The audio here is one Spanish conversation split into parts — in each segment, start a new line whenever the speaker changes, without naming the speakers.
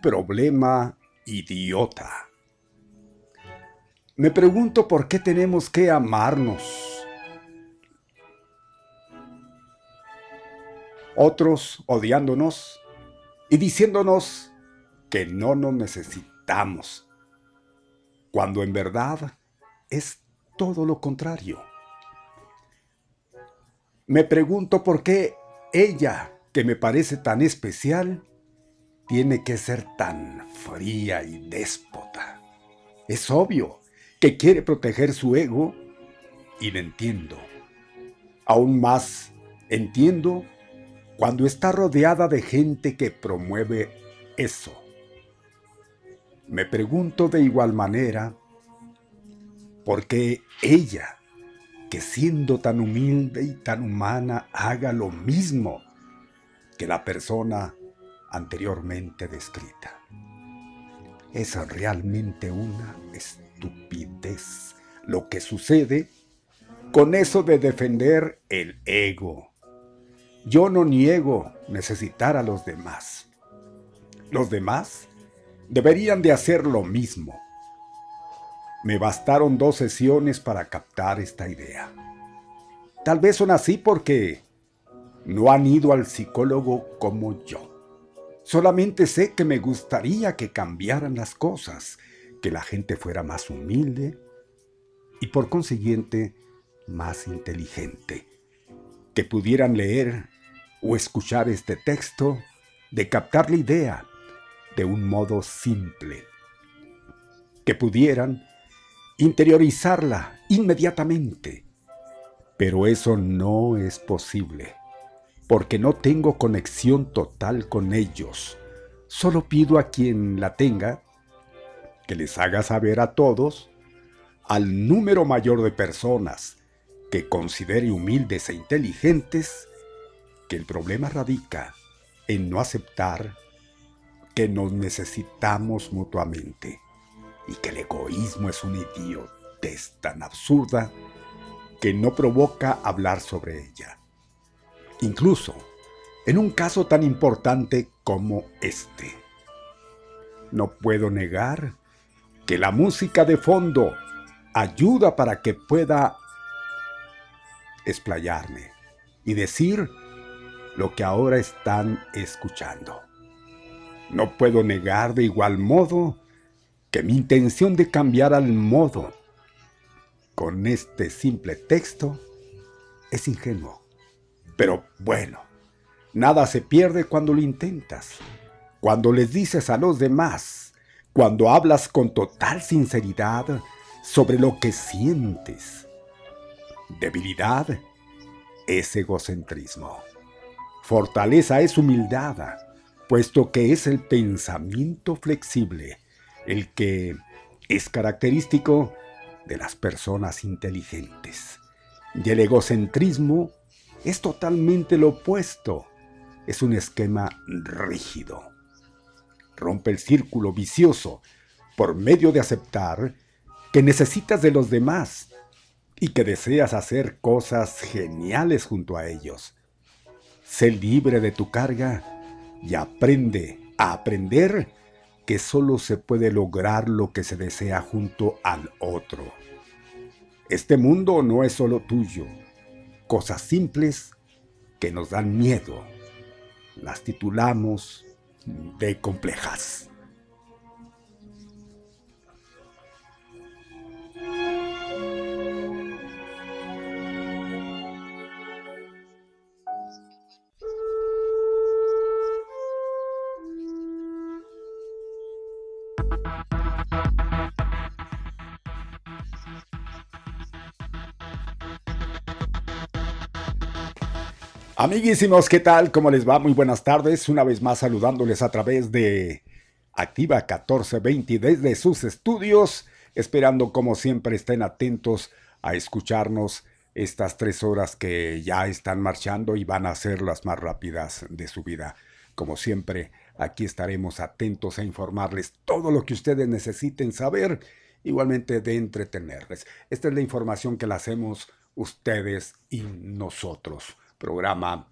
Problema idiota. Me pregunto por qué tenemos que amarnos. Otros odiándonos y diciéndonos que no nos necesitamos, cuando en verdad es todo lo contrario. Me pregunto por qué ella, que me parece tan especial, tiene que ser tan fría y déspota. Es obvio que quiere proteger su ego y le entiendo. Aún más entiendo cuando está rodeada de gente que promueve eso. Me pregunto de igual manera por qué ella que siendo tan humilde y tan humana haga lo mismo que la persona anteriormente descrita. Es realmente una estupidez lo que sucede con eso de defender el ego. Yo no niego necesitar a los demás. Los demás deberían de hacer lo mismo me bastaron dos sesiones para captar esta idea. Tal vez son así porque no han ido al psicólogo como yo. Solamente sé que me gustaría que cambiaran las cosas, que la gente fuera más humilde y por consiguiente más inteligente, que pudieran leer o escuchar este texto, de captar la idea de un modo simple, que pudieran interiorizarla inmediatamente. Pero eso no es posible, porque no tengo conexión total con ellos. Solo pido a quien la tenga que les haga saber a todos, al número mayor de personas que considere humildes e inteligentes, que el problema radica en no aceptar que nos necesitamos mutuamente y que el egoísmo es una idiotez tan absurda que no provoca hablar sobre ella. Incluso en un caso tan importante como este. No puedo negar que la música de fondo ayuda para que pueda explayarme y decir lo que ahora están escuchando. No puedo negar de igual modo que mi intención de cambiar al modo con este simple texto es ingenuo. Pero bueno, nada se pierde cuando lo intentas, cuando les dices a los demás, cuando hablas con total sinceridad sobre lo que sientes. Debilidad es egocentrismo. Fortaleza es humildad, puesto que es el pensamiento flexible el que es característico de las personas inteligentes. Y el egocentrismo es totalmente lo opuesto. Es un esquema rígido. Rompe el círculo vicioso por medio de aceptar que necesitas de los demás y que deseas hacer cosas geniales junto a ellos. Sé libre de tu carga y aprende a aprender que solo se puede lograr lo que se desea junto al otro. Este mundo no es solo tuyo. Cosas simples que nos dan miedo. Las titulamos de complejas. Amiguísimos, ¿qué tal? ¿Cómo les va? Muy buenas tardes. Una vez más saludándoles a través de Activa 1420 desde sus estudios, esperando como siempre estén atentos a escucharnos estas tres horas que ya están marchando y van a ser las más rápidas de su vida. Como siempre, aquí estaremos atentos a informarles todo lo que ustedes necesiten saber, igualmente de entretenerles. Esta es la información que la hacemos ustedes y nosotros programa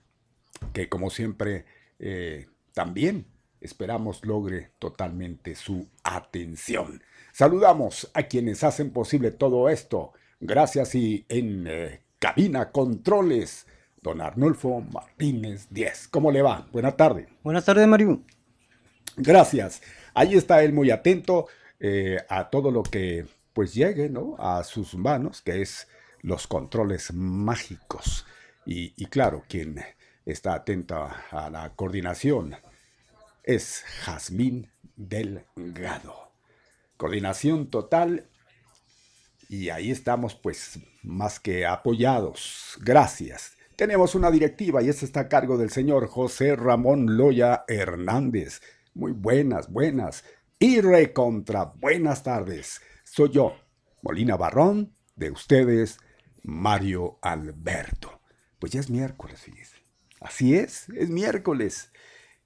que como siempre eh, también esperamos logre totalmente su atención. Saludamos a quienes hacen posible todo esto. Gracias y en eh, cabina controles, don Arnulfo Martínez 10. ¿Cómo le va? Buenas tardes.
Buenas tardes, Mario.
Gracias. Ahí está él muy atento eh, a todo lo que pues llegue ¿no? a sus manos, que es los controles mágicos. Y, claro, quien está atenta a la coordinación es Jazmín Delgado. Coordinación total y ahí estamos pues más que apoyados. Gracias. Tenemos una directiva y esta está a cargo del señor José Ramón Loya Hernández. Muy buenas, buenas y recontra buenas tardes. Soy yo, Molina Barrón, de ustedes, Mario Alberto. Pues ya es miércoles, fíjense. Así es, es miércoles.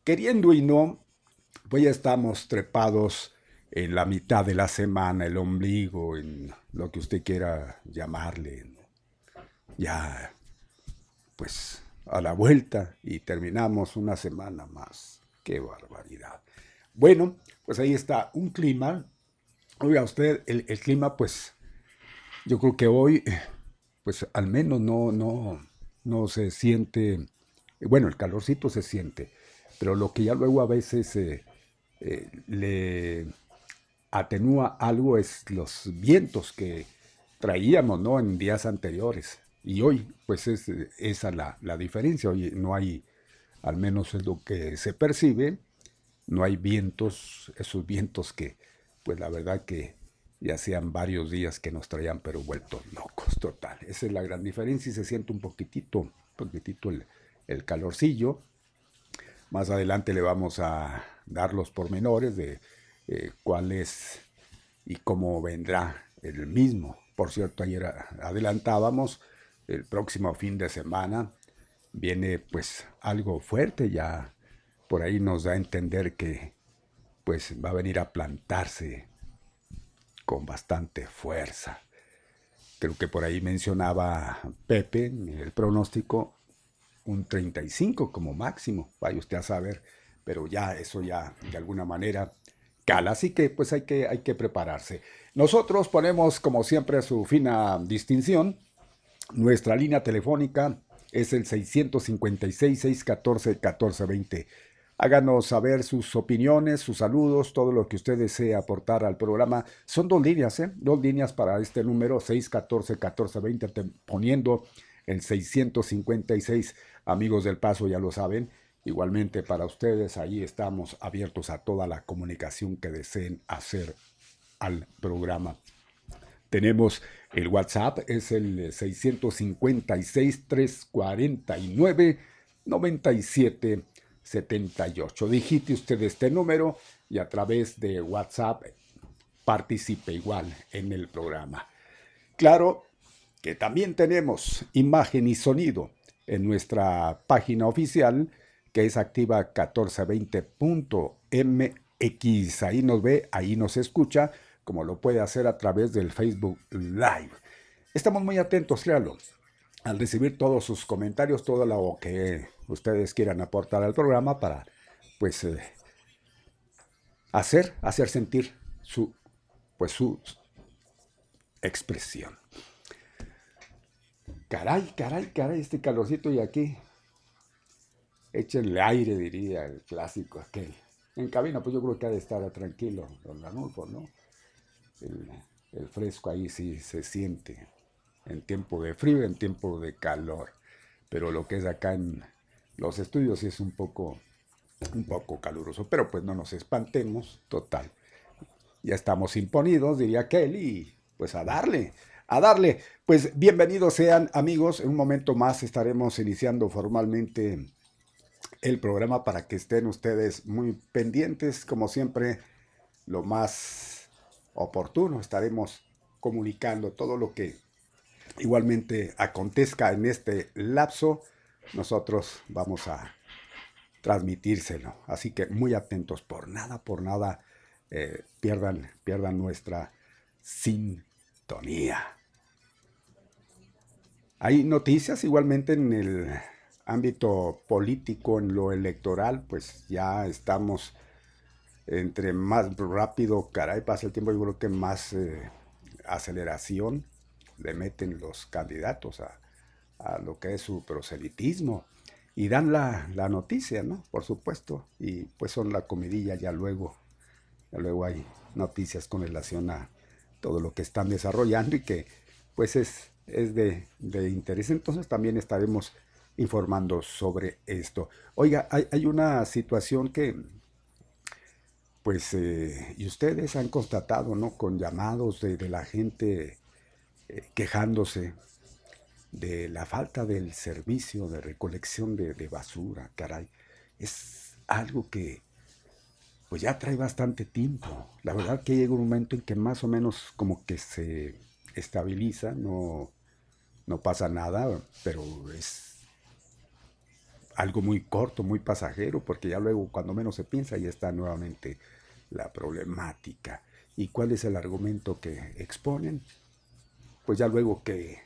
Queriendo y no, pues ya estamos trepados en la mitad de la semana, el ombligo, en lo que usted quiera llamarle. Ya, pues a la vuelta y terminamos una semana más. Qué barbaridad. Bueno, pues ahí está un clima. Oiga usted, el, el clima, pues yo creo que hoy, pues al menos no, no, no se siente, bueno, el calorcito se siente, pero lo que ya luego a veces eh, eh, le atenúa algo es los vientos que traíamos ¿no? en días anteriores. Y hoy, pues es esa la, la diferencia. Hoy no hay, al menos es lo que se percibe, no hay vientos, esos vientos que, pues la verdad que ya hacían varios días que nos traían, pero vueltos locos, total. Esa es la gran diferencia y se siente un poquitito, un poquitito el, el calorcillo. Más adelante le vamos a dar los pormenores de eh, cuál es y cómo vendrá el mismo. Por cierto, ayer adelantábamos, el próximo fin de semana viene pues algo fuerte, ya por ahí nos da a entender que pues va a venir a plantarse con bastante fuerza. Creo que por ahí mencionaba Pepe, el pronóstico, un 35 como máximo, vaya usted a saber, pero ya eso ya de alguna manera cala, así que pues hay que, hay que prepararse. Nosotros ponemos como siempre su fina distinción, nuestra línea telefónica es el 656-614-1420. Háganos saber sus opiniones, sus saludos, todo lo que usted desee aportar al programa. Son dos líneas, ¿eh? Dos líneas para este número 614-1420, poniendo el 656 amigos del paso, ya lo saben. Igualmente para ustedes, ahí estamos abiertos a toda la comunicación que deseen hacer al programa. Tenemos el WhatsApp, es el 656-349-9778. Digite usted este número y a través de WhatsApp participe igual en el programa. Claro que también tenemos imagen y sonido en nuestra página oficial que es activa 1420.mx. Ahí nos ve, ahí nos escucha, como lo puede hacer a través del Facebook Live. Estamos muy atentos, créanlo, al recibir todos sus comentarios, todo lo que ustedes quieran aportar al programa para, pues, eh, hacer, hacer sentir su, pues, su expresión. Caray, caray, caray, este calorcito y aquí échenle aire, diría el clásico aquel. En cabina, pues yo creo que ha de estar tranquilo, don Ranulfo, ¿no? El, fresco ahí sí se siente en tiempo de frío, en tiempo de calor. Pero lo que es acá en los estudios es un poco, un poco caluroso. Pero pues no nos espantemos, total. Ya estamos imponidos, diría aquel, y pues a darle, a darle. Pues bienvenidos sean amigos. En un momento más estaremos iniciando formalmente el programa para que estén ustedes muy pendientes, como siempre, lo más oportuno. Estaremos comunicando todo lo que igualmente acontezca en este lapso. Nosotros vamos a transmitírselo. Así que muy atentos, por nada, por nada, eh, pierdan, pierdan nuestra sintonía. Hay noticias igualmente en el ámbito político, en lo electoral, pues ya estamos entre más rápido, caray, pasa el tiempo, yo creo que más eh, aceleración le meten los candidatos a, lo que es su proselitismo y dan la, noticia, ¿no? Por supuesto, y pues son la comidilla ya luego, ya luego hay noticias con relación a todo lo que están desarrollando y que pues es, es de, de interés. Entonces también estaremos informando sobre esto. Oiga, hay, hay una situación que, pues, eh, y ustedes han constatado, ¿no? Con llamados de, la gente eh, quejándose de la falta del servicio de recolección de, de, basura, caray. Es algo que, pues, ya trae bastante tiempo. La verdad que llega un momento en que más o menos como que se estabiliza, no, no pasa nada, pero es algo muy corto, muy pasajero, porque ya luego cuando menos se piensa ya está nuevamente la problemática. ¿Y cuál es el argumento que exponen? Pues ya luego que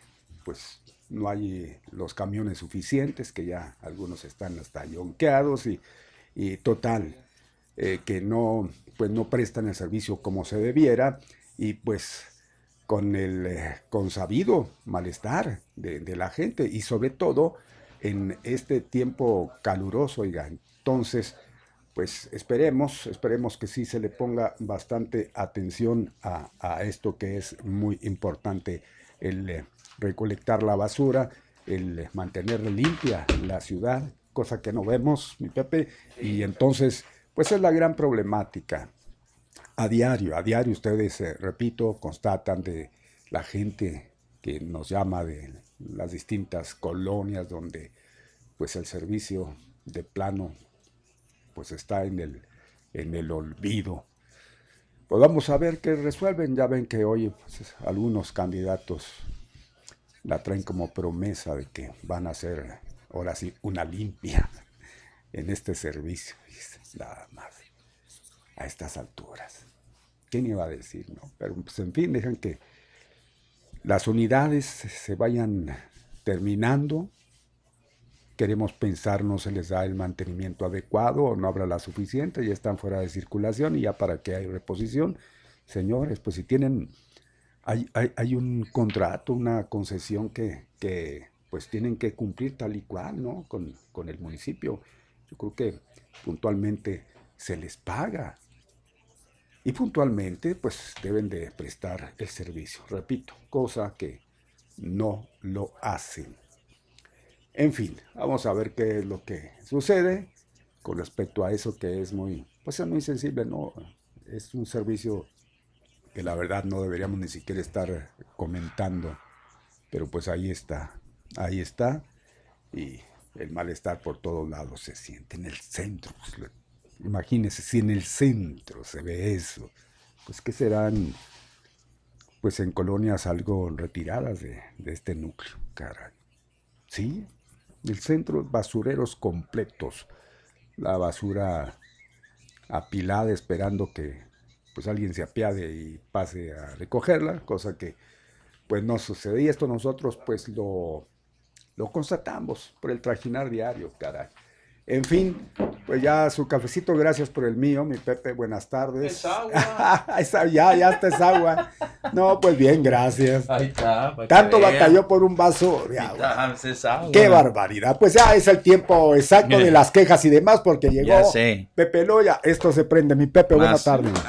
pues no hay los camiones suficientes, que ya algunos están hasta yonqueados y, y total, eh, que no, pues no prestan el servicio como se debiera y pues con el eh, consabido malestar de, de la gente y sobre todo en este tiempo caluroso, oiga. Entonces, pues esperemos, esperemos que sí se le ponga bastante atención a, esto que es muy importante, el eh, recolectar la basura, el mantener limpia la ciudad, cosa que no vemos, mi Pepe, y entonces, pues es la gran problemática. A diario, a diario ustedes, eh, repito, constatan de la gente que nos llama de las distintas colonias donde pues el servicio de plano pues está en el, en el olvido. Pues vamos a ver qué resuelven. Ya ven que hoy pues, algunos candidatos la traen como promesa de que van a hacer ahora sí una limpia en este servicio. Nada más. A estas alturas. ¿Quién iba a decir, no? Pero pues en fin, dejan que las unidades se vayan terminando. Queremos pensar no se les da el mantenimiento adecuado o no habrá la suficiente, ya están fuera de circulación y ya para qué hay reposición. Señores, pues si tienen, hay, hay, un contrato, una concesión que, que, pues tienen que cumplir tal y cual, ¿no? Con, con el municipio. Yo creo que puntualmente se les paga y puntualmente pues deben de prestar el servicio, repito, cosa que no lo hacen. En fin, vamos a ver qué es lo que sucede con respecto a eso que es muy, pues es muy sensible, ¿no? Es un servicio que la verdad no deberíamos ni siquiera estar comentando, pero pues ahí está, ahí está, y el malestar por todos lados se siente en el centro, pues, Imagínense si en el centro se ve eso, pues que serán, pues en colonias algo retiradas de, este núcleo, caray. Sí, el centro, basureros completos, la basura apilada esperando que pues alguien se apiade y pase a recogerla, cosa que pues no sucede. Y esto nosotros pues lo, lo constatamos por el trajinar diario, caray. En fin, pues ya su cafecito, gracias por el mío, mi Pepe, buenas tardes.
Es agua.
ya, ya está es agua. No, pues bien, gracias.
Ahí está.
Tanto batalló por un vaso de agua.
Es agua.
Qué barbaridad. Pues ya es el tiempo exacto de las quejas y demás, porque llegó Pepe Loya. Esto se prende, mi Pepe, buenas tardes.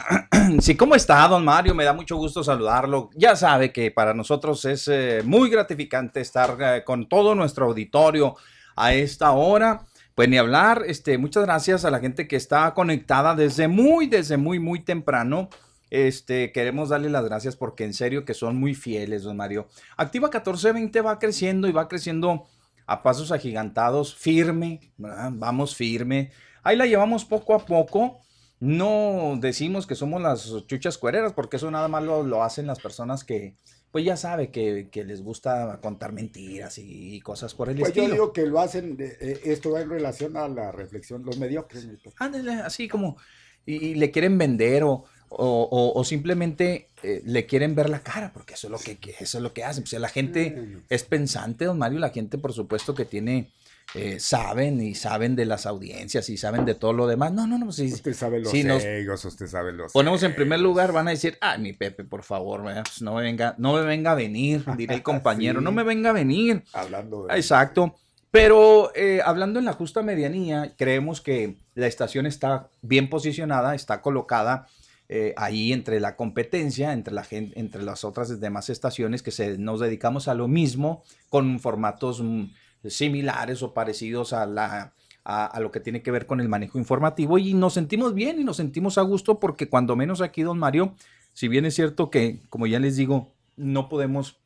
Sí, ¿cómo está, don Mario? Me da mucho gusto saludarlo. Ya sabe que para nosotros es eh, muy gratificante estar eh, con todo nuestro auditorio a esta hora. Pues ni hablar, este, muchas gracias a la gente que está conectada desde muy, desde muy, muy temprano. Este, queremos darle las gracias porque en serio que son muy fieles, don Mario. Activa 1420 va creciendo y va creciendo a pasos agigantados, firme, vamos firme. Ahí la llevamos poco a poco. No decimos que somos las chuchas cuereras porque eso nada más lo, lo hacen las personas que, pues ya sabe que, les gusta contar mentiras y, cosas por el estilo.
Pues yo digo que lo hacen, eh, esto va en relación a la reflexión, los mediocres.
Ándale, así como, y, le quieren vender o, o, simplemente eh, le quieren ver la cara, porque eso es lo que, eso es lo que hacen. Pues la gente es pensante, don Mario, la gente por supuesto que tiene eh, saben y saben de las audiencias y saben de todo lo demás. No, no, no. Si,
usted sabe los
si nos
usted sabe los.
ponemos en primer lugar, van a decir, ay, mi Pepe, por favor. Pues no me venga, no me venga a venir, diré el compañero,
Sí.
no me venga a venir.
Hablando de.
Exacto. Pero eh, hablando en la justa medianía, creemos que la estación está bien posicionada, está colocada eh, ahí entre la competencia, entre, la entre las otras demás estaciones que se, nos dedicamos a lo mismo, con formatos mm, similares o parecidos a, la, a, lo que tiene que ver con el manejo informativo y nos sentimos bien y nos sentimos a gusto porque cuando menos aquí, don Mario, si bien es cierto que, como ya les digo, no podemos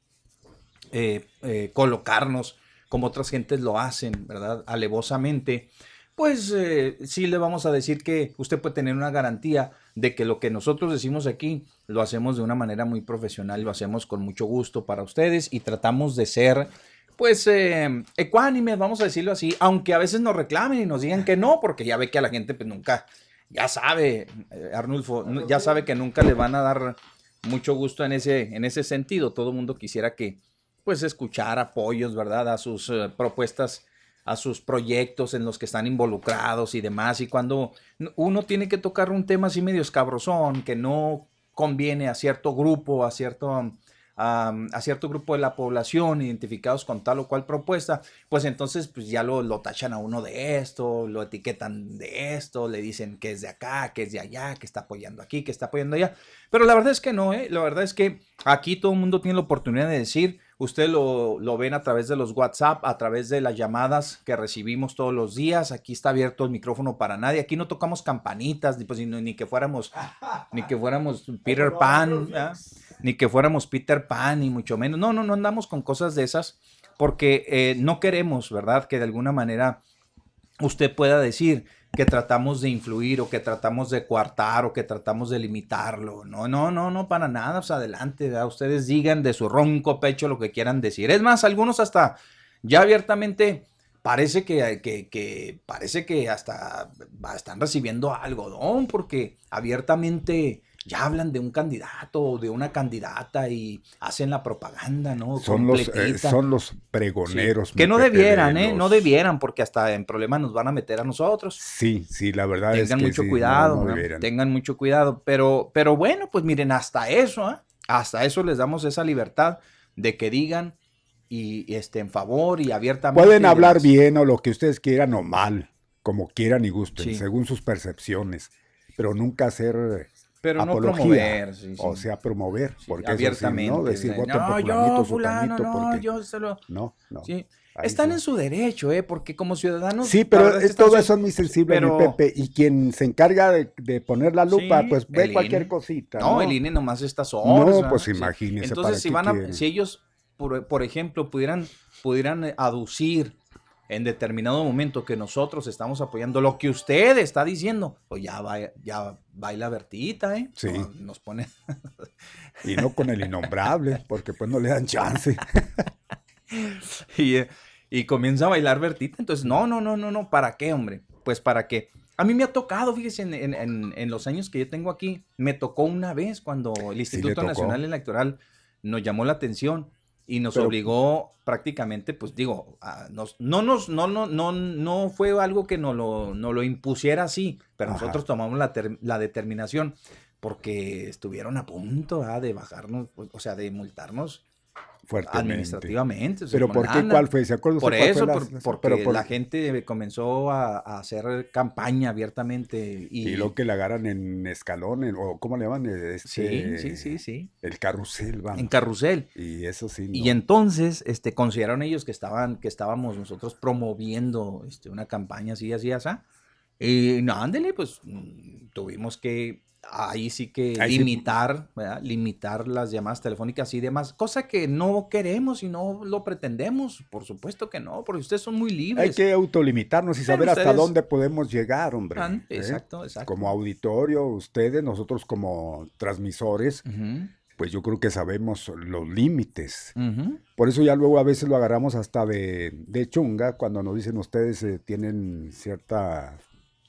eh, eh, colocarnos como otras gentes lo hacen, ¿verdad? Alevosamente, pues eh, sí le vamos a decir que usted puede tener una garantía de que lo que nosotros decimos aquí lo hacemos de una manera muy profesional, lo hacemos con mucho gusto para ustedes y tratamos de ser, pues, eh, ecuánimes, vamos a decirlo así, aunque a veces nos reclamen y nos digan que no, porque ya ve que a la gente pues nunca, ya sabe, eh, Arnulfo, nu- ya sabe que nunca le van a dar mucho gusto en ese, en ese sentido. Todo el mundo quisiera que, pues, escuchar apoyos, ¿verdad? A sus eh, propuestas, a sus proyectos en los que están involucrados y demás. Y cuando uno tiene que tocar un tema así medio escabrosón, que no conviene a cierto grupo, a cierto, am, a cierto grupo de la población identificados con tal o cual propuesta, pues entonces pues ya lo, lo tachan a uno de esto, lo etiquetan de esto, le dicen que es de acá, que es de allá, que está apoyando aquí, que está apoyando allá. Pero la verdad es que no, ¿eh? La verdad es que aquí todo el mundo tiene la oportunidad de decir, ustedes lo, lo ven a través de los WhatsApp, a través de las llamadas que recibimos todos los días. Aquí está abierto el micrófono para nadie. Aquí no tocamos campanitas, ni, pues, ni, ni que fuéramos, ni que fuéramos Peter Pan, ¿verdad? Ni que fuéramos Peter Pan, ni mucho menos. No, no, no andamos con cosas de esas porque eh, no queremos, ¿verdad? Que de alguna manera usted pueda decir que tratamos de influir o que tratamos de coartar o que tratamos de limitarlo. No, no, no, no, para nada. Pues adelante, ¿verdad? ustedes digan de su ronco pecho lo que quieran decir. Es más, algunos hasta ya abiertamente parece que, que, que parece que hasta están recibiendo algodón porque abiertamente ya hablan de un candidato o de una candidata y hacen la propaganda, ¿no?
son, los, eh,
Completita.
son los
Sí,
pregoneros.
Que no debieran, ¿eh? No debieran, porque hasta en problemas nos van a meter a nosotros.
Sí, sí, la verdad es
Tengan
que
mucho
sí, no,
cuidado,
no
tengan mucho cuidado. Pero, pero bueno, pues miren, hasta eso, ¿eh? Hasta eso les damos esa libertad de que digan y, y, este, en favor y abiertamente.
Pueden hablar bien o lo que ustedes quieran o mal, como quieran y gusten,
Sí.
según sus percepciones, pero nunca hacer
Pero no promover. sí, sí.
o sea, promover,
Sí,
porque
abiertamente.
eso sí, ¿no? Decir
de,
voten
no,
por
yo,
fulanito,
fulano,
sutanito,
no,
porque...
yo se lo...
No, no.
Están en su derecho, ¿eh? Porque como ciudadanos...
Sí, pero
es
todo eso es muy sensible,
pero-
mi Pepe. Y quien se encarga de, de poner la lupa, pues ve cualquier
INE.
cosita.
No,
No,
el INE nomás está sobres.
No, pues
Sí.
imagínese,
Entonces,
¿para
si van a, si ellos, por, por ejemplo, pudieran, pudieran aducir en determinado momento que nosotros estamos apoyando lo que usted está diciendo, pues ya va, ya baila Bertita, ¿eh?
Sí.
No, Nos pone.
Y no con el innombrable, porque pues no le dan chance.
y, eh, y comienza a bailar Bertita. Entonces, no, no, no, no, no, ¿para qué, hombre? Pues para qué. A mí me ha tocado, fíjese, en, en- en- en los años que yo tengo aquí, me tocó una vez cuando el Instituto. Nacional Electoral nos llamó la atención y nos
Pero-
obligó prácticamente, pues digo, a nos- no nos, no, no, no, no fue algo que nos lo, nos lo impusiera así, pero
Ajá.
nosotros tomamos la, ter- la determinación porque estuvieron a punto ah, de bajarnos, o sea, de multarnos
Fuertemente.
administrativamente. o sea,
Pero ¿por qué? ¿Cuál fue? ¿Se acuerda usted
Por eso,
la-
por- porque
pero por-
la gente comenzó a, a hacer campaña abiertamente. Y,
Y lo que le agarran en escalón, en- o ¿cómo le llaman?
sí,
Este,
sí, sí, sí.
El carrusel, vamos.
En carrusel.
Y eso sí,
Y
no.
entonces, este, consideraron ellos que estaban, que estábamos nosotros promoviendo este, una campaña así, así, así. Y no, ándele, pues mm, tuvimos que ahí sí que
Ahí
limitar. Limitar las llamadas telefónicas y demás, cosa que no queremos y no lo pretendemos, por supuesto que no, porque ustedes son muy libres.
Hay que autolimitarnos y
Pero
saber hasta dónde podemos llegar, hombre. ¿eh?
Exacto, exacto.
Como auditorio, ustedes, nosotros como transmisores, pues yo creo que sabemos los límites. Por eso ya luego a veces lo agarramos hasta de, de chunga cuando nos dicen ustedes eh, tienen cierta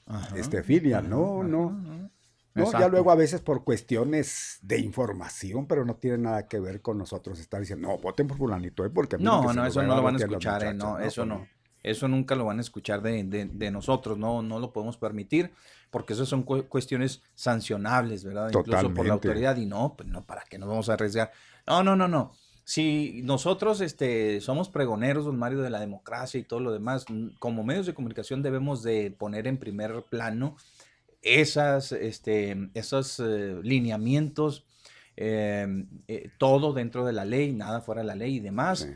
Ajá,
este, filia.
ajá,
No,
ajá,
no. No, ya luego a veces por cuestiones de información, pero no tiene nada que ver con nosotros estar diciendo, no, voten por fulanito, ¿eh? porque a mí
No, no, eso no lo van a escuchar, ¿eh?
muchachas".
No, eso no. Eso nunca lo van a escuchar de, de, nosotros, no, no lo podemos permitir, porque eso son cuestiones sancionables, ¿verdad? Incluso por la autoridad, y no, pues no, ¿para qué nos vamos a arriesgar? No, no, no, no. Si nosotros este, somos pregoneros, don Mario, de la democracia y todo lo demás, como medios de comunicación debemos de poner en primer plano esas, este, esos eh, lineamientos, em, eh, todo dentro de la ley, nada fuera de la ley y demás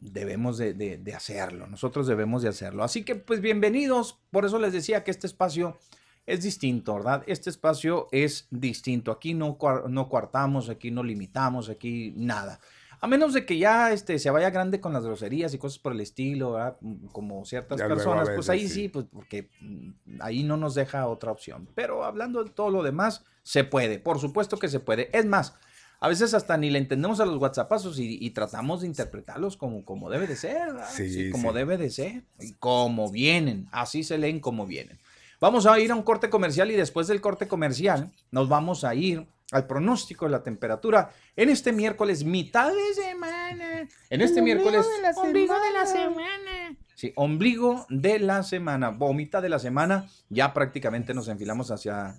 debemos de, hacerlo, nosotros debemos de hacerlo. Así que pues bienvenidos, por eso les decía que este espacio es distinto, ¿verdad? Este espacio es distinto, aquí no, no coartamos, aquí no limitamos, aquí nada. A menos de que ya este, se vaya grande con las groserías y cosas por el estilo, ¿verdad? Mm, como ciertas personas, pues ahí sí, pues porque mm, ahí no nos deja otra opción. Pero hablando de todo lo demás, se puede, por supuesto que se puede. Es más, a veces hasta ni le entendemos a los WhatsAppazos y, tratamos de interpretarlos como, como debe de ser, sí, como debe de ser, y como vienen, así se leen como vienen. Vamos a ir a un corte comercial y después del corte comercial nos vamos a ir al pronóstico de la temperatura en este miércoles, mitad de semana. En este miércoles,
ombligo de la semana.
Sí, ombligo de la semana, vomita de la semana, ya prácticamente nos enfilamos hacia,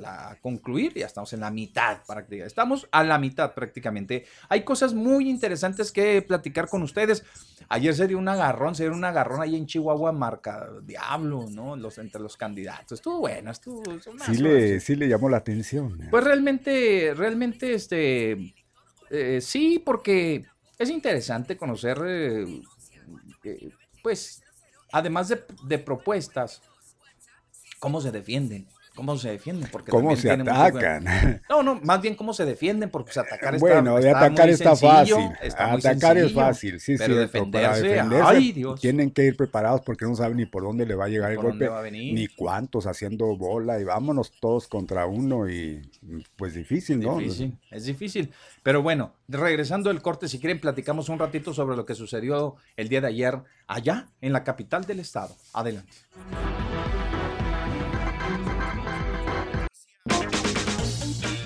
la concluir, ya estamos en la mitad prácticamente, estamos a la mitad prácticamente. Hay cosas muy interesantes que platicar con ustedes. Ayer se dio un agarrón, se dio un agarrón ahí en Chihuahua, marca Diablo, ¿no? Los, entre los candidatos. Estuvo bueno, estuvo...
Sí le, sí le llamó la atención.
¿eh? Pues realmente, realmente, este, eh, sí, porque es interesante conocer... Eh, pues, además de, propuestas, cómo se defienden. ¿Cómo se defienden?
Porque ¿Cómo se atacan?
No, no, más bien cómo se defienden, porque pues, atacar
está Bueno, de atacar está fácil. atacar es fácil, sí,
pero defenderse, ay Dios.
Tienen que ir preparados porque no saben ni por dónde le va a llegar el golpe, ni cuántos haciendo bola y vámonos todos contra uno y pues difícil, ¿no?
Difícil, es difícil. Pero bueno, regresando al corte, si quieren platicamos un ratito sobre lo que sucedió el día de ayer allá en la capital del estado. Adelante.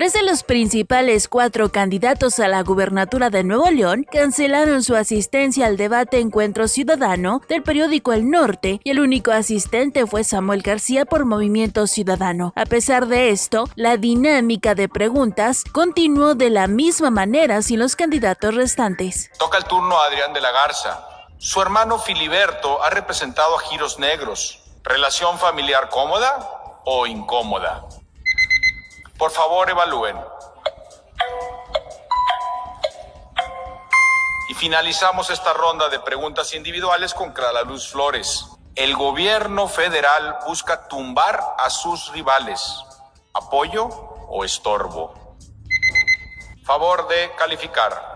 Tres de los principales cuatro candidatos a la gubernatura de Nuevo León cancelaron su asistencia al debate Encuentro Ciudadano del periódico El Norte y el único asistente fue Samuel García por Movimiento Ciudadano. A pesar de esto, la dinámica de preguntas continuó de la misma manera sin los candidatos restantes.
Toca el turno a Adrián de la Garza. Su hermano Filiberto ha representado a Giros Negros. ¿Relación familiar cómoda o incómoda? Por favor, evalúen. Y finalizamos esta ronda de preguntas individuales con Clara Luz Flores. El gobierno federal busca tumbar a sus rivales. ¿Apoyo o estorbo? Favor de calificar.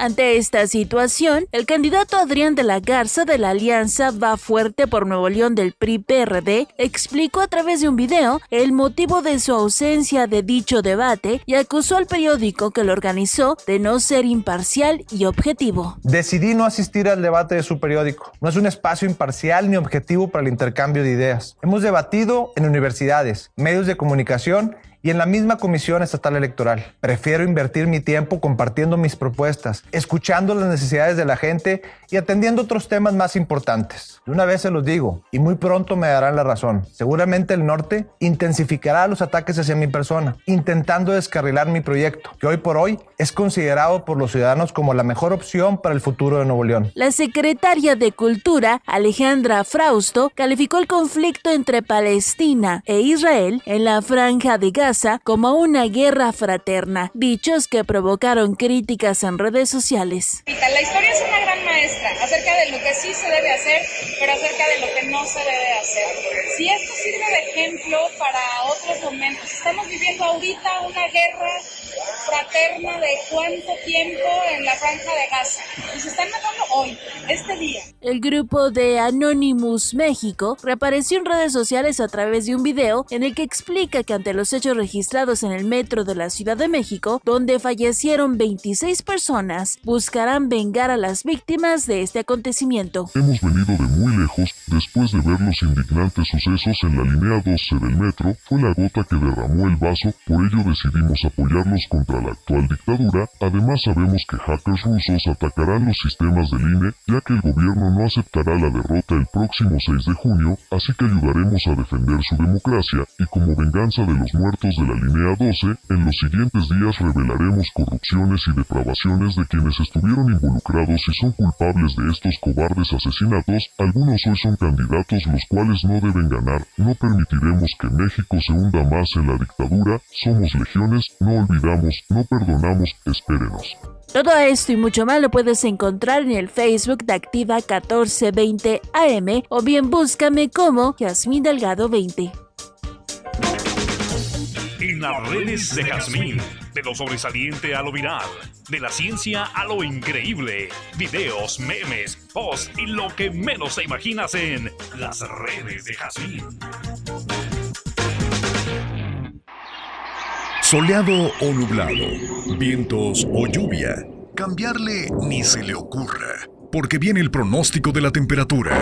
Ante esta situación, el candidato Adrián de la Garza de la Alianza Va Fuerte por Nuevo León del PRI-PRD explicó a través de un video el motivo de su ausencia de dicho debate y acusó al periódico que lo organizó de no ser imparcial y objetivo.
Decidí no asistir al debate de su periódico. No es un espacio imparcial ni objetivo para el intercambio de ideas. Hemos debatido en universidades, medios de comunicación y en la misma Comisión Estatal Electoral. Prefiero invertir mi tiempo compartiendo mis propuestas, escuchando las necesidades de la gente y atendiendo otros temas más importantes. De una vez se los digo, y muy pronto me darán la razón. Seguramente el norte intensificará los ataques hacia mi persona, intentando descarrilar mi proyecto, que hoy por hoy es considerado por los ciudadanos como la mejor opción para el futuro de Nuevo León.
La secretaria de Cultura, Alejandra Frausto, calificó el conflicto entre Palestina e Israel en la franja de Gaza como una guerra fraterna, dichos que provocaron críticas en redes sociales.
La historia es una gran maestra acerca de lo que sí se debe hacer, pero acerca de lo que no se debe hacer. Si esto sirve de ejemplo para otros momentos, estamos viviendo ahorita una guerra fraterna de cuánto tiempo en la franja de Gaza. Y se están matando hoy, este día.
El grupo de Anonymous México reapareció en redes sociales a través de un video en el que explica que ante los hechos registrados en el metro de la Ciudad de México, donde fallecieron 26 personas, buscarán vengar a las víctimas de este acontecimiento.
Hemos venido de muy lejos después de ver los indignantes sucesos en la línea 12 del metro, fue la gota que derramó el vaso, por ello decidimos apoyarlos contra la actual dictadura. Además sabemos que hackers rusos atacarán los sistemas del INE, ya que el gobierno no aceptará la derrota el próximo 6 de junio, así que ayudaremos a defender su democracia y como venganza de los muertos de la línea 12, en los siguientes días revelaremos corrupciones y depravaciones de quienes estuvieron involucrados y son culpables de estos cobardes asesinatos, algunos hoy son candidatos los cuales no deben ganar, no permitiremos que México se hunda más en la dictadura, somos legiones, no olvidamos, no perdonamos, espérenos.
Todo esto y mucho más lo puedes encontrar en el Facebook de Activa 1420 AM o bien búscame como Yasmín Delgado 20.
En las redes de Jazmín, de lo sobresaliente a lo viral, de la ciencia a lo increíble, videos, memes, posts y lo que menos te imaginas en las redes de Jazmín.
Soleado o nublado, vientos o lluvia, cambiarle ni se le ocurra, porque viene el pronóstico de la temperatura.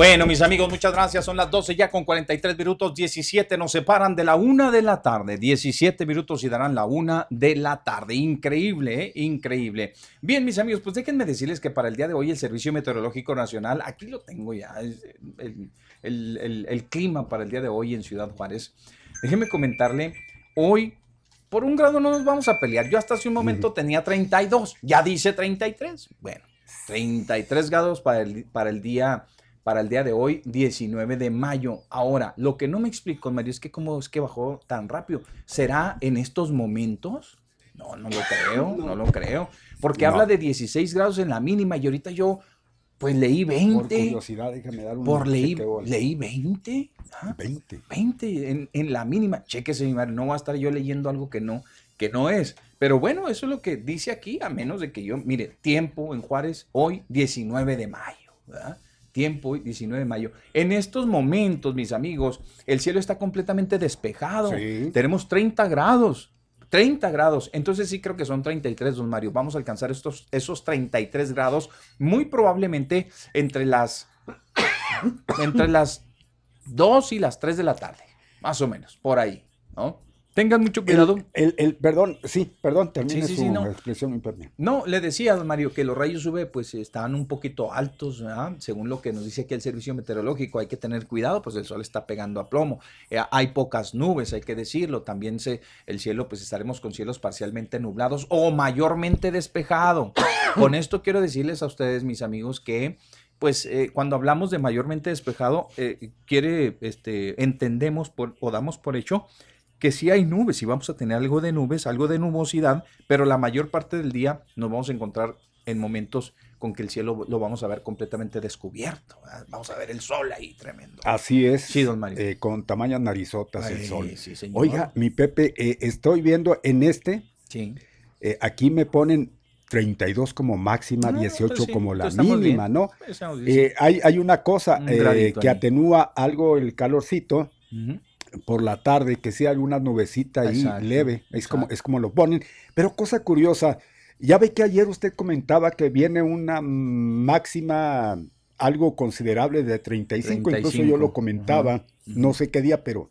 Bueno, mis amigos, muchas gracias. Son las 12 ya con 43 minutos, 17 nos separan de la una de la tarde. 17 minutos y darán la una de la tarde. Increíble, ¿eh? increíble. Bien, mis amigos, pues déjenme decirles que para el día de hoy el Servicio Meteorológico Nacional, aquí lo tengo ya, el, el, el, el clima para el día de hoy en Ciudad Juárez. Déjenme comentarle, hoy por un grado no nos vamos a pelear. Yo hasta hace un momento tenía 32, ya dice 33. Bueno, 33 grados para el, para el día para el día de hoy, 19 de mayo. Ahora, lo que no me explico, Mario, es que cómo es que bajó tan rápido. ¿Será en estos momentos? No, no lo creo, no, lo creo. Porque
No.
habla de 16 grados en la mínima y ahorita yo, pues leí 20.
Por curiosidad, déjame dar un
Por leí, leí 20. ah,
20.
20 en, en la mínima. Chéquese, mi madre, no va a estar yo leyendo algo que no, que no es. Pero bueno, eso es lo que dice aquí, a menos de que yo, mire, tiempo en Juárez, hoy 19 de mayo, ¿verdad? Tiempo hoy 19 de mayo. En estos momentos, mis amigos, el cielo está completamente despejado.
Sí.
Tenemos 30 grados. 30 grados, entonces sí creo que son 33, don Mario. Vamos a alcanzar estos, esos 33 grados, muy probablemente entre las, entre las 2 y las 3 de la tarde, más o menos, por ahí, ¿no? Tengan mucho cuidado.
El, el, perdón, sí, perdón, termine
Sí, sí,
su
sí, no.
expresión.
No, le decía, don Mario, que los rayos UV pues están un poquito altos, ¿verdad? según lo que nos dice aquí el servicio meteorológico, hay que tener cuidado, pues el sol está pegando a plomo, Eh, hay pocas nubes, hay que decirlo, también se, el cielo, pues estaremos con cielos parcialmente nublados o mayormente despejado. con esto quiero decirles a ustedes, mis amigos, que pues eh, cuando hablamos de mayormente despejado, eh, quiere, este, entendemos por, o damos por hecho que sí hay nubes y vamos a tener algo de nubes, algo de nubosidad, pero la mayor parte del día nos vamos a encontrar en momentos con que el cielo lo vamos a ver completamente descubierto. ¿verdad? Vamos a ver el sol ahí tremendo.
Así es.
Sí, don Mario.
eh, con tamañas narizotas el sol.
sí, señor.
Oiga, mi Pepe, eh, estoy viendo en este,
Sí.
eh, aquí me ponen 32 como máxima,
No,
18
pues sí,
como la
estamos
mínima,
bien.
¿no?
Bien,
Eh, hay, hay una cosa
Un
eh, que
ahí.
atenúa algo el calorcito
Ujú.
Por la tarde, que sí alguna nubecita ahí
Exacto,
leve, es como, es como lo ponen. Pero cosa curiosa, ya ve que ayer usted comentaba que viene una máxima, algo considerable de 35, incluso yo
35,
lo comentaba,
ajá,
no sé qué día, pero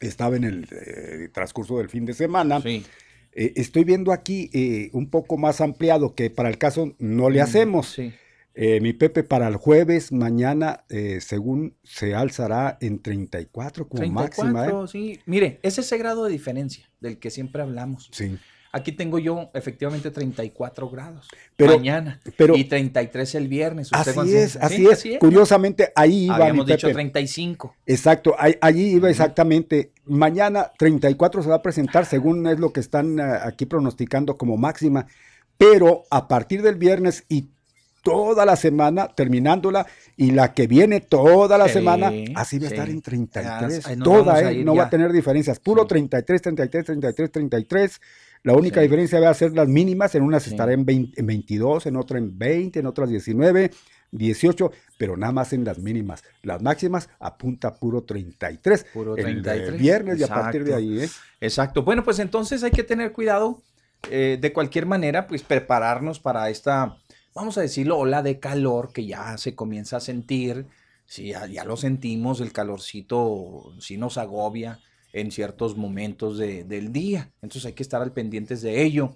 estaba en el eh, transcurso del fin de semana.
Sí.
Eh, estoy viendo aquí eh, un poco más ampliado que para el caso no le
Mm,
hacemos.
Sí.
Eh, mi Pepe para el jueves, mañana, eh, según se alzará en 34 como máxima. ¿eh?
34, sí. Mire, es ese grado de diferencia del que siempre hablamos.
Sí.
Aquí tengo yo efectivamente 34 grados
Pero-
mañana
pero-
y 33 el viernes. ¿Usted
Así es,
sí,
así es. Curiosamente, ahí iba mi
Habíamos dicho
Pepe.
35.
Exacto, ahí- allí iba exactamente. Mañana 34 se va a presentar, según es lo que están eh, aquí pronosticando como máxima. Pero a partir del viernes y toda la semana, terminándola, y la que viene toda la
Sí,
semana, así va a
sí.
estar en 33.
Ah, ahí nos
toda, ¿eh? no va a tener diferencias. Puro
Sí.
33, 33, 33, 33. La única diferencia va a ser las mínimas. En unas estará en, 20 en 22, en otra en 20, en otras 19, 18, pero nada más en las mínimas. Las máximas apunta puro 33.
Puro
el, eh,
33.
viernes y a partir de ahí, ¿eh?
Exacto. Bueno, pues entonces hay que tener cuidado. eh, de cualquier manera, pues prepararnos para esta, vamos a decirlo, ola de calor que ya se comienza a sentir. Sí, ya, lo sentimos, el calorcito sí nos agobia en ciertos momentos de- del día. Entonces hay que estar al pendientes de ello.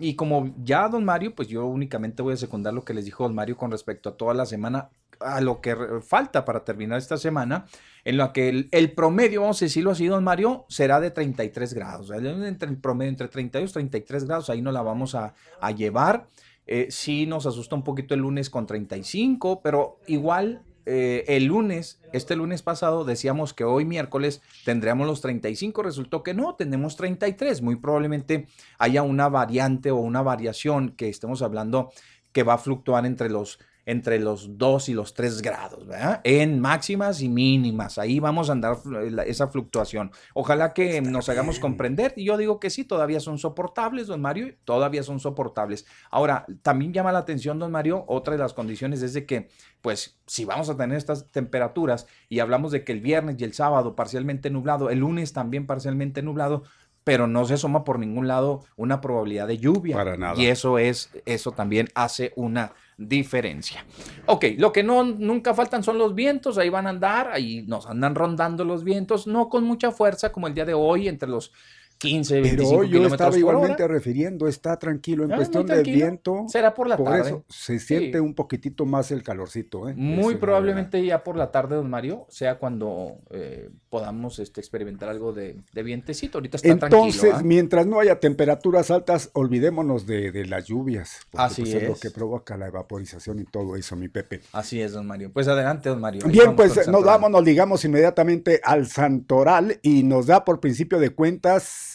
Y como ya don Mario, pues yo únicamente voy a secundar lo que les dijo don Mario con respecto a toda la semana, a lo que falta para terminar esta semana, en la que el, promedio, vamos a decirlo así, don Mario, será de 33 grados. Entre el promedio entre 32 y 33 grados, ahí nos la vamos a, a llevar. Eh, sí nos asusta un poquito el lunes con 35, pero igual eh, el lunes, este lunes pasado, decíamos que hoy miércoles tendríamos los 35, resultó que no, tenemos 33. Muy probablemente haya una variante o una variación que estemos hablando que va a fluctuar entre los entre los 2 y los 3 grados, ¿verdad? En máximas y mínimas. Ahí vamos a andar esa fluctuación. Ojalá que nos hagamos comprender. Y yo digo que sí, todavía son soportables, don Mario, todavía son soportables. Ahora, también llama la atención, don Mario, otra de las condiciones es de que, pues, si vamos a tener estas temperaturas y hablamos de que el viernes y el sábado parcialmente nublado, el lunes también parcialmente nublado, pero no se asoma por ningún lado una probabilidad de lluvia.
Para nada.
Y eso es, eso también hace una diferencia. Ok, lo que no nunca faltan son los vientos, ahí van a andar, ahí nos andan rondando los vientos, no con mucha fuerza como el día de hoy, entre los 15 y
Pero
25
hoy yo
kilómetros
estaba
por
igualmente
hora.
refiriendo, está tranquilo. En
Ah,
cuestión de viento,
Será por la
por
tarde.
eso se siente
Sí.
un poquitito más el calorcito. ¿eh?
Muy
Ese,
probablemente ya por la tarde, don Mario, sea cuando eh, podamos este, experimentar algo de, de vientecito. Ahorita está
Entonces,
tranquilo. ¿ah?
mientras no haya temperaturas altas, olvidémonos de, de las lluvias.
Así
pues, lo
es.
que provoca la evaporización y todo eso, mi Pepe.
Así es, don Mario. Pues adelante, don Mario. Ahí
Bien, pues nos vamos, nos ligamos inmediatamente al Santoral y nos da por principio de cuentas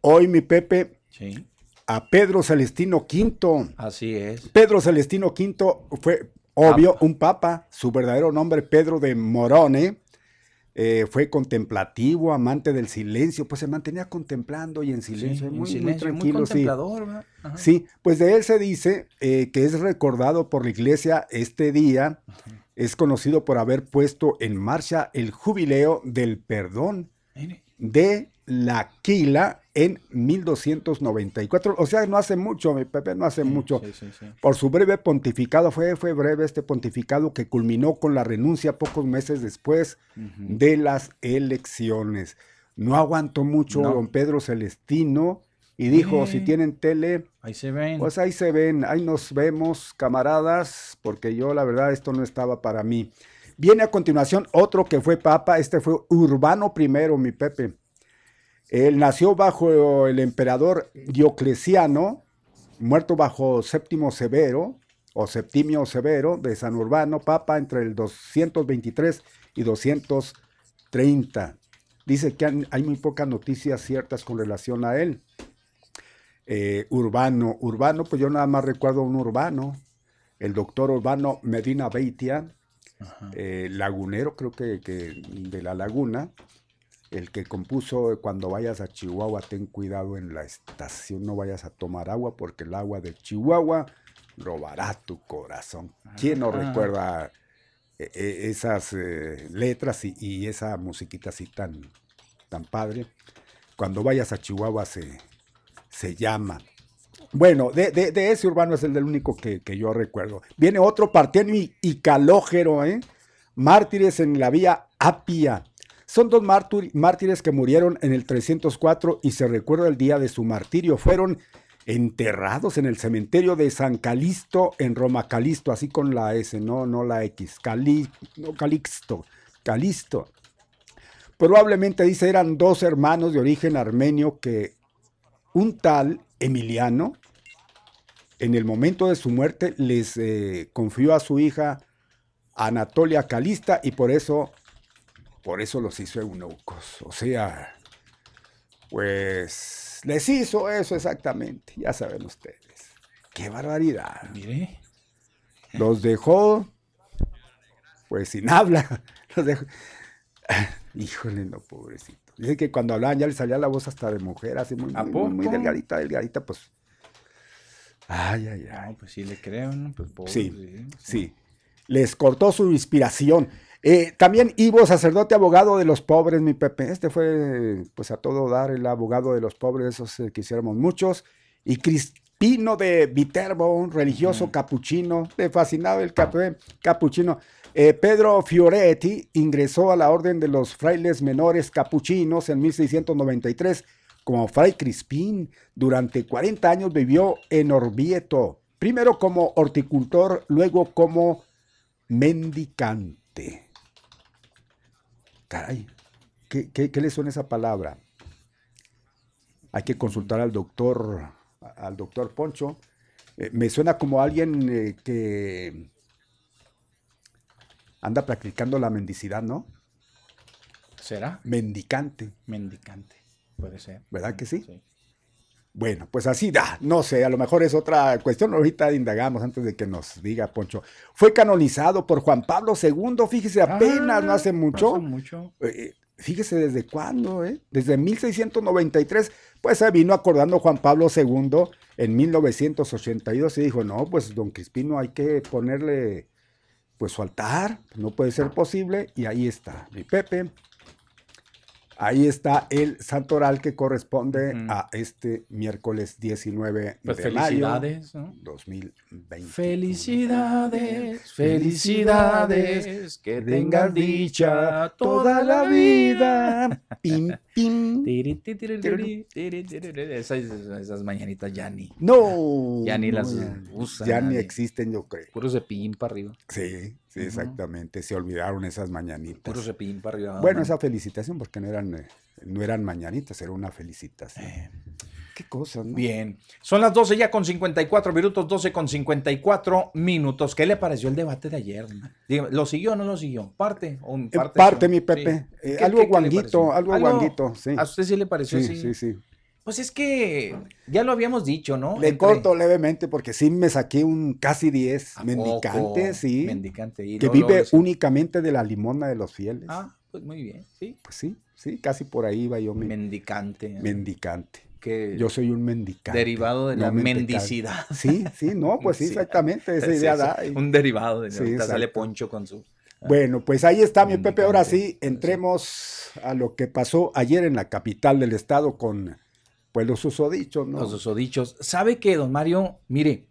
hoy, mi Pepe,
Sí,
a Pedro Celestino V.
así es.
Pedro Celestino V fue, obvio, un papa, su verdadero nombre Pedro de Morone. eh, fue contemplativo, amante del silencio, pues se mantenía contemplando y en silencio,
Sí,
muy, muy
silencio, muy
tranquilo, sí.
contemplador. Ajá.
Sí, pues de él se dice eh, que es recordado por la iglesia este día, es conocido por haber puesto en marcha el jubileo del perdón de la Quila en 1294, o sea, no hace mucho, mi Pepe, no hace mucho.
sí, sí, sí.
Por su breve pontificado, fue, fue breve este pontificado que culminó con la renuncia pocos meses después de las elecciones. No aguantó mucho
No.
don Pedro Celestino y dijo, si tienen tele,
Ahí se ven.
pues ahí se ven, ahí nos vemos, camaradas, porque yo la verdad esto no estaba para mí. Viene a continuación otro que fue papa, este fue Urbano I, mi Pepe. Él nació bajo el emperador Diocleciano, muerto bajo Séptimo Severo, o Septimio Severo, de San Urbano, papa entre el 223 y 230. Dice que han- hay muy pocas noticias ciertas con relación a él. Eh, urbano, Urbano, pues yo nada más recuerdo un urbano, el doctor Urbano Medina Beitia, eh, lagunero, creo que, que de la laguna, el que compuso eh, cuando vayas a Chihuahua, ten cuidado en la estación, no vayas a tomar agua porque el agua de Chihuahua robará tu corazón. ¿Quién no recuerda eh, eh, esas eh, letras y, y esa musiquita así tan, tan padre? Cuando vayas a Chihuahua se, se llama. Bueno, de, de- de ese urbano es el del único que, que yo recuerdo. Viene otro partiano y, y calógero, ¿eh? Mártires en la vía Apia. Son dos mártir- mártires que murieron en el 304 y se recuerda el día de su martirio. Fueron enterrados en el cementerio de San Calisto en Roma. Calisto, así con la S, no, no la X. Cali, no, Calixto, Calisto. Probablemente dice eran dos hermanos de origen armenio que un tal Emiliano, en el momento de su muerte, les eh, confió a su hija Anatolia Calista y por eso, por eso los hizo eunucos. O sea, pues les hizo eso exactamente, ya saben ustedes. Qué barbaridad.
Mire.
Los dejó, pues sin habla. Los dejó. Híjole, no, pobrecito. Dice que cuando hablaban ya le salía la voz hasta de mujer, así muy,
¿A
muy, delgadita, delgadita, pues. Ay, ay, ay.
No, pues sí le creo, ¿no? Pues pobre,
Sí, sí. Les cortó su inspiración. Eh, también Ivo, sacerdote abogado de los pobres, mi Pepe. Este fue, pues a todo dar, el abogado de los pobres, esos eh, quisiéramos muchos. Y Crispino de Viterbo, un religioso capuchino, le fascinaba el café capuchino. Eh, Pedro Fioretti ingresó a la orden de los frailes menores capuchinos en 1693 como fray Crispín. Durante 40 años vivió en Orvieto, primero como horticultor, luego como mendicante. Caray, ¿qué, qué, qué le suena esa palabra? Hay que consultar al doctor, al doctor Poncho. Eh, me suena como alguien eh, que anda practicando la mendicidad, ¿no?
¿Será?
Mendicante,
Mendicante. Puede ser.
¿verdad que sí?
Sí.
Bueno, pues así da, no sé, a lo mejor es otra cuestión, ahorita indagamos antes de que nos diga Poncho. Fue canonizado por Juan Pablo II, fíjese, apenas, no hace mucho.
Hace mucho.
Eh, fíjese desde cuándo, ¿eh? Desde 1693, pues se vino acordando Juan Pablo II en 1982 y dijo, no, pues don Crispino hay que ponerle pues su altar, no puede ser posible, y ahí está, mi Pepe. Ahí está el santoral que corresponde a este miércoles 19
Pues
de
felicidades,
mayo
¿no?
2020.
Felicidades, felicidades, que tengas dicha toda la vida.
Pim,
Esas, esas mañanitas ya ni,
No.
ya ni las
Ya ni existen, yo creo.
puro cepillín para arriba,
Sí, sí, exactamente. Se olvidaron esas mañanitas.
puro cepillín para arriba.
Bueno,
¿no?
esa felicitación, porque no eran, eh, no eran mañanitas, era una felicitación.
Eh,
Qué cosas, ¿no?
Bien, son las 12 ya con 54 minutos, 12 con 54 minutos. ¿Qué le pareció el debate de ayer? Dígame, ¿Lo siguió o no lo siguió? ¿Parte o en
En
parte?
parte,
sí?
mi Pepe.
Sí.
Eh,
¿Qué-
algo
qué-
guanguito, algo guanguito, sí.
¿A usted sí le pareció
Sí,
así?
sí, sí.
Pues es que ya lo habíamos dicho, ¿no?
Le
Entre-
corto levemente porque sí me saqué un casi 10
¿A
mendicante,
poco?
sí.
Mendicante. y
que vive únicamente de la limona de los fieles.
Ah, pues muy bien, sí.
Pues sí, sí, casi por ahí iba yo mi
Mendicante.
mendicante.
Que
Yo soy un mendicante.
derivado de
no
la mendicidad.
Sí, sí, no, pues sí, exactamente, esa idea
sí,
da. y-
Un derivado de
Sí,
sale. Poncho con su.
Bueno, pues ahí está mi Pepe. Ahora sí, entremos a lo que pasó ayer en la capital del estado con pues los susodichos, ¿no?
los susodichos. ¿Sabe qué, don Mario? Mire,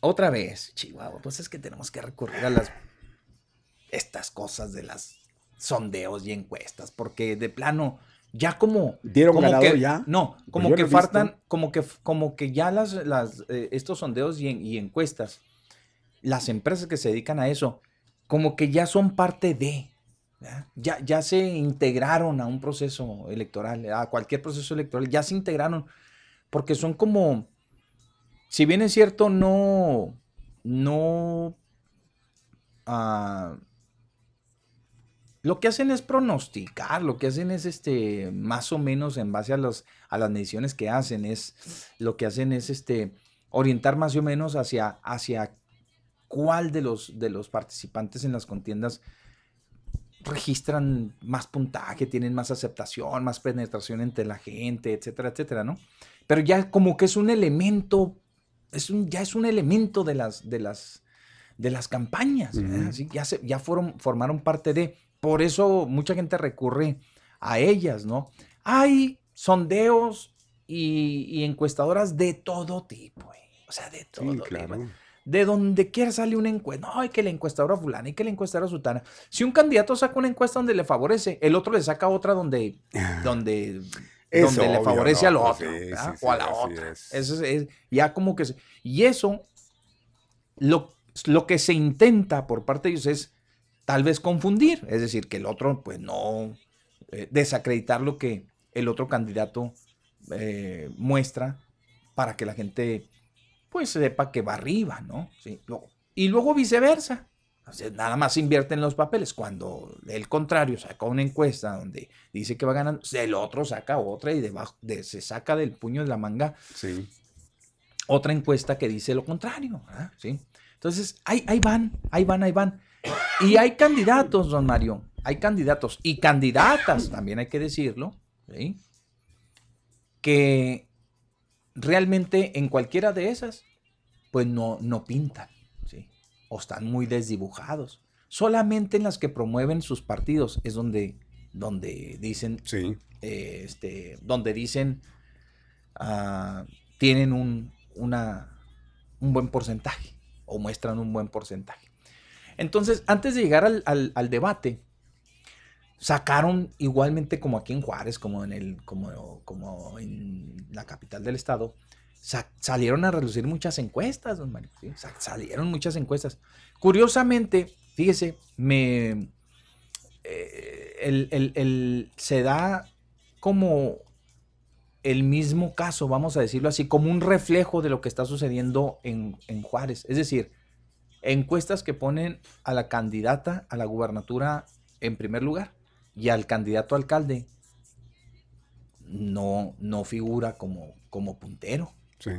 otra vez, Chihuahua, pues es que tenemos que recurrir a las estas cosas de las sondeos y encuestas, porque de plano, ya como.
¿Dieron
como
ganador
que,
ya?
No,
Pues
como que
no he visto.
faltan, como que, como que ya las, las, eh, estos sondeos y, en- y encuestas, las empresas que se dedican a eso, como que ya son parte de. Ya, ya se integraron a un proceso electoral, a cualquier proceso electoral, ya se integraron, porque son como, si bien es cierto, no, no, ah, lo que hacen es pronosticar, lo que hacen es este, más o menos en base a, los, a las mediciones que hacen, es, lo que hacen es este, orientar más o menos hacia, hacia cuál de los, de los participantes en las contiendas registran más puntaje, tienen más aceptación, más penetración entre la gente, etcétera, etcétera, ¿no? Pero ya como que es un elemento, es un, ya es un elemento de las, de las, de las campañas, ¿verdad?
Ujú.
Así, ya, se, ya fueron, formaron parte de, por eso mucha gente recurre a ellas, ¿no? Hay sondeos y, y encuestadoras de todo tipo, ¿eh? o sea, de todo
Sí,
tipo de donde quiera sale una encuesta. No, hay que la encuestadora fulana, y que la encuestadora sultana. Si un candidato saca una encuesta donde le favorece, el otro le saca otra donde, donde, donde le
obvio,
favorece
¿no?
al
Pues
otro.
sí,
¿verdad?
sí, sí,
o a la otra.
es.
Eso es, es- ya como que... se- y eso, lo, lo que se intenta por parte de ellos es tal vez confundir, es decir, que el otro, pues no, eh, desacreditar lo que el otro candidato eh, muestra para que la gente, pues sepa que va arriba, ¿no? Sí, luego- y luego viceversa. Nada más invierte en los papeles. Cuando el contrario saca una encuesta donde dice que va ganando, el otro saca otra y debajo de, se saca del puño de la manga
Sí.
otra encuesta que dice lo contrario. ¿Sí? Entonces, ahí, ahí van, ahí van, ahí van. Y hay candidatos, don Mario, hay candidatos y candidatas, también hay que decirlo, ¿sí? que realmente en cualquiera de esas, pues no, no pintan, ¿sí? o están muy desdibujados. Solamente en las que promueven sus partidos es donde, donde dicen,
Sí.
eh, este, donde dicen ah, tienen un, una, un buen porcentaje o muestran un buen porcentaje. Entonces, antes de llegar al, al- debate, sacaron igualmente como aquí en Juárez, como en, el, como, como en la capital del estado, sa- salieron a relucir muchas encuestas, don Mario. salieron muchas encuestas. Curiosamente, fíjese, me, eh, el- el- el- se da como el mismo caso, vamos a decirlo así, como un reflejo de lo que está sucediendo en, en Juárez. Es decir, encuestas que ponen a la candidata a la gubernatura en primer lugar y al candidato alcalde no, no figura como, como puntero.
Sí.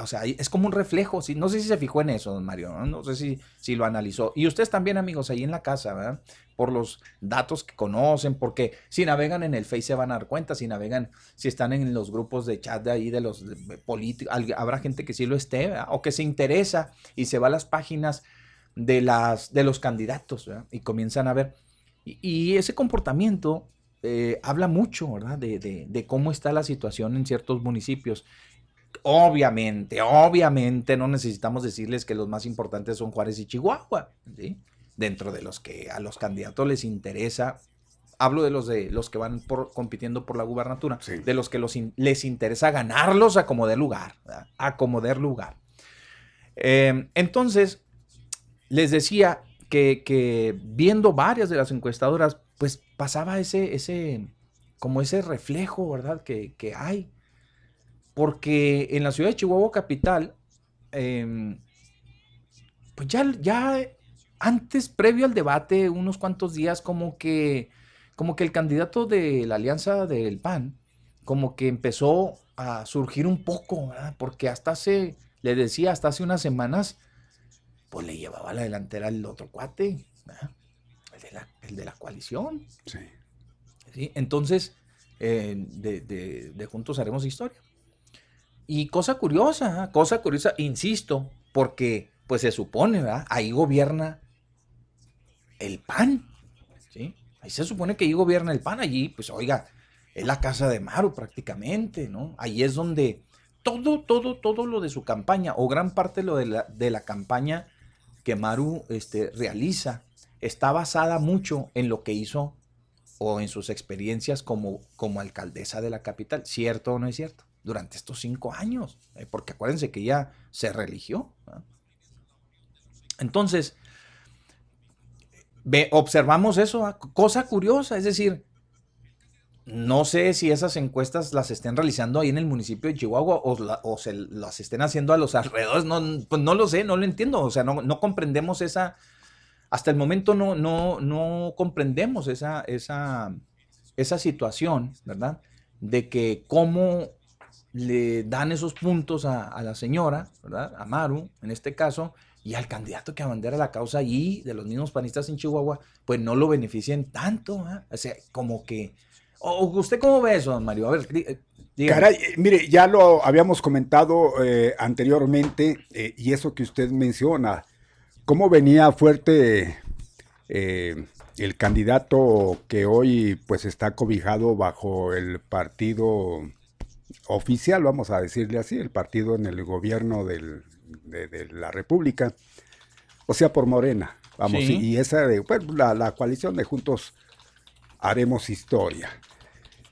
O sea, es como un reflejo. sí, No sé si se fijó en eso, don Mario. No, sé si, si lo analizó. Y ustedes también, amigos, ahí en la casa, ¿verdad? Por los datos que conocen, porque si navegan en el Face se van a dar cuenta, si navegan, si están en los grupos de chat de ahí de los políticos, habrá gente que sí lo esté, o que se interesa y se va a las páginas de, las, de los candidatos, ¿verdad? Y comienzan a ver. Y, ese comportamiento eh, habla mucho, ¿verdad? De- de cómo está la situación en ciertos municipios. Obviamente, obviamente no necesitamos decirles que los más importantes son Juárez y Chihuahua, ¿sí? Dentro de los que a los candidatos les interesa, hablo de los de los que van por, compitiendo por la gubernatura,
Sí.
de los que los in- les interesa ganarlos a como lugar, ¿verdad? a como lugar. Eh, entonces, les decía que, que viendo varias de las encuestadoras, pues pasaba ese, ese, como ese reflejo, ¿verdad? Que, que hay. Porque en la ciudad de Chihuahua capital, em, pues ya, ya antes, previo al debate, unos cuantos días, como que, como que el candidato de la alianza del PAN, como que empezó a surgir un poco, ¿verdad? Porque hasta hace, le decía, hasta hace unas semanas, pues le llevaba la delantera el otro cuate, ¿verdad? El de la, el de la coalición.
Sí.
¿sí? Entonces, eh, de, de- de Juntos Haremos Historia. Y cosa curiosa, cosa curiosa, insisto, porque pues se supone, ¿verdad? Ahí gobierna el PAN, ¿sí? Ahí se supone que ahí gobierna el PAN, allí, pues oiga, es la casa de Maru prácticamente, ¿no? Ahí es donde todo, todo, todo lo de su campaña, o gran parte lo de la, de la campaña que Maru este, realiza, está basada mucho en lo que hizo o en sus experiencias como, como alcaldesa de la capital, ¿cierto o no es cierto? Durante estos cinco años, eh, porque acuérdense que ella se religió. Entonces, ve, observamos eso, ¿ah? cosa curiosa, es decir, no sé si esas encuestas las estén realizando ahí en el municipio de Chihuahua o se las estén haciendo a los alrededores, no, pues no lo sé, no lo entiendo, o sea, no, no comprendemos esa, hasta el momento no, no, no comprendemos esa, esa, esa situación, ¿verdad? De que cómo le dan esos puntos a, la señora, ¿verdad? A Maru, en este caso, y al candidato que abandera la causa allí, de los mismos panistas en Chihuahua, pues no lo beneficien tanto, ¿ah? O sea, como que... o- ¿Usted cómo ve eso, don Mario? A ver, eh, dígame.
Eh, mire, ya lo habíamos comentado eh, anteriormente eh, y eso que usted menciona, cómo venía fuerte eh, el candidato que hoy pues está cobijado bajo el partido oficial, vamos a decirle así, el partido en el gobierno del, de, la República, o sea, por Morena, vamos, y, esa de, bueno, la, coalición de Juntos Haremos Historia.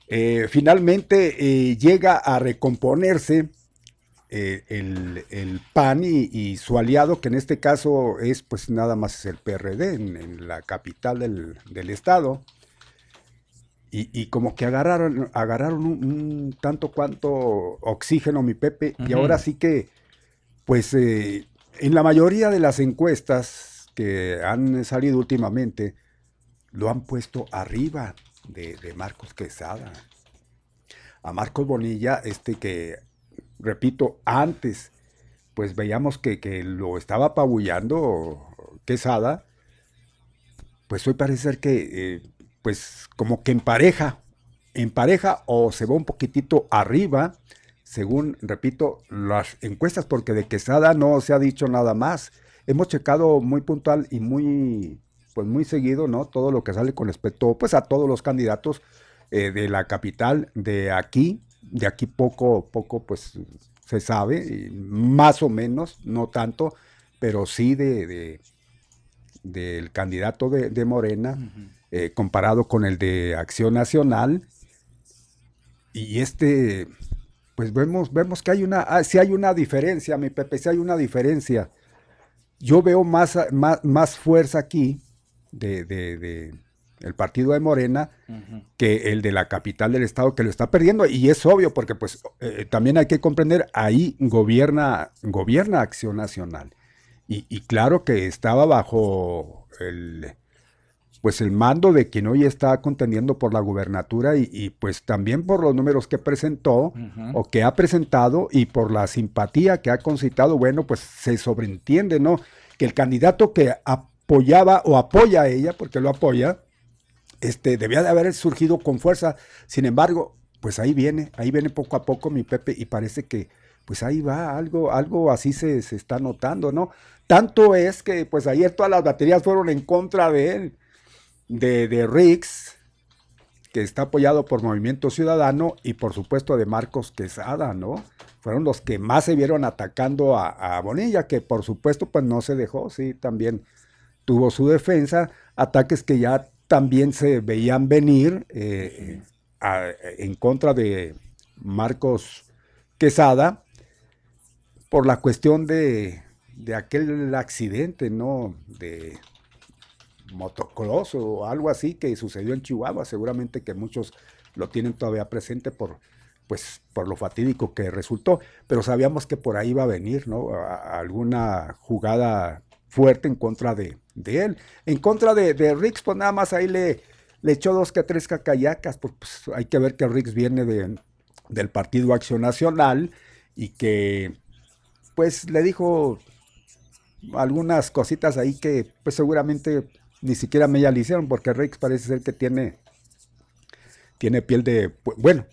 Eh, finalmente eh, llega a recomponerse eh, el, PAN y, su aliado, que en este caso es pues nada más el PRD en, la capital del, estado. Y, como que agarraron, agarraron un, tanto cuanto oxígeno, mi Pepe, y ahora sí que, pues eh, en la mayoría de las encuestas que han salido últimamente, lo han puesto arriba de, de Marcos Quesada. A Marcos Bonilla, este que repito, antes, pues veíamos que, lo estaba apabullando Quesada, pues hoy parece ser que, eh, pues como que en pareja, en pareja o se va un poquitito arriba, según, repito, las encuestas, porque de Quesada no se ha dicho nada más. Hemos checado muy puntual y muy, pues muy seguido, ¿no? Todo lo que sale con respecto, pues a todos los candidatos eh, de la capital, de aquí, de aquí poco, poco pues se sabe, más o menos, no tanto, pero sí de, del candidato de, Morena, eh, comparado con el de Acción Nacional. Y este, pues vemos, vemos que hay una, ah, si hay una diferencia, mi Pepe, si hay una diferencia. Yo veo más, más, más fuerza aquí de, de el partido de Morena, que el de la capital del estado que lo está perdiendo. Y es obvio, porque pues eh, también hay que comprender, ahí gobierna, gobierna Acción Nacional. Y, claro que estaba bajo el, pues el mando de quien hoy está contendiendo por la gubernatura y, pues también por los números que presentó o que ha presentado y por la simpatía que ha concitado, bueno, pues se sobreentiende, ¿no? Que el candidato que apoyaba o apoya a ella, porque lo apoya, este, debía de haber surgido con fuerza. Sin embargo, pues ahí viene, ahí viene poco a poco mi Pepe y parece que pues ahí va, algo, algo así se, está notando, ¿no? Tanto es que pues ayer todas las baterías fueron en contra de él, de, de Rix, que está apoyado por Movimiento Ciudadano y por supuesto de Marcos Quesada, ¿no? Fueron los que más se vieron atacando a, a Bonilla, que por supuesto pues no se dejó, sí, también tuvo su defensa, ataques que ya también se veían venir eh, en contra de Marcos Quesada por la cuestión de, aquel accidente, ¿no? De motocross o algo así que sucedió en Chihuahua. Seguramente que muchos lo tienen todavía presente por, pues, por lo fatídico que resultó. Pero sabíamos que por ahí iba a venir, ¿no? alguna jugada fuerte en contra de, él. En contra de, de pues nada más ahí le, le echó dos que tres cacayacas, pues, pues hay que ver que Rix viene de, del Partido Acción Nacional y que pues le dijo algunas cositas ahí que pues seguramente ni siquiera me ya le hicieron porque Rix parece ser que tiene tiene piel de bueno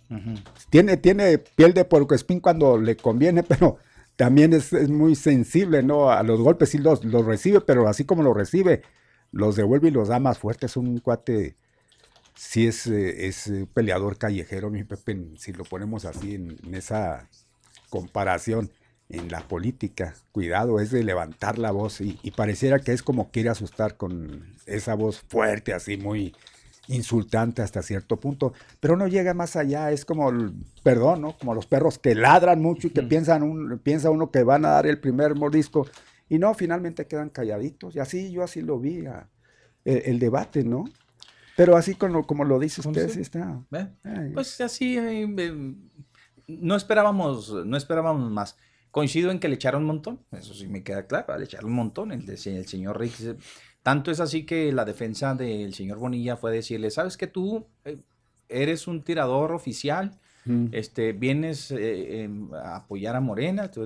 tiene tiene piel de espín cuando le conviene pero también es, muy sensible, ¿no? A los golpes sí los, los recibe, pero así como los recibe, los devuelve y los da más fuerte. Es un cuate, sí es, eh, es peleador callejero, mi Pepe, si lo ponemos así en, esa comparación en la política. Cuidado, es de levantar la voz y, y, pareciera que es como quiere asustar con esa voz fuerte, así muy, insultante hasta cierto punto, pero no llega más allá, es como, perdón, ¿no? Como los perros que ladran mucho y que piensan un, piensa uno que van a dar el primer mordisco y no, finalmente quedan calladitos y así yo así lo vi el, debate, ¿no? Pero así como, como lo dice usted, sí está.
Pues así, no esperábamos, no esperábamos más. Coincido en que le echaron un montón, eso sí me queda claro, le echaron un montón. El, el señor Rick tanto es así que la defensa del señor Bonilla fue decirle, sabes que tú eh, eres un tirador oficial, este, vienes eh, em, a apoyar a Morena, tú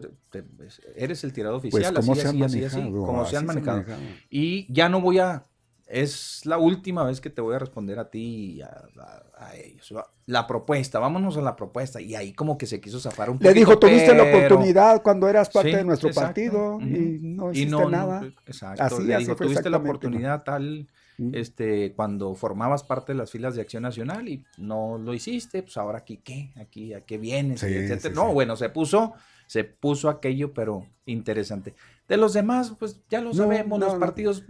eres el tirador pues, oficial,
así, así,
así, así, como se han manejado. Y ya no voy a, es la última vez que te voy a responder a ti y a, a- a ellos. La propuesta, vámonos a la propuesta. Y ahí como que se quiso zafar un
Le
poquito.
dijo, tuviste la oportunidad cuando eras parte
Sí,
de nuestro
exacto.
partido y no hiciste
no,
nada.
exacto.
Así,
le
así
dijo, tuviste la oportunidad tal, este, cuando formabas parte de las filas de Acción Nacional y no lo hiciste, pues ahora aquí qué, aquí a qué vienes,
Sí,
etcétera.
sí,
no,
sí.
bueno, se puso, se puso aquello, pero interesante. De los demás, pues ya lo
No,
sabemos,
no,
los
no.
partidos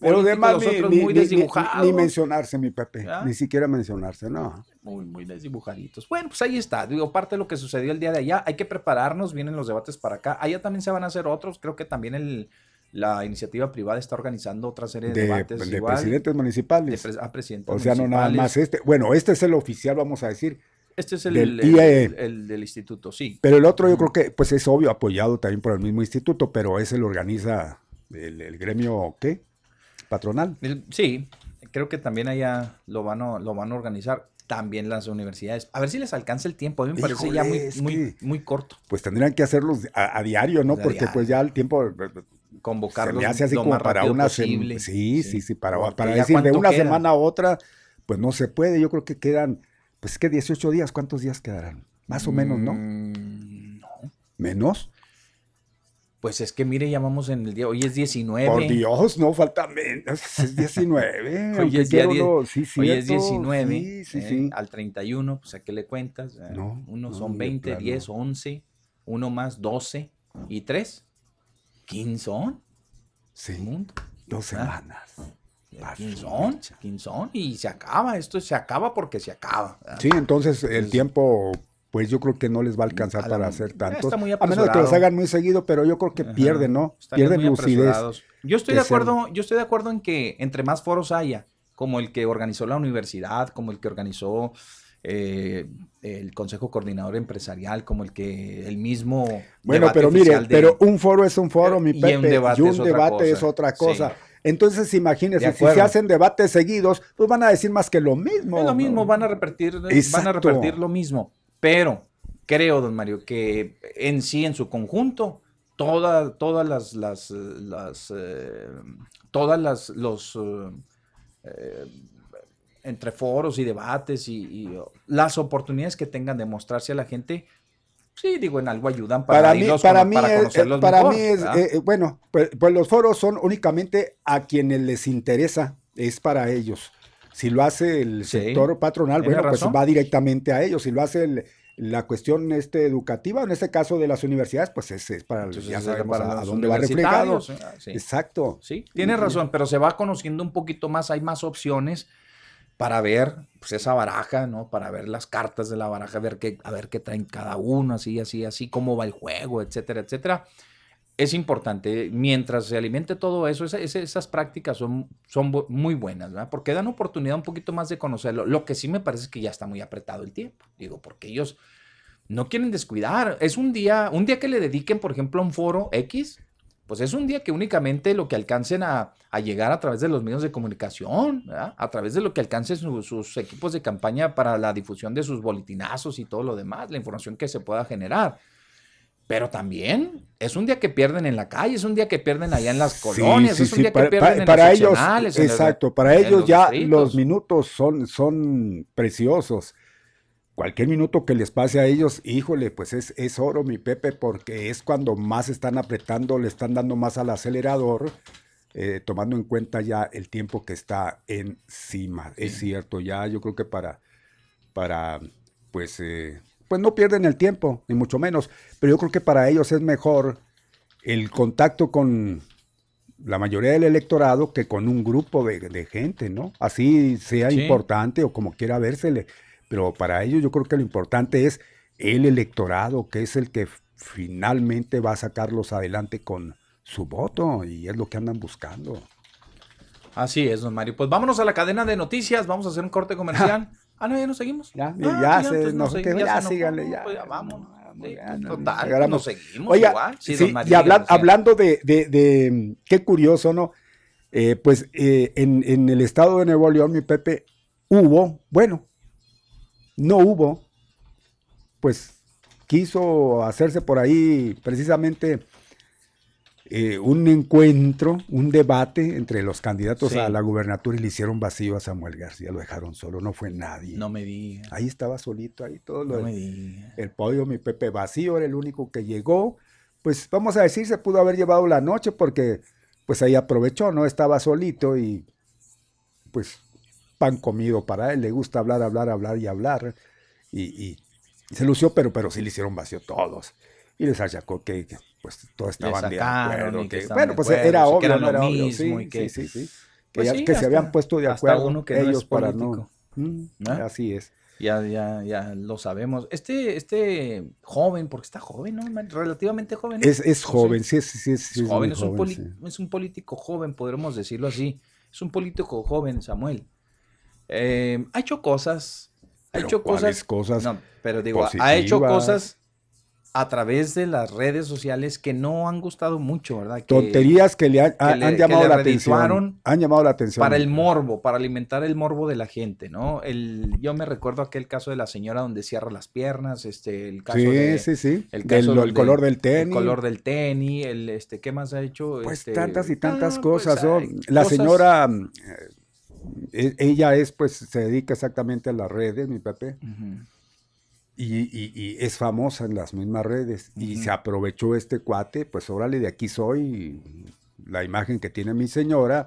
Pero demás ni, ni-
muy
ni- ni-
desdibujados.
ni mencionarse, mi Pepe. Ni siquiera mencionarse, no.
Muy, muy desdibujaditos. Bueno, pues ahí está. Digo, parte de lo que sucedió el día de allá. Hay que prepararnos, vienen los debates para acá. Allá también se van a hacer otros. Creo que también el, la iniciativa privada está organizando otra serie de,
De,
debates.
de
igual,
presidentes
de
municipales.
pres- a presidentes
o sea, no nada más este. Bueno, este es el oficial, vamos a decir.
Este es el,
del
el-
IAE.
el- el del instituto, sí.
Pero el otro yo creo que, pues es obvio, apoyado también por el mismo instituto, pero ese lo organiza el, el gremio, ¿qué? Patronal.
Sí, creo que también allá lo van, a, lo van a organizar. También las universidades. A ver si les alcanza el tiempo. A mí me parece ya muy, muy, corto.
Pues tendrían que hacerlos a, a diario, ¿no?
A
Porque
diario.
pues ya el tiempo se
Convocarlos
me hace así
lo
como
más
para una
posible.
semana. Sí, sí, sí, para,
Porque
para decir de una
queda.
semana a otra, pues no se puede. Yo creo que quedan, pues es que 18 días, ¿cuántos días quedarán? Más o menos, ¿no?
Mm, no.
¿Menos?
Pues es que mire, ya vamos en el día, hoy es 19.
Por Dios, no falta menos. Es 19.
Hoy es, día
quiera
10
uno- sí,
hoy es
cierto,
19,
Sí, sí,
eh, al 31, pues a qué le cuentas, Eh,
No,
uno
no,
son
de
20,
plano.
10, 11, uno más 12 y 3, 15 son,
Sí,
mundo.
dos
Ah.
semanas.
15 son, 15 son y se acaba, esto se acaba porque se acaba. ¿verdad?
Sí, entonces el
Entonces-
tiempo, pues yo creo que no les va a alcanzar
A la-
para hacer
ya
tantos.
está muy
a menos de que los hagan muy seguido, pero yo creo que
Ajá,
pierden, ¿no?
estarían
Pierden lucidez.
Yo estoy
de ser-
acuerdo, yo estoy de acuerdo en que entre más foros haya, como el que organizó la universidad, como el que organizó eh, el Consejo Coordinador Empresarial, como el que el mismo
Bueno, pero mire,
de-
pero un foro es un foro, mi
Y un
Pepe,
debate
y un
es
debate es otra cosa.
Sí.
Entonces, imagínense, si se hacen debates seguidos, pues van a decir más que lo mismo.
Es lo
¿no?
mismo, van a repetir, van a repetir lo mismo. Pero creo, don Mario, que en sí, en su conjunto, toda, todas las, las, eh, las, eh, todas las, los eh, eh, entre foros y debates y, y, las oportunidades que tengan de mostrarse a la gente, sí, digo, en algo ayudan para,
Para mí, para
cono-
mí,
para
es, para
mejor,
mí es, eh, bueno, pues, pues los foros son únicamente a quienes les interesa, es para ellos. Si lo hace el
Sí,
sector patronal, bueno, pues
razón.
va directamente a ellos. Si lo hace el- la cuestión este, educativa, en este caso de las universidades, pues es, es para,
Entonces,
ya
es
sabemos
para
a, a
los
dónde va reflejado.
ah, sí.
Exacto.
Sí, tiene razón, pero se va conociendo un poquito más, hay más opciones para ver pues, esa baraja, ¿no? Para ver las cartas de la baraja, ver qué, a ver qué traen cada uno, así, así, así, cómo va el juego, etcétera, etcétera. Es importante, mientras se alimente todo eso, esa- esa- esas prácticas son, muy buenas, ¿verdad? Porque dan oportunidad un poquito más de conocerlo. Lo que sí me parece es que ya está muy apretado el tiempo, digo, porque ellos no quieren descuidar. Es un día, un día que le dediquen, por ejemplo, a un foro X, pues es un día que únicamente lo que alcancen a, llegar a través de los medios de comunicación, ¿verdad? a través de lo que alcancen su- sus equipos de campaña para la difusión de sus boletinazos y todo lo demás, la información que se pueda generar. Pero también es un día que pierden en la calle, es un día que pierden allá en las colonias,
sí,
es un
sí,
día
para,
que pierden
para-
en
para
los
ellos,
seccionales, en los-
exacto, para ellos
los
ya
distritos.
los minutos son, son preciosos. Cualquier minuto que les pase a ellos, híjole, pues es, es oro, mi Pepe, porque es cuando más están apretando, le están dando más al acelerador, eh, tomando en cuenta ya el tiempo que está encima. Es cierto, ya yo creo que para, para pues, eh, pues no pierden el tiempo, ni mucho menos, pero yo creo que para ellos es mejor el contacto con la mayoría del electorado que con un grupo de, de gente, ¿no? Así sea
Sí.
importante o como quiera vérsele, pero para ellos yo creo que lo importante es el electorado, que es el que finalmente va a sacarlos adelante con su voto y es lo que andan buscando.
Así es, don Mario. Pues vámonos a la cadena de noticias, vamos a hacer un corte comercial. Ah, no, ya nos seguimos.
Ya,
Ah,
ya se
entonces
nos-
nos
que
segui-
ya
se
síganle, ya.
pues ya vámonos. Sí,
Ya,
total, nos seguimos
Oiga,
igual. Sí,
y habla- hablando de, de- de- qué curioso, ¿no? Eh, pues eh, en, en el estado de Nuevo León, mi Pepe, hubo, bueno, no hubo, pues quiso hacerse por ahí precisamente eh, un encuentro, un debate entre los candidatos
Sí.
a la gubernatura y le hicieron vacío a Samuel García, lo dejaron solo, no fue nadie.
No me diga.
Ahí estaba solito, ahí todo lo
No me diga.
el podio, mi Pepe vacío, era el único que llegó. Pues vamos a decir, se pudo haber llevado la noche porque pues ahí aprovechó, ¿no? Estaba solito y pues pan comido para él, le gusta hablar, hablar, hablar y hablar. Y, y se lució, pero, pero sí le hicieron vacío todos. Y les achacó que, que, pues todos estaban de acuerdo.
que
que- bueno, pues
acuerdo,
era
sí, que
obvio,
era
no
lo
era obvio,
mismo
sí,
y que-
sí, sí,
Pues
ya-
sí,
se habían puesto de acuerdo
uno que no es
ellos para no. Mm,
¿no?
Así es.
Ya, ya, ya lo sabemos. Este, este joven, porque está joven, ¿no? Relativamente joven.
Es, es joven, sí, sí, sí, sí,
Es joven, es, un
joven, sí.
es un político joven, podremos decirlo así. Es un político joven, Samuel. Eh, ha hecho cosas. Ha
Pero
hecho
¿cuáles
cosas.
cosas
No, pero digo, ha hecho cosas a través de las redes sociales que no han gustado mucho, ¿verdad? Que-
tonterías que le han, han-
le-
han
que
llamado
le
la atención. Han llamado la atención.
para el morbo, para alimentar el morbo de la gente, ¿no? El, yo me recuerdo aquel caso de la señora donde cierra las piernas, este, el caso
Sí,
de,
sí, sí.
el,
Del-
caso
el
donde-
color del
el
tenis.
color del tenis, el, este, ¿qué más ha hecho?
Pues
Este,
tantas y tantas
ah, pues,
cosas. ¿no?
hay
La
cosas-
señora, mm, eh, ella es, pues, se dedica exactamente a las redes, mi Pepe,
Ujú.
Y, y- y es famosa en las mismas redes. Y se aprovechó este cuate, pues, órale, de aquí soy, la imagen que tiene mi señora,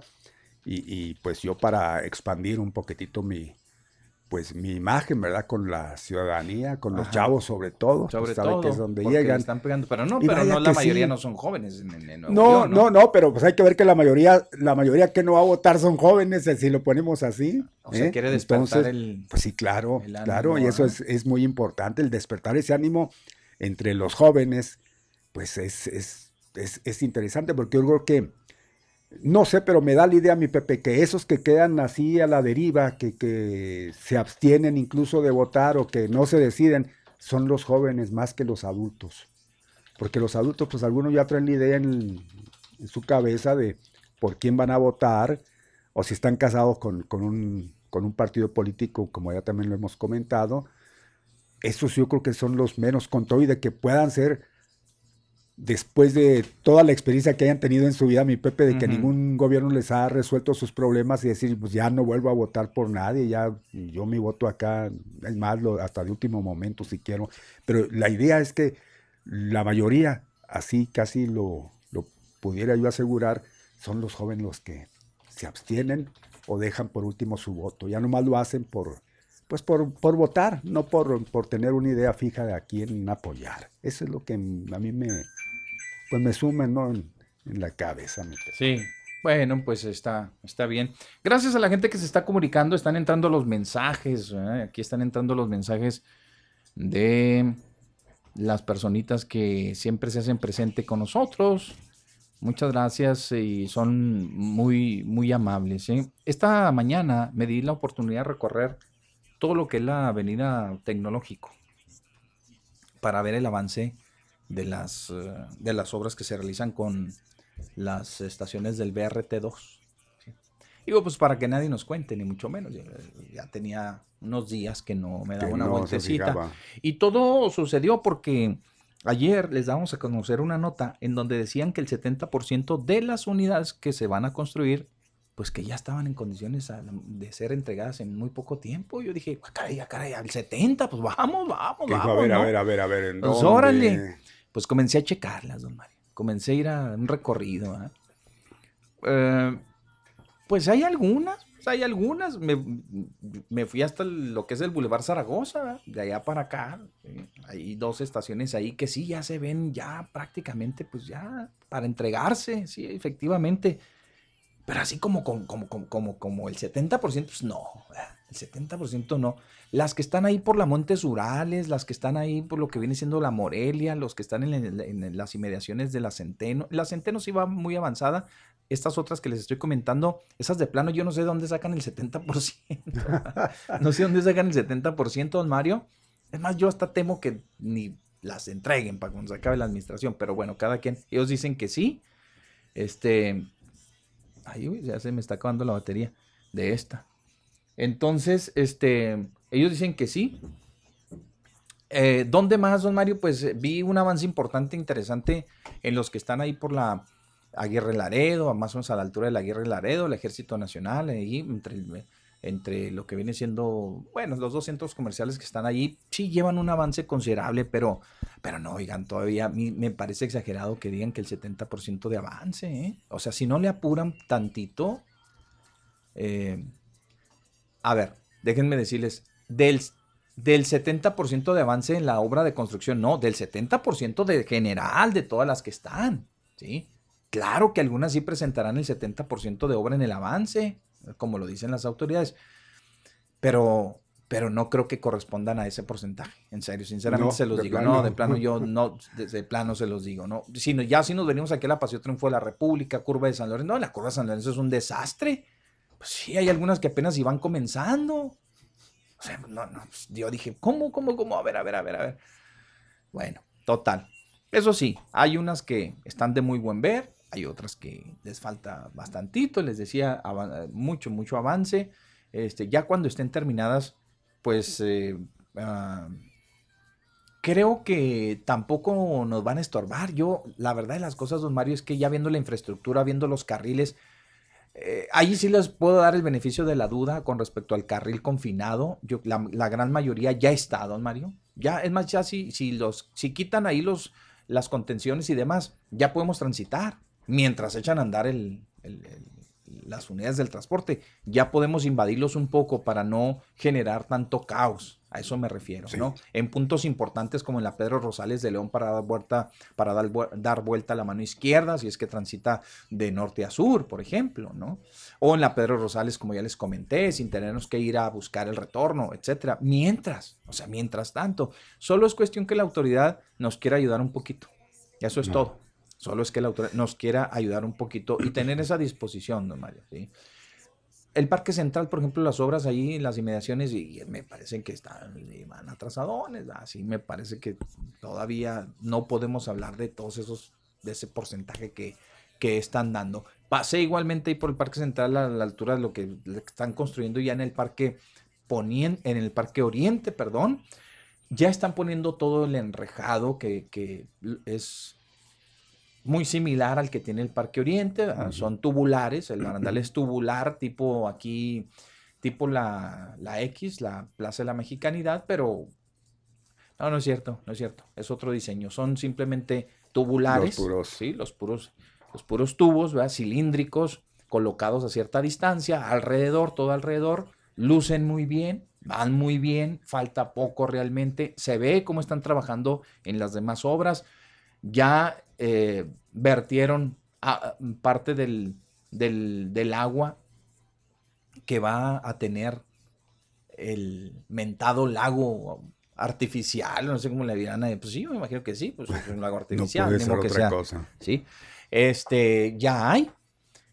y, y, pues yo para expandir un poquitito mi, pues mi imagen, ¿verdad? Con la ciudadanía, con los
Ajá.
chavos sobre todo, pues,
Sobre
sabe
todo,
que es donde llegan.
están pegando, pero no,
Y
pero no, la mayoría
sí.
no son jóvenes en, en- en Nuevo
No,
León,
no, no, pero pues hay que ver que la mayoría, la mayoría que no va a votar son jóvenes, eh, si lo ponemos así.
O sea,
¿eh?
quiere despertar
Entonces,
el-
Pues sí, claro,
el
claro, y eso es, es muy importante, el despertar ese ánimo entre los jóvenes, pues es, es, es, es interesante, porque yo creo que, no sé, pero me da la idea, mi Pepe, que esos que quedan así a la deriva, que, que se abstienen incluso de votar o que no se deciden, son los jóvenes más que los adultos. Porque los adultos, pues algunos ya traen la idea en, su cabeza de por quién van a votar, o si están casados con, con un, con un partido político, como ya también lo hemos comentado. Esos yo creo que son los menos, con todo y de que puedan ser, después de toda la experiencia que hayan tenido en su vida, mi Pepe, de que ningún gobierno les ha resuelto sus problemas y decir, pues ya no vuelvo a votar por nadie, ya yo mi voto acá, es más, lo- hasta el último momento si quiero. Pero la idea es que la mayoría, así casi lo, lo pudiera yo asegurar, son los jóvenes los que se abstienen o dejan por último su voto. Ya nomás lo hacen por, pues por, por votar, no por, por tener una idea fija de a quién apoyar. Eso es lo que a mí me, pues me suma ¿no? en, la cabeza.
Sí, bueno, pues está, está bien. Gracias a la gente que se está comunicando, están entrando los mensajes. ¿eh? Aquí están entrando los mensajes de las personitas que siempre se hacen presente con nosotros. Muchas gracias y son muy, muy amables. ¿eh? Esta mañana me di la oportunidad de recorrer todo lo que es la avenida tecnológico para ver el avance de las, eh, de las obras que se realizan con las estaciones del BRT2. ¿sí? Digo, pues para que nadie nos cuente, ni mucho menos. Ya, ya tenía unos días que no me daba
Que
una
no
vueltecita. Y todo sucedió porque ayer les damos a conocer una nota en donde decían que el 70% de las unidades que se van a construir, pues que ya estaban en condiciones a- de ser entregadas en muy poco tiempo. Yo dije, "Ah, caray, ah, caray, al 70, pues vamos, vamos, vamos.
a ver, a
¿no?".
ver, a ver, a ver, ¿en
Pues
dónde?
órale. Pues comencé a checarlas, don Mario. Comencé a ir a un recorrido. ¿ah? Eh, pues hay algunas, pues hay algunas. Me, me fui hasta lo que es el Boulevard Zaragoza, de allá para acá. Hay dos estaciones ahí que sí ya se ven ya prácticamente, pues ya para entregarse, sí, efectivamente. Pero así como, como, como, como, el 70%, pues no, el 70% no. Las que están ahí por la Montes Urales, las que están ahí por lo que viene siendo la Morelia, los que están en, en las inmediaciones de la Centeno. La Centeno sí va muy avanzada. Estas otras que les estoy comentando, esas de plano, yo no sé de dónde sacan el 70%. no sé dónde sacan el 70%, don Mario. Es más, yo hasta temo que ni las entreguen para cuando se acabe la administración. Pero bueno, cada quien. Ellos dicen que sí. Este. Ay, uy, ya se me está acabando la batería de esta. Entonces, este, ellos dicen que sí. Eh, ¿Dónde más, don Mario? Pues eh, vi un avance importante, interesante en los que están ahí por la Aguirre Laredo, más o menos a la altura del Aguirre Laredo, el Ejército Nacional, ahí entre, el- entre lo que viene siendo, bueno, los dos centros comerciales que están allí, sí llevan un avance considerable, pero, pero no, oigan, todavía me parece exagerado que digan que el 70% de avance, ¿eh? O sea, si no le apuran tantito, eh, a ver, déjenme decirles, del, del 70% de avance en la obra de construcción, no, del 70% de general de todas las que están, ¿sí? Claro que algunas sí presentarán el 70% de obra en el avance, como lo dicen las autoridades, pero, pero no creo que correspondan a ese porcentaje, en serio, sinceramente
No,
se los digo,
plano.
no, de plano yo no, de, de plano se los digo, no, si no- ya si nos venimos aquí a la Paseo Triunfo de la República, Curva de San Lorenzo, no, la Curva de San Lorenzo es un desastre, pues sí, hay algunas que apenas iban comenzando, o sea, no, no, pues, yo dije, ¿cómo, cómo, cómo? A ver, a ver, a ver, a ver. Bueno, total. Eso sí, hay unas que están de muy buen ver, hay otras que les falta bastantito, les decía, mucho, mucho avance. Este, ya cuando estén terminadas, pues eh, ah, creo que tampoco nos van a estorbar. Yo, la verdad de las cosas, don Mario, es que ya viendo la infraestructura, viendo los carriles, eh, ahí sí les puedo dar el beneficio de la duda con respecto al carril confinado. Yo, la, la gran mayoría ya está, don Mario. Ya, es más, ya si, si, los, si quitan ahí los, las contenciones y demás, ya podemos transitar. Mientras echan a andar el- el- el- las unidades del transporte, ya podemos invadirlos un poco para no generar tanto caos. A eso me refiero, ¿no? En puntos importantes como en la Pedro Rosales de León para dar vuelta, para dar vuelta a la mano izquierda, si es que transita de norte a sur, por ejemplo, ¿no? O en la Pedro Rosales, como ya les comenté, sin tenernos que ir a buscar el retorno, etcétera. Mientras, o sea, mientras tanto, solo es cuestión que la autoridad nos quiera ayudar un poquito. Eso es todo. Solo es que la autoridad nos quiera ayudar un poquito y tener esa disposición, don Mario, ¿sí? El Parque Central, por ejemplo, las obras ahí las inmediaciones, y me parece que están van atrasadones, así me parece que todavía no podemos hablar de todos esos, de ese porcentaje que, que están dando. Pasé igualmente ahí por el Parque Central a la altura de lo que están construyendo ya en el Parque Poniente, en el Parque Oriente, perdón. Ya están poniendo todo el enrejado que es muy similar al que tiene el Parque Oriente, ¿verdad? son tubulares, el barandal es tubular, tipo aquí, tipo la, la X, la Plaza de la Mexicanidad, pero no, no es cierto, no es cierto, es otro diseño, son simplemente tubulares,
Los puros.
sí, los puros, los puros tubos, ¿verdad? cilíndricos, colocados a cierta distancia, alrededor, todo alrededor, lucen muy bien, van muy bien, falta poco realmente, se ve cómo están trabajando en las demás obras, ya eh, vertieron a- parte del, del- del agua que va a tener el mentado lago artificial, no sé cómo le dirán, eh, pues sí, me imagino que sí, pues es un lago artificial,
puede
ni
ser
que
otra
sea,
cosa.
Sí, este, ya hay,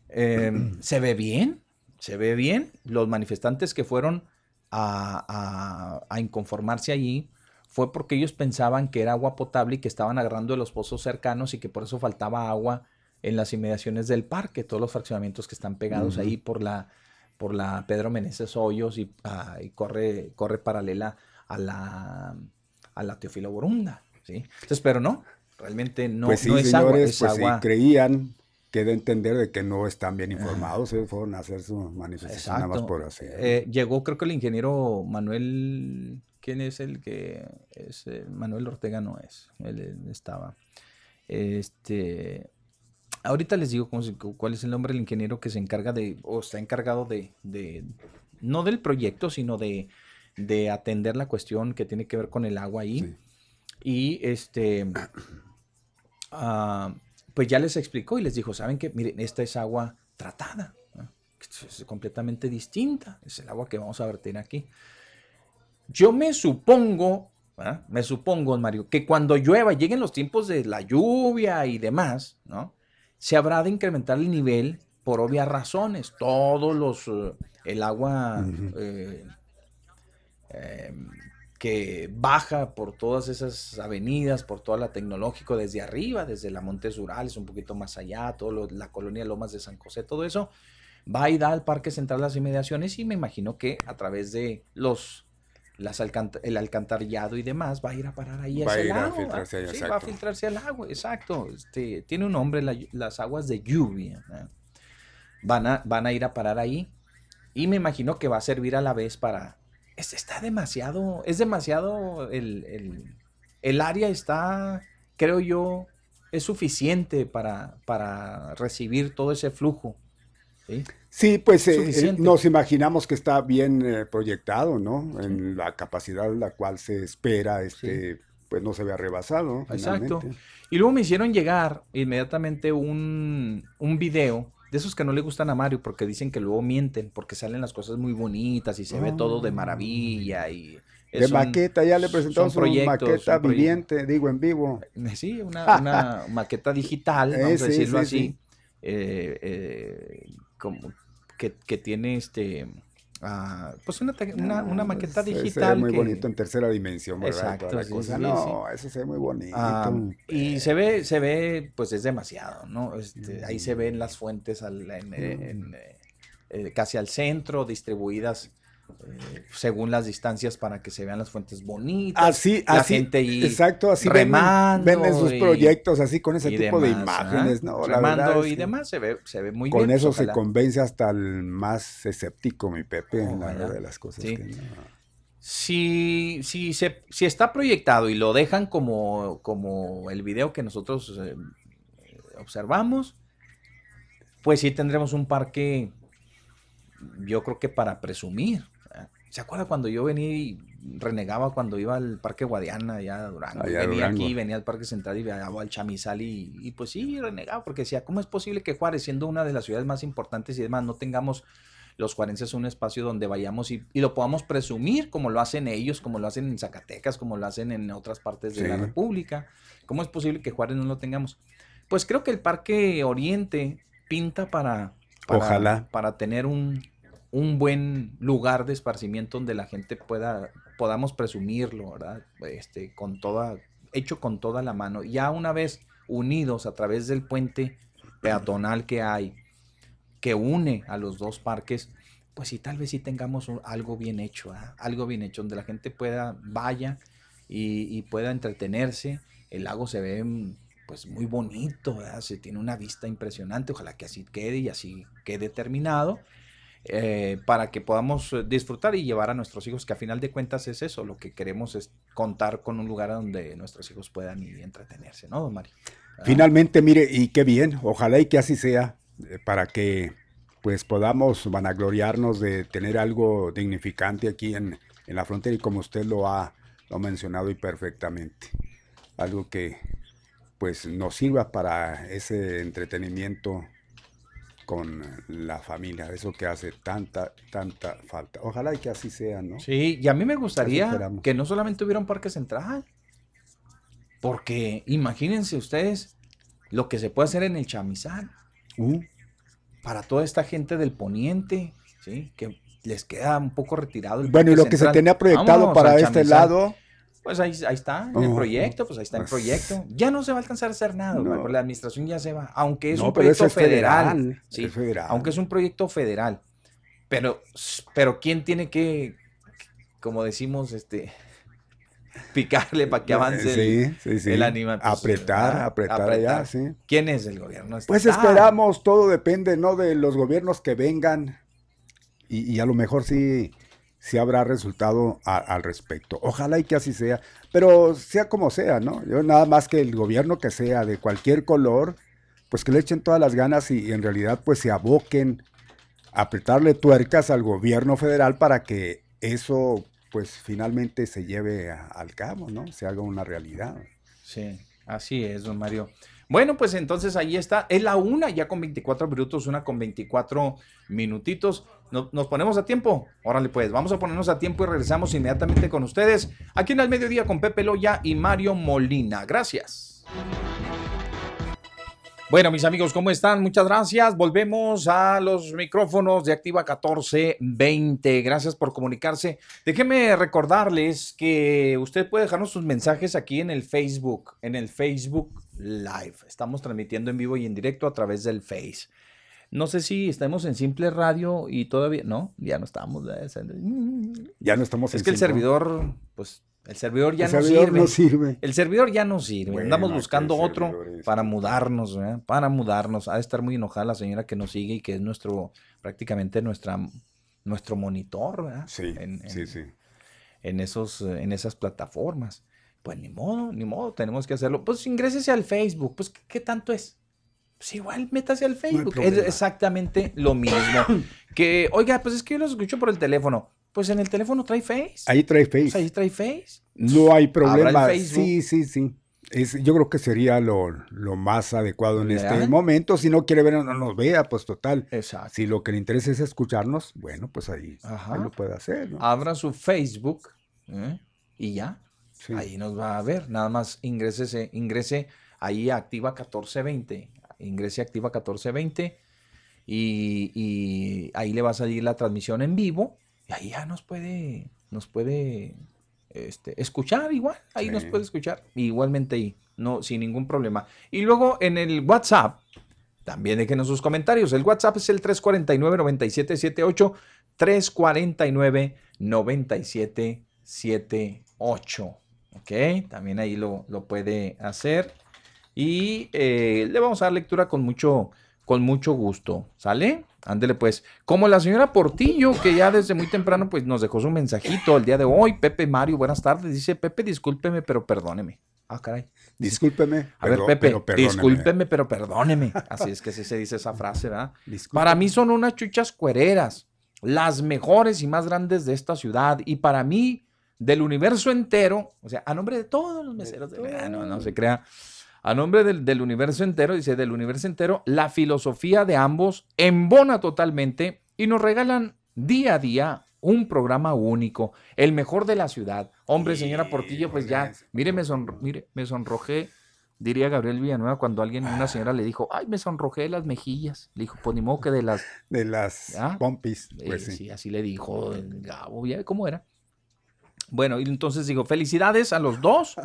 eh, se ve bien, se ve bien, los manifestantes que fueron a, a- a inconformarse allí fue porque ellos pensaban que era agua potable y que estaban agarrando de los pozos cercanos y que por eso faltaba agua en las inmediaciones del parque, todos los fraccionamientos que están pegados ahí por la, por la Pedro Meneses Hoyos y, ah, y corre, corre paralela a la, a la Teofilo Borunda, ¿sí? Entonces, pero no, realmente no,
pues sí,
no es agua,
señores,
es
pues sí,
agua.
creían que de entender de que no están bien informados, ellos fueron a hacer su manifestación nada más por así.
Eh, llegó, creo que el ingeniero Manuel, ¿quién es el que es? eh, Manuel Ortega no es, él, estaba. Este, ahorita les digo cómo se- cu- cuál es el nombre del ingeniero que se encarga de, o está encargado de, de no del proyecto, sino de, de atender la cuestión que tiene que ver con el agua ahí. Y este, ah, pues ya les explicó y les dijo, ¿saben qué? Miren, esta es agua tratada, ¿no? es completamente distinta, es el agua que vamos a verter aquí. Yo me supongo, ¿verdad? me supongo, Mario, que cuando llueva, lleguen los tiempos de la lluvia y demás, ¿no? Se habrá de incrementar el nivel por obvias razones. Todos los, eh, el agua eh, eh, que baja por todas esas avenidas, por toda la tecnológico, desde arriba, desde la Montes Urales, un poquito más allá, todo lo- la colonia Lomas de San José, todo eso, va y da al Parque Central las inmediaciones y me imagino que a través de los, las alcant- el alcantarillado y demás va a ir a parar ahí a
Va a ir a
lago,
filtrarse ahí.
Sí, va a filtrarse al agua, exacto. Este, tiene un nombre, la- las aguas de lluvia. Van a, van a ir a parar ahí y me imagino que va a servir a la vez para... Es, está demasiado, es demasiado, el, el, el área está, creo yo, es suficiente para, para recibir todo ese flujo. ¿Sí?
Sí, pues eh, eh, nos imaginamos que está bien eh, proyectado, ¿no? En la capacidad la cual se espera, este, pues no se vea rebasado.
Exacto.
finalmente.
Y luego me hicieron llegar inmediatamente un, un video de esos que no le gustan a Mario porque dicen que luego mienten porque salen las cosas muy bonitas y se ve todo de maravilla y
De
un-
maqueta, ya le presentamos una maqueta viviente, digo en vivo.
Sí, una, una maqueta digital,
Eh,
vamos a decirlo
sí,
así,
sí.
eh, eh, como que, que tiene este, ah, pues una, una, una maqueta
Se- Se ve
digital.
muy
que-
bonito en tercera dimensión, ¿verdad?
Exacto,
la
sí,
cosa.
sí,
no, eso se ve muy bonito.
Ah, y se ve, se ve, pues es demasiado, ¿no? Este, ahí se ven las fuentes al- en, eh, en, eh, eh, casi al centro, distribuidas eh, según las distancias para que se vean las fuentes bonitas.
Así,
la
así,
gente ahí
exacto, así venden-
remando
venden sus
y-
proyectos así con ese tipo de imágenes. ¿no? La
Remando
verdad es
y demás se ve, se ve muy
Con
bien.
eso
pues,
se convence hasta el más escéptico, mi Pepe, en la de las cosas.
Sí.
que no.
Si, si, se, si está proyectado y lo dejan como, como el video que nosotros eh, observamos, pues sí tendremos un parque, yo creo que para presumir. ¿Se acuerda cuando yo venía y renegaba cuando iba al Parque Guadiana allá a Durango?
Allá
venía
Durango.
aquí, venía al Parque Central y viajaba al Chamizal y, y pues sí, renegaba porque decía, ¿cómo es posible que Juárez, siendo una de las ciudades más importantes y demás, no tengamos los juarenses un espacio donde vayamos y, y lo podamos presumir como lo hacen ellos, como lo hacen en Zacatecas, como lo hacen en otras partes de la. República. ¿Cómo es posible que Juárez no lo tengamos? Pues creo que el Parque Oriente pinta para, para,
Ojalá.
para tener un, un buen lugar de esparcimiento donde la gente pueda, podamos presumirlo, ¿verdad? Este, con toda, hecho con toda la mano. Ya una vez unidos a través del puente peatonal que hay, que une a los dos parques, pues sí, tal vez sí tengamos algo bien hecho, ¿ah? algo bien hecho, donde la gente pueda, vaya y, y pueda entretenerse. El lago se ve mm, pues muy bonito, ¿verdad? se tiene una vista impresionante, ojalá que así quede y así quede terminado. Eh, para que podamos eh, disfrutar y llevar a nuestros hijos, que a final de cuentas es eso, lo que queremos es contar con un lugar donde nuestros hijos puedan y entretenerse, ¿no, don Mario? ¿Verdad?
Finalmente, mire, y qué bien, ojalá y que así sea, eh, para que pues podamos vanagloriarnos de tener algo dignificante aquí en, en la frontera y como usted lo ha, lo ha mencionado y perfectamente, algo que pues nos sirva para ese entretenimiento con la familia, eso que hace tanta, tanta falta. Ojalá y que así sea, ¿no?
Sí, y a mí me gustaría que no solamente hubiera un parque central, porque imagínense ustedes lo que se puede hacer en el chamizal
Uh,
para toda esta gente del poniente, ¿sí? Que les queda un poco retirado el
Bueno, y lo que se tenía proyectado
Vámonos
para este lado,
Pues ahí, ahí está, en el
Oh,
proyecto, pues ahí está el
pues,
proyecto. Ya no se va a alcanzar a hacer nada,
No.
porque la administración ya se va, aunque es
No,
un proyecto
es
federal.
federal,
sí,
es federal.
Aunque es un proyecto federal. Pero, pero ¿quién tiene que, como decimos, este picarle para que avance el,
Sí, sí, sí.
el animal? Pues,
apretar, apretar,
Apretar.
allá, sí.
¿Quién es el gobierno?
Pues esperamos, todo depende, ¿no? De los gobiernos que vengan y, y a lo mejor sí, sí habrá resultado al respecto. Ojalá y que así sea, pero sea como sea, ¿no? Yo nada más que el gobierno que sea de cualquier color, pues que le echen todas las ganas y, en realidad pues se aboquen a apretarle tuercas al gobierno federal para que eso pues finalmente se lleve a- al cabo, ¿no? Se haga una realidad.
Sí, así es, don Mario. Bueno, pues entonces ahí está. Es la una, ya con 24 minutos, una con 24 minutitos. No- ¿Nos ponemos a tiempo? Órale, pues, vamos a ponernos a tiempo y regresamos inmediatamente con ustedes aquí en el mediodía con Pepe Loya y Mario Molina. Gracias. Bueno, mis amigos, ¿cómo están? Muchas gracias. Volvemos a los micrófonos de Activa 1420. Gracias por comunicarse. Déjeme recordarles que usted puede dejarnos sus mensajes aquí en el Facebook, en el Facebook Live. Estamos transmitiendo en vivo y en directo a través del Face. No sé si estamos en simple radio y todavía. No, ya no estamos.
Ya no estamos
Es que el servidor, pues, el servidor ya
El
no,
servidor
sirve.
no sirve.
El servidor ya no sirve.
Bueno,
Andamos buscando otro para mudarnos, ¿verdad? Para mudarnos. Ha de estar muy enojada la señora que nos sigue y que es nuestro, prácticamente nuestra, nuestro monitor, ¿verdad?
Sí,
En- en-
sí, sí.
en, esos, eh, en esas plataformas. Pues ni modo, ni modo, tenemos que hacerlo. Pues ingrésese al Facebook, pues ¿qué, qué tanto es? Pues igual métase al Facebook. es exactamente lo mismo. que, oiga, pues es que yo los escucho por el teléfono. Pues en el teléfono trae Face.
Ahí trae Face.
Pues ahí trae Face.
No hay problema. Sí, sí, sí. Es, yo creo que sería lo, lo más adecuado en este momento. Si no quiere ver, no nos vea, pues total.
Exacto.
Si lo que le interesa es escucharnos, bueno, pues ahí, ahí lo puede hacer. ¿no?
Abra su Facebook ¿eh? y ya.
Sí.
Ahí nos va a ver. Nada más ingrese, ingrese ahí a Activa 1420. Ingrese a Activa 1420 y, y ahí le va a salir la transmisión en vivo. Y ahí ya nos puede, nos puede este, escuchar igual. Ahí nos puede escuchar. Igualmente ahí, no, sin ningún problema. Y luego en el WhatsApp, también déjenos sus comentarios. El WhatsApp es el 349-9778. 349-9778. Ok, también ahí lo, lo puede hacer. Y eh, le vamos a dar lectura con mucho, con mucho gusto. ¿Sale? Ándele pues. Como la señora Portillo, que ya desde muy temprano pues nos dejó su mensajito el día de hoy. Pepe Mario, buenas tardes. Dice, Pepe, discúlpeme, pero perdóneme. Ah, caray.
Discúlpeme.
A ver, Pepe,
pero
discúlpeme, pero perdóneme. Así es que sí se dice esa frase, ¿verdad?
Discúlpeme.
Para mí son unas chuchas cuereras, las mejores y más grandes de esta ciudad. Y para mí, del universo entero, o sea, a nombre de todos los meseros de verano, no se crea. A nombre del, del universo entero, dice, del universo entero, la filosofía de ambos embona totalmente y nos regalan día a día un programa único, el mejor de la ciudad. Hombre, señora Portillo, pues ya, mire, me, sonro- mire, me sonrojé, diría Gabriel Villanueva cuando alguien, una señora le dijo, ay, me sonrojé las mejillas. Le dijo, pues ni modo que de las...
De las
¿Ah?
pompis.
Eh,
Pues
sí.
sí.
así le dijo el Gabo, ya cómo era. Bueno, y entonces digo, felicidades a los dos.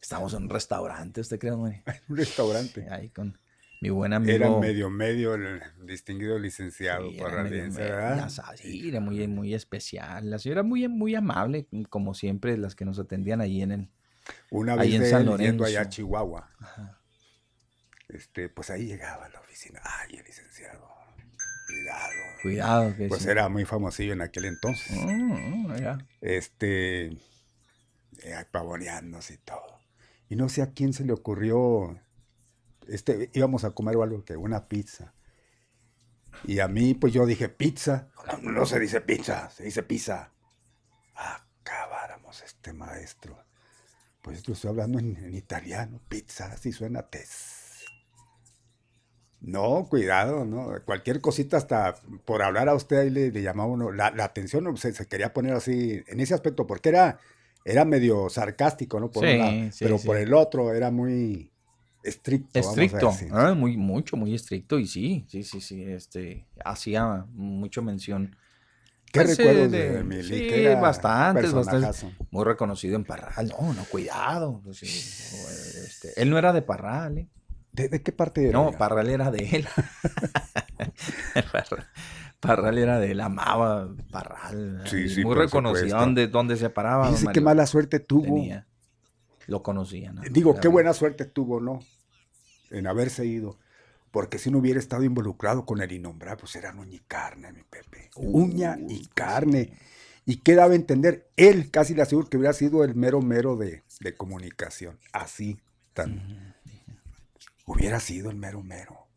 Estamos en un restaurante, ¿usted cree, güey?
Un restaurante.
Ahí con mi buen amigo.
Era medio medio el distinguido licenciado
Sí, ya sabes, sí, era muy, muy especial. La señora muy, muy amable, como siempre, las que nos atendían ahí en el.
Una
ahí
vez
en San
yendo
Lorenzo.
allá a Chihuahua. Este, pues ahí llegaba a la oficina. Ay, el licenciado. Cuidado.
Cuidado, que
Pues
sí.
era muy famosillo en aquel entonces.
Mm, mm, ya.
Este, eh, pavoneándose y todo. Y no sé a quién se le ocurrió, este, íbamos a comer algo que una pizza. Y a mí, pues yo dije pizza. No, se dice pizza, se dice pizza. Acabáramos este maestro. Pues lo estoy hablando en, italiano, pizza, así suena tes. No, cuidado, ¿no? Cualquier cosita hasta por hablar a usted ahí le, llamaba uno, la, atención se, se quería poner así en ese aspecto, porque era, era medio sarcástico, ¿no? Por un
Sí,
lado,
sí,
pero
sí.
por el otro era muy estricto. vamos a
Estricto,
decir.
ah, muy, mucho, muy estricto. Y sí, sí, sí, sí, este, hacía mucho mención.
¿Qué
pues, eh,
recuerdos
de-
de Mili?
Sí,
Que era
bastantes, bastantes. Muy reconocido en Parral. No, no, cuidado. pues, este, él no era de Parral, ¿eh?
¿De, de qué parte era?
No, Parral era de él. Parral, era de él, amaba Parral.
Sí, sí,
muy reconocido. Donde, donde se paraba.
Dice qué mala suerte tuvo.
tenía. Lo conocían. ¿no?
Digo,
Era
qué buena suerte tuvo, ¿no? En haberse ido. Porque si no hubiera estado involucrado con el innombrable, pues era uña y carne, mi Pepe. Uña y carne. Y qué daba a entender, él casi le aseguro que hubiera sido el mero mero de, de comunicación. Así, tan. Hubiera sido el mero mero.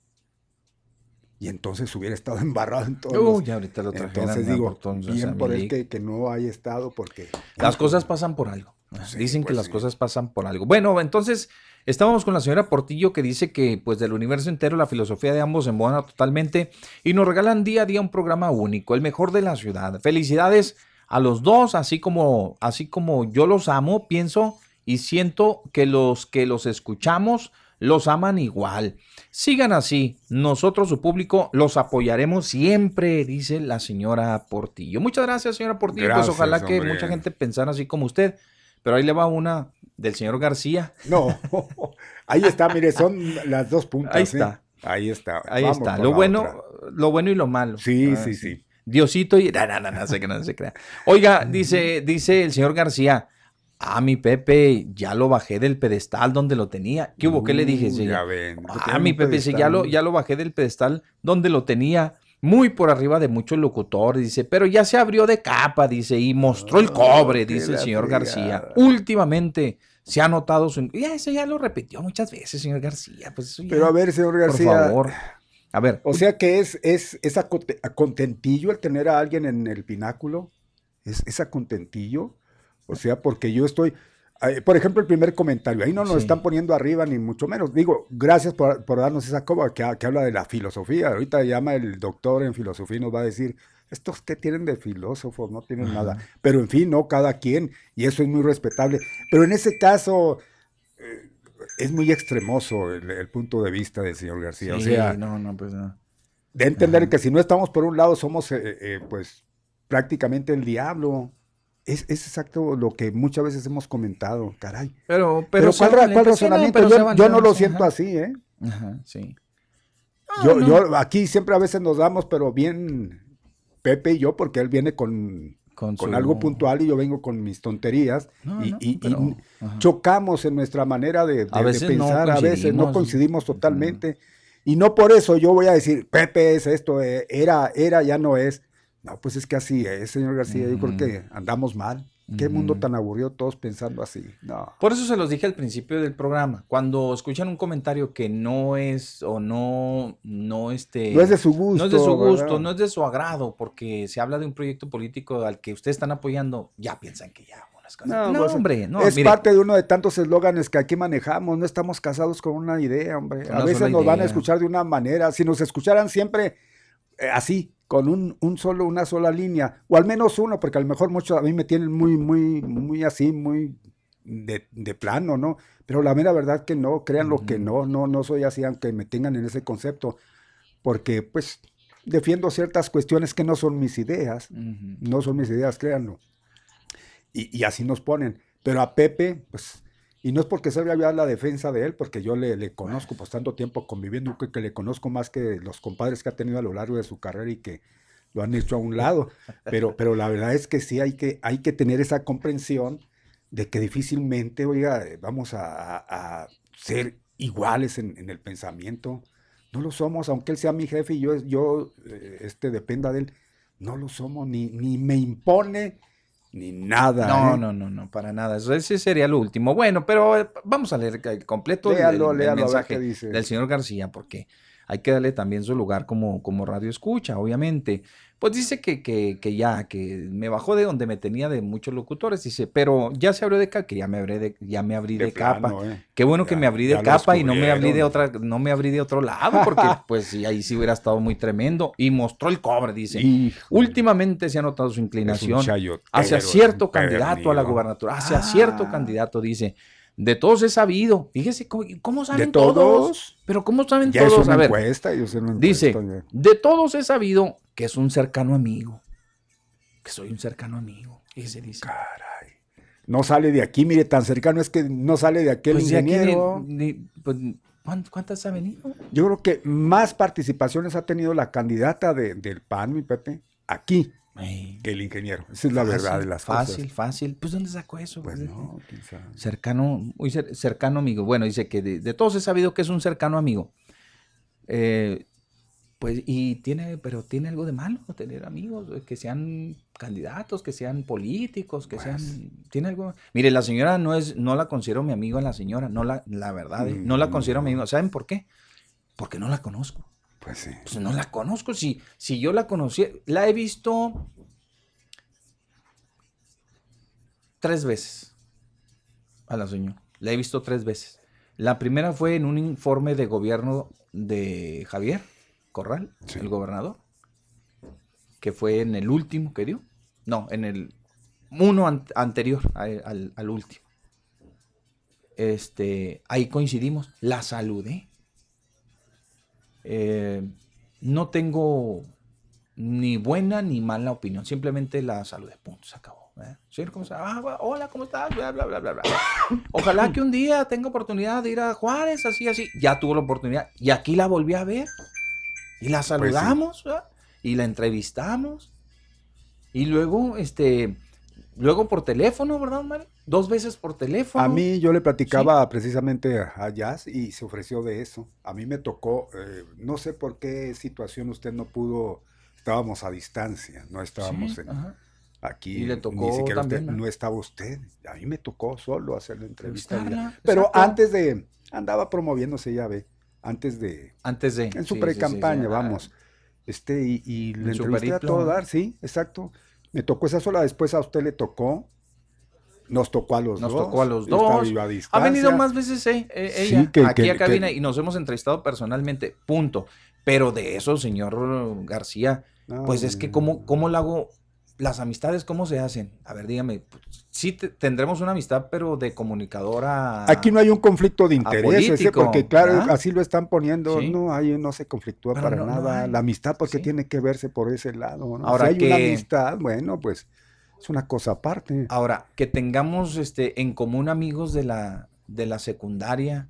Y entonces hubiera estado embarrado en todo.
Uy, ahorita lo trajeran,
Entonces digo, bien por él que, que no haya estado porque...
Las cosas pasan por algo.
Sí,
Dicen que
pues
las
sí.
cosas pasan por algo. Bueno, entonces estábamos con la señora Portillo que dice que pues del universo entero la filosofía de ambos embona totalmente y nos regalan día a día un programa único, el mejor de la ciudad. Felicidades a los dos, así como así como yo los amo, pienso y siento que los que los escuchamos los aman igual. Sigan así, nosotros su público los apoyaremos siempre, dice la señora Portillo. Muchas gracias, señora Portillo.
Gracias,
pues ojalá que mucha gente pensara así como usted. Pero ahí le va una del señor García.
No, ahí está, mire, son las dos puntas.
Ahí
¿eh?
está.
Ahí está.
Ahí
Vamos
está. Lo bueno,
otra.
lo bueno y lo malo.
Sí,
Ah,
sí, sí.
Diosito y. No, no, no, no, no se crea. Oiga, dice, dice el señor García. Ah, mi Pepe, ya lo bajé del pedestal donde lo tenía. ¿Qué hubo? ¿Qué le dije?
Uh,
Sí,
ya ven.
Ah, mi Pepe, dice, ya lo, ya lo bajé del pedestal donde lo tenía. Muy por arriba de muchos locutores, dice, pero ya se abrió de capa, dice, y mostró el cobre,
qué
dice el señor García. Últimamente se ha notado su... Ya, eso ya lo repitió muchas veces, señor García. Pues eso ya,
Pero a ver, señor
por
García.
favor. A ver,
O sea que es, es, es a conte- a contentillo el tener a alguien en el pináculo. Es, es a contentillo. O sea, porque yo estoy. eh, Por ejemplo, el primer comentario. Ahí no nos
Sí.
están poniendo arriba, ni mucho menos. Digo, gracias por, por darnos esa coba que, que habla de la filosofía. Ahorita llama el doctor en filosofía y nos va a decir. Estos que tienen de filósofos no tienen nada. Pero en fin, no, cada quien. Y eso es muy respetable. Pero en ese caso. eh, Es muy extremoso el, el punto de vista del señor García. o sea,
no, no, pues no.
de entender
Ajá.
que si no estamos por un lado somos eh, eh, pues prácticamente el diablo. Es, es exacto lo que muchas veces hemos comentado, caray.
Pero, pero,
Pero, ¿cuál, cuál
sí, no,
razonamiento?
pero
yo, no lo siento
ajá.
así, ¿eh?
Ajá, sí.
yo,
no.
yo aquí siempre a veces nos damos, pero bien Pepe y yo, porque él viene con,
Con,
con
su-
algo puntual y yo vengo con mis tonterías
No,
y,
no,
y- y
pero-
chocamos en nuestra manera de, de-
A
de
veces no
pensar, a veces no
coincidimos.
coincidimos totalmente. Y no por eso yo voy a decir, Pepe es esto, eh, era, era, ya no es. No, pues es que así es, señor García, yo creo
Ujú.
que andamos mal. Qué mundo
Ujú.
tan aburrido todos pensando así. No.
Por eso se los dije al principio del programa. Cuando escuchan un comentario que no es o no, no este,
No es de su gusto.
no es de su gusto,
¿verdad?
no es de su agrado, porque se habla de un proyecto político al que ustedes están apoyando, ya piensan que ya unas.
No,
No,
pues,
hombre, no,
es
mire,
parte de uno de tantos eslóganes que aquí manejamos. No estamos casados con una idea, hombre. A veces nos van a escuchar de una manera. Si nos escucharan siempre eh, así, con un, un solo, una sola línea, o al menos uno, porque a lo mejor muchos a mí me tienen muy, muy, muy así, muy de, de plano, ¿no? Pero la mera verdad que no, crean lo que no, no, no soy así, aunque me tengan en ese concepto, porque pues defiendo ciertas cuestiones que no son mis ideas. No son mis ideas, créanlo. Y, y así nos ponen. Pero a Pepe, pues, y no es porque salga ya la defensa de él, porque yo le, le conozco, pues tanto tiempo conviviendo, que, que le conozco más que los compadres que ha tenido a lo largo de su carrera y que lo han hecho a un lado. Pero, pero la verdad es que sí hay que, hay que tener esa comprensión de que difícilmente, oiga, vamos a, a- a ser iguales en, en el pensamiento. No lo somos, aunque él sea mi jefe y yo, yo eh, este, dependa de él. No lo somos, ni, ni me impone, ni nada.
No,
¿eh?
no, no, no, para nada. Eso ese sería lo último. Bueno, pero eh, vamos a leer el completo
Léalo,
el, el
léalo, a ver
mensaje
qué dice.
del señor García, porque hay que darle también su lugar como, como radio escucha, obviamente. Pues dice que, que, que ya, que me bajó de donde me tenía de muchos locutores, dice, pero ya se abrió de capa, que ya me abrí de, ya me abrí de,
De
capa.
¿eh?
Qué bueno que me abrí de capa y no me abrí de otra, no me abrí de otro lado, porque pues sí, ahí sí hubiera estado muy tremendo. Y mostró el cobre, dice. Últimamente se ha notado su inclinación hacia cierto candidato a la gubernatura, hacia cierto
Ah.
candidato, dice. De todos he sabido. Fíjese, ¿cómo, cómo saben
¿De todos?
Pero ¿cómo saben
Ya es
todos?
una
A ver,
encuesta, yo sé una
dice,
encuesta, ya.
de todos he sabido que es un cercano amigo. Que soy un cercano amigo. Ese dice.
Caray. No sale de aquí, mire, tan cercano es que no sale de aquel
Pues de aquí ni-
ingeniero.
ni- pues, ¿cuán- ¿Cuántas ha venido?
Yo creo que más participaciones ha tenido la candidata de- del PAN, mi Pepe, aquí, Que el ingeniero. Esa es la
fácil,
verdad de las cosas.
Fácil, fácil. Pues ¿dónde sacó eso?
Pues
Pues,
no, sabe.
Cercano, muy cer- cercano amigo. Bueno, dice que de, de todos he sabido que es un cercano amigo. Eh, pues, y tiene, pero tiene algo de malo tener amigos, eh, que sean candidatos, que sean políticos, que sean, tiene algo. Mire, la señora no es, no la considero mi amigo a la señora, no la, la verdad, eh, no la considero mi amigo. ¿Saben por qué? Porque no la conozco.
Pues sí.
Pues no la conozco. Si, si yo la conocí, la he visto tres veces a la señora. La he visto tres veces. La primera fue en un informe de gobierno de Javier Corral,
Sí.
el gobernador, que fue en el último que dio. No, en el uno an- anterior a- al, al último. Este, ahí coincidimos. La saludé. Eh, no tengo ni buena ni mala opinión, simplemente la saludé, punto, se acabó. ¿eh? Señor, ¿cómo está? Ah, hola, ¿cómo estás? Bla, bla, bla, bla, bla. Ojalá que un día tenga oportunidad de ir a Juárez, así, así. Ya tuvo la oportunidad. Y aquí la volví a ver. Y la saludamos, ¿verdad? Y la entrevistamos. Y luego, este, luego por teléfono, ¿verdad, Mario? Dos veces por teléfono.
A mí yo le platicaba precisamente a Jazz y se ofreció de eso. A mí me tocó, eh, no sé por qué situación usted no pudo, estábamos a distancia, no estábamos
Sí,
en, aquí.
Y le
ni
tocó
siquiera usted-
también, ¿no?
no estaba usted. A mí me tocó solo hacer la entrevista. la- Pero
exacto.
antes de, andaba promoviéndose, ya ve, antes de,
Antes de.
en su
sí,
pre-campaña, vamos. Este, y, y le entrevisté a todo dar, sí, exacto. Me tocó esa sola, después a usted le tocó. Nos tocó a los
Nos
dos.
tocó a los dos.
a
Ha venido más veces eh, eh,
Sí,
ella
que-
aquí
que-
a cabina
que-
y nos hemos entrevistado personalmente, punto. Pero de eso, señor García,
No,
pues es que cómo, cómo lo hago, las amistades, ¿cómo se hacen? A ver, dígame, pues, sí te- tendremos una amistad, pero de comunicadora.
Aquí no hay un conflicto de intereses,
político,
porque claro,
¿verdad?
así lo están poniendo,
Sí.
no hay, no se conflictúa
Pero
para
no-
nada. La amistad porque
Sí.
tiene que verse por ese lado, ¿no?
Ahora
si hay una amistad, bueno, pues es una cosa aparte.
Ahora, que tengamos este, en común amigos de la, de la secundaria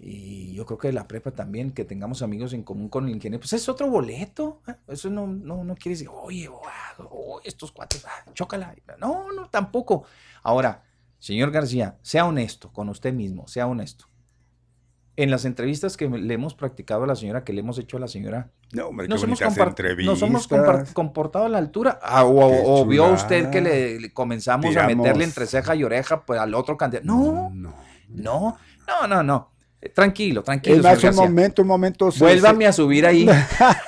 y yo creo que la prepa también, que tengamos amigos en común con el ingeniero, pues es otro boleto. ¿eh? Eso no, no, no quiere decir, oye, oh, oh, estos cuates, ah, chócala. No, no, tampoco. Ahora, señor García, sea honesto con usted mismo, sea honesto. En las entrevistas que le hemos practicado a la señora, que le hemos hecho a la señora,
No, hombre,
nos hemos, nos hemos comportado a la altura. Ah, o vio usted que le, le comenzamos a meterle entre ceja y oreja pues, al otro candidato. No,
no,
no, no, no, Tranquilo, tranquilo.
Es más, un
García.
momento, un momento.
Vuélvame a subir ahí.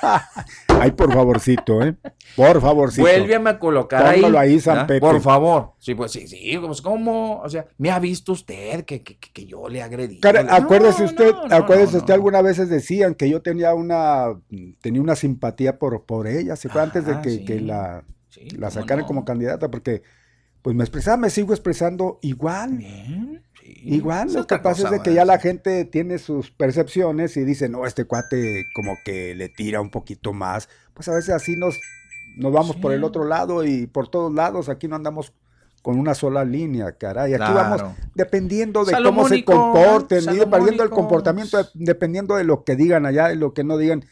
Ay, por favorcito, ¿eh? Por favorcito.
Vuélvame a colocar ahí.
Póngalo ahí, San
¿ah?
Pepe.
Por favor. Sí, pues sí, sí. Pues, ¿cómo? O sea, ¿me ha visto usted que, que, que- yo le agredí?
Cara,
No,
acuérdese usted,
no, no,
acuérdese usted, algunas veces decían que yo tenía una, tenía una simpatía por, por ella, se fue antes de
Ah,
que,
sí.
que la,
Sí,
la sacaran como candidata, porque pues me expresaba, me sigo expresando igual.
Bien, sí.
Igual, lo que pasa es de que ya la gente tiene sus percepciones y dice, no, este cuate como que le tira un poquito más. Pues a veces así nos, nos vamos por el otro lado y por todos lados, aquí no andamos con una sola línea, caray. Aquí
Claro.
vamos dependiendo de cómo se comporten, y dependiendo del comportamiento, de- dependiendo de lo que digan allá, de lo que no digan.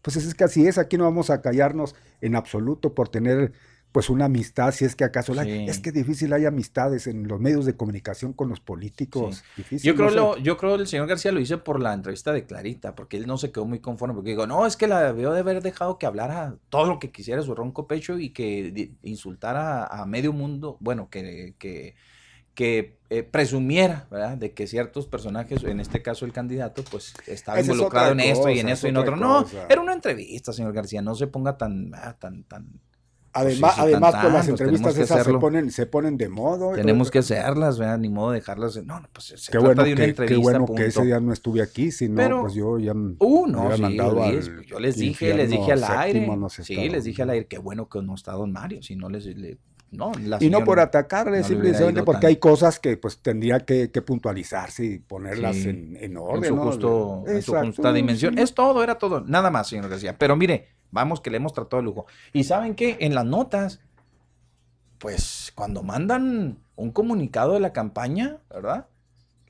Pues es que así es, aquí no vamos a callarnos en absoluto por tener pues una amistad, si es que acaso la
Sí.
es que difícil hay amistades en los medios de comunicación con los políticos. Difícil,
Yo creo,
no
lo, yo creo el señor García lo hice por la entrevista de Clarita, porque él no se quedó muy conforme, porque digo, no, es que la debió de haber dejado que hablara todo lo que quisiera su ronco pecho y que insultara a medio mundo, bueno, que, que, que eh, presumiera, ¿verdad? De que ciertos personajes, en este caso el candidato, pues estaba
Esa es
involucrado en esto y en esto y en otro. No, era una entrevista, señor García, no se ponga tan, ah, tan, tan... pues sí,
Además,
sí,
además
tan,
pues las
pues
entrevistas
que
esas se ponen, se ponen de modo.
Tenemos que hacerlas, ¿verdad? Ni modo de dejarlas. No, no, pues se
Qué
trata
bueno,
de una
que, qué
entrevista,
bueno que
punto.
ese día no estuve aquí, si no,
Pero-
pues yo ya
Uh,
me
no, sí,
mandado
Luis,
al
yo les dije, les dije al aire.
no
sí, les dije al aire, qué bueno que no está don Mario, si no les... le- no, la
Y no por atacarle,
no
simplemente porque hay cosas que pues tendría que, que puntualizarse y ponerlas
Sí,
en, en
en
orden.
en su justa dimensión.
sí.
Es todo, era todo. Nada más, señor García. Pero mire, vamos que le hemos tratado de lujo. Y ¿saben qué? En las notas, pues cuando mandan un comunicado de la campaña, ¿verdad?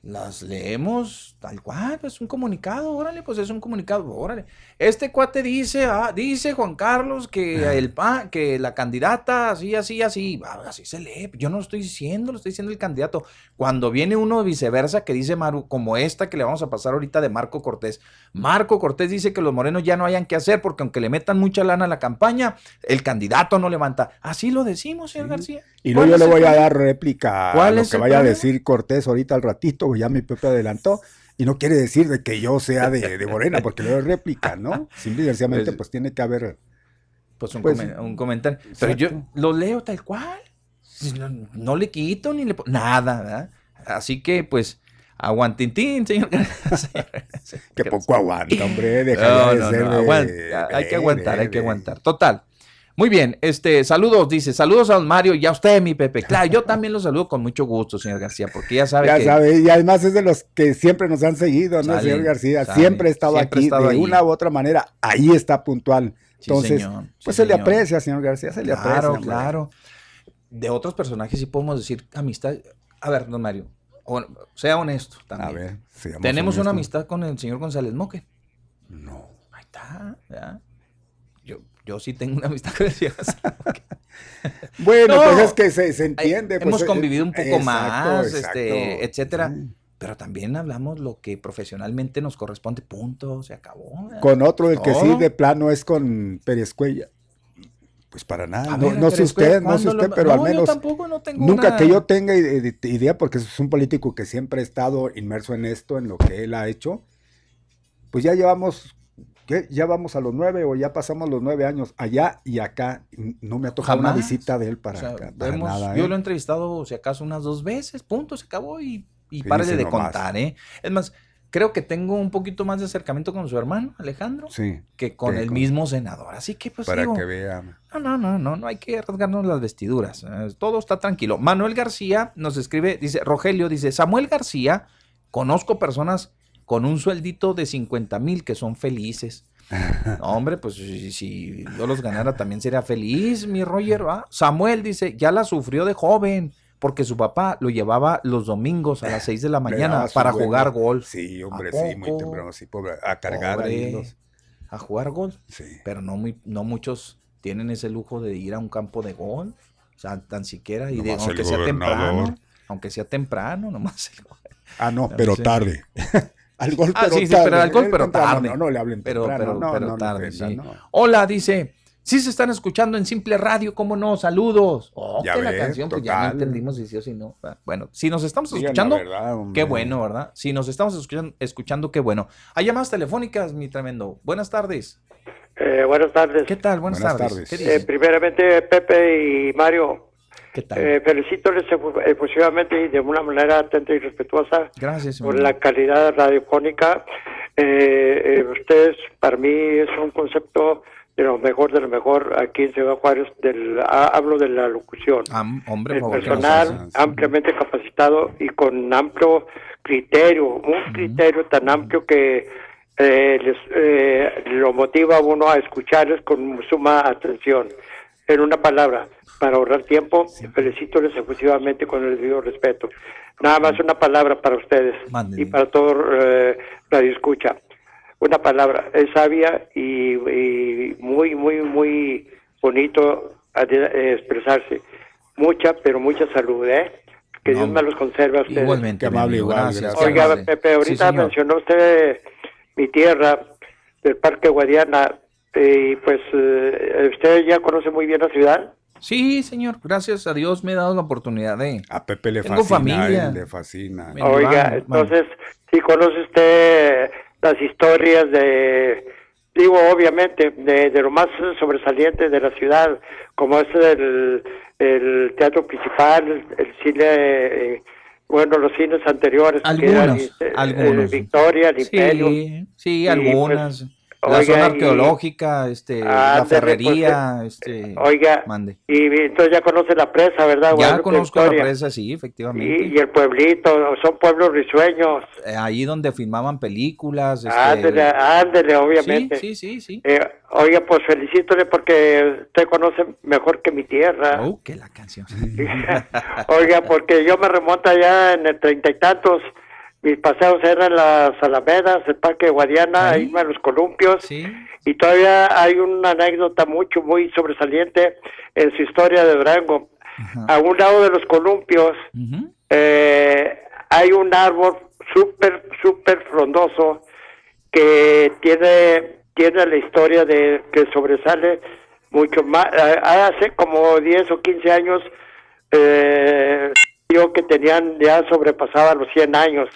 Las leemos tal cual, es un comunicado, órale, pues es un comunicado, órale. Este cuate dice, ah, dice Juan Carlos que el pa, que la candidata así, así, así, ah, así se lee. Yo no lo estoy diciendo, lo estoy diciendo el candidato. Cuando viene uno viceversa que dice Maru, como esta que le vamos a pasar ahorita de Marco Cortés. Marco Cortés dice que los morenos ya no hayan que hacer porque aunque le metan mucha lana a la campaña, el candidato no levanta. Así lo decimos, señor García.
Y luego yo
¿Cuál
le voy a dar réplica a
¿Cuál
lo que vaya a decir Cortés ahorita al ratito, ya mi Pepe adelantó. Y no quiere decir de que yo sea de, de Morena, porque le doy réplica, ¿no? Simple y sencillamente,
Pues-
pues tiene que haber.
Pues un,
Pues,
comen- un comentario. Pero yo lo leo tal cual. No, no le quito ni le nada, ¿verdad? Así que, pues, aguantintín, señor.
Que poco aguanta, hombre. Deja
No,
de
no,
ser
no,
de-
aguanta, hay que aguantar,
de-
hay que aguantar. Total. Muy bien, este, saludos, dice, saludos a don Mario y a usted, mi Pepe. Claro, yo también lo saludo con mucho gusto, señor García, porque ya sabe
Ya
que
sabe, y además es de los que siempre nos han seguido, ¿no,
Sale,
señor García?
sale,
Siempre
siempre ha
aquí,
estado
de
ahí.
una u otra manera, ahí está puntual.
Sí,
Entonces,
señor, sí,
pues se le
señor.
aprecia, señor García, se le
Claro,
aprecia. hombre.
claro. de otros personajes sí podemos decir amistad. A ver, don Mario, o- sea honesto también.
A ver,
Tenemos una amistad con el señor González Moque.
No.
Ahí está, ¿ya? Yo, yo sí tengo una amistad Moque.
Bueno,
No.
pues es que se, se entiende.
Hemos
pues, eh,
convivido un poco
exacto,
más,
exacto.
este, etcétera. Pero también hablamos lo que profesionalmente nos corresponde. Punto, se acabó.
Con otro, el que sí de plano es con Pérez Cuella. Pues para nada. No, no sé usted, no sé
¿cuándo
usted,
lo-
pero al
no, yo
menos
tampoco no tengo
nunca
una-
que yo tenga ide- idea, porque es un político que siempre ha estado inmerso en esto, en lo que él ha hecho. Pues ya llevamos, ¿qué? Ya vamos a los nueve o ya pasamos los nueve años allá y acá. No me ha tocado una visita de él para
O sea,
acá, para nada.
Yo
¿eh?
lo he entrevistado, si acaso, unas dos veces, punto, se acabó y, y
dice
de contar, ¿eh? Es más, creo que tengo un poquito más de acercamiento con su hermano, Alejandro,
Sí,
que con el
con-
mismo senador. Así que, pues,
para
digo,
que vean.
no, no, no, no, no hay que rasgarnos las vestiduras. eh, Todo está tranquilo. Manuel García nos escribe, dice, Rogelio, dice, Samuel García, conozco personas con un sueldito de 50 mil que son felices. No, hombre, pues si, si yo los ganara también sería feliz, mi Roger. ¿va? Samuel dice, ya la sufrió de joven, porque su papá lo llevaba los domingos a las 6 de la mañana para
buena-
jugar golf.
Sí, hombre,
¿A
sí, muy temprano, sí, pobre, a cargar ahí
Pobre,
los.
A jugar golf.
Sí.
Pero no, muy, no muchos tienen ese lujo de ir a un campo de golf. O sea, tan siquiera. Y de, aunque sea
gobernador.
temprano. Aunque sea temprano, nomás. el
Ah, no,
No
pero
sé.
tarde. al gol,
Ah,
pero
sí, sí,
tarde.
pero al gol, pero tarde.
No, no le hablen
Pero,
temprano,
pero,
no,
pero
no
tarde, sí.
no.
Hola, dice. Sí se están escuchando en Simple Radio, ¿cómo no? Saludos. Oh,
Ya
que la
ves,
canción, pues ya no entendimos si sí o si no. Ah, Bueno, si nos estamos
Digan
escuchando,
verdad,
qué bueno, ¿verdad? Si nos estamos escuchando, escuchando, qué bueno. Hay llamadas telefónicas, mi tremendo. Buenas tardes.
Eh, buenas tardes.
¿Qué tal? Buenas,
Buenas
tardes.
tardes.
¿Qué
Eh, primeramente, Pepe y Mario,
¿Qué tal?
eh, felicítoles efusivamente y de una manera atenta y respetuosa
Gracias.
por la calidad radiofónica. Eh, eh, ustedes, para mí, es un concepto de lo mejor de lo mejor aquí en Ciudad Juárez. Del, ha- hablo de la locución.
Am- hombre,
el
favor,
personal ampliamente capacitado y con amplio criterio, un criterio tan amplio que eh, les, eh, lo motiva a uno a escucharles con suma atención. En una palabra, para ahorrar tiempo, felicitoles efusivamente con el debido respeto. Nada más una palabra para ustedes y para todo eh, radio escucha. Una palabra, es sabia y, y muy, muy, muy bonito expresarse. Mucha, pero mucha salud, ¿eh? Que
No,
Dios me los conserve a ustedes.
Igualmente.
Amable, igual,
gracias.
Oiga,
amable.
Pepe,
Sí,
ahorita mencionó usted mi tierra, del Parque Guadiana, y pues eh, usted ya conoce muy bien la ciudad.
Sí, señor. Gracias a Dios me he dado la oportunidad de.
A Pepe le
Tengo
fascina,
familia.
él le fascina.
Oiga, entonces, si conoce usted las historias de, digo, obviamente, de, de lo más sobresaliente de la ciudad, como es el, el teatro principal, el, cine, eh, bueno, los cines anteriores, que eran,
Algunos,
eh, eh. Victoria, el Imperio.
Sí, sí,
Y,
algunas.
pues,
la
oiga,
zona
y-
arqueológica, este, la
Ándele,
ferrería,
pues,
este.
Oiga,
Mande.
y entonces ya conoce la presa, ¿verdad?
Ya
Guadalupe
conozco la presa, sí, efectivamente.
Y, y el pueblito, son pueblos risueños.
Eh, Ahí donde filmaban películas. Este...
Ándele, ándele, obviamente.
Sí, sí, sí, sí.
Eh, oiga, pues felicítole porque usted conoce mejor que mi tierra.
Oh, que la canción.
oiga, porque yo me remonto allá en el treinta y tantos. Mis paseos eran las Alamedas, el Parque de Guadiana,
Ahí.
ahí en los columpios.
Sí.
Y todavía hay una anécdota mucho, muy sobresaliente en su historia de Durango. A un lado de los columpios eh, hay un árbol súper, súper frondoso que tiene, tiene la historia de que sobresale mucho más. eh, hace como 10 o 15 años, eh, yo que tenían ya sobrepasaba los 100 años,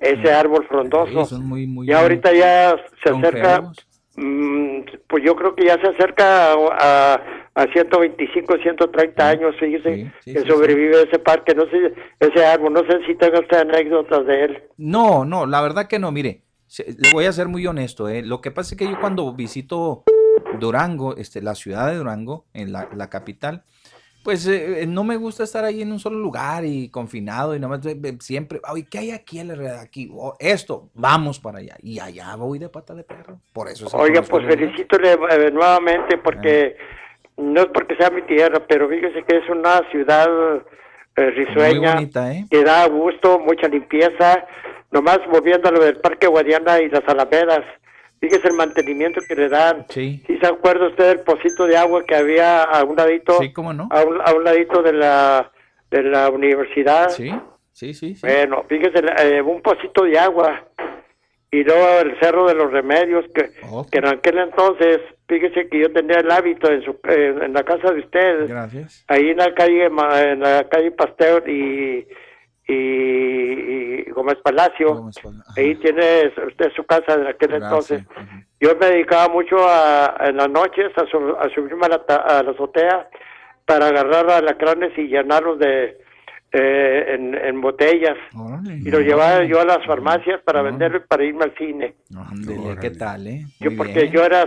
ese árbol frondoso.
Sí, son muy, muy.
Y ahorita ya se acerca, mm, pues yo creo que ya se acerca a, a 125, 130 años, fíjese,
Sí, sí,
que
sí,
sobrevive ese parque, no sé, ese árbol, no sé si tenga usted anécdotas de él.
No, no, la verdad que no, mire, se- le voy a ser muy honesto, ¿eh? lo que pasa es que yo cuando visito Durango, este, la ciudad de Durango, en la, la capital, pues eh, eh, no me gusta estar ahí en un solo lugar y confinado y nada más eh, siempre, oye, ¿qué hay aquí? alrededor? aquí Oh, esto, vamos para allá. Y allá voy de pata de perro. Por eso
Oiga, pues felicítole eh, nuevamente porque no es porque sea mi tierra, pero fíjese que es una ciudad eh, risueña, que da gusto, mucha limpieza, nomás moviendo lo del Parque Guadiana y las Alamedas. Fíjese el mantenimiento que le dan.
Sí.
¿Sí se acuerda usted del pocito de agua que había a un ladito?
Sí, cómo no.
A un, a un ladito de la, de la universidad.
Sí, sí, sí. sí.
Bueno, fíjese, eh, un pocito de agua. Y luego el Cerro de los Remedios, que,
Oh.
que en aquel entonces, fíjese que yo tenía el hábito en, su, en, en la casa de usted,
Gracias.
ahí en la calle en la calle Pasteur y, y, y Gómez Palacio.
Gómez Palacio.
Ahí tiene usted su casa en aquel
Gracias,
entonces. Yo me dedicaba mucho a, en las noches a, su- a subirme a la, a la azotea para agarrar alacranes y llenarlos de eh, en, en botellas
Órale.
y los llevaba yo a las farmacias para venderlo y para irme al cine.
¿qué tal, eh?
Yo porque
bien.
yo era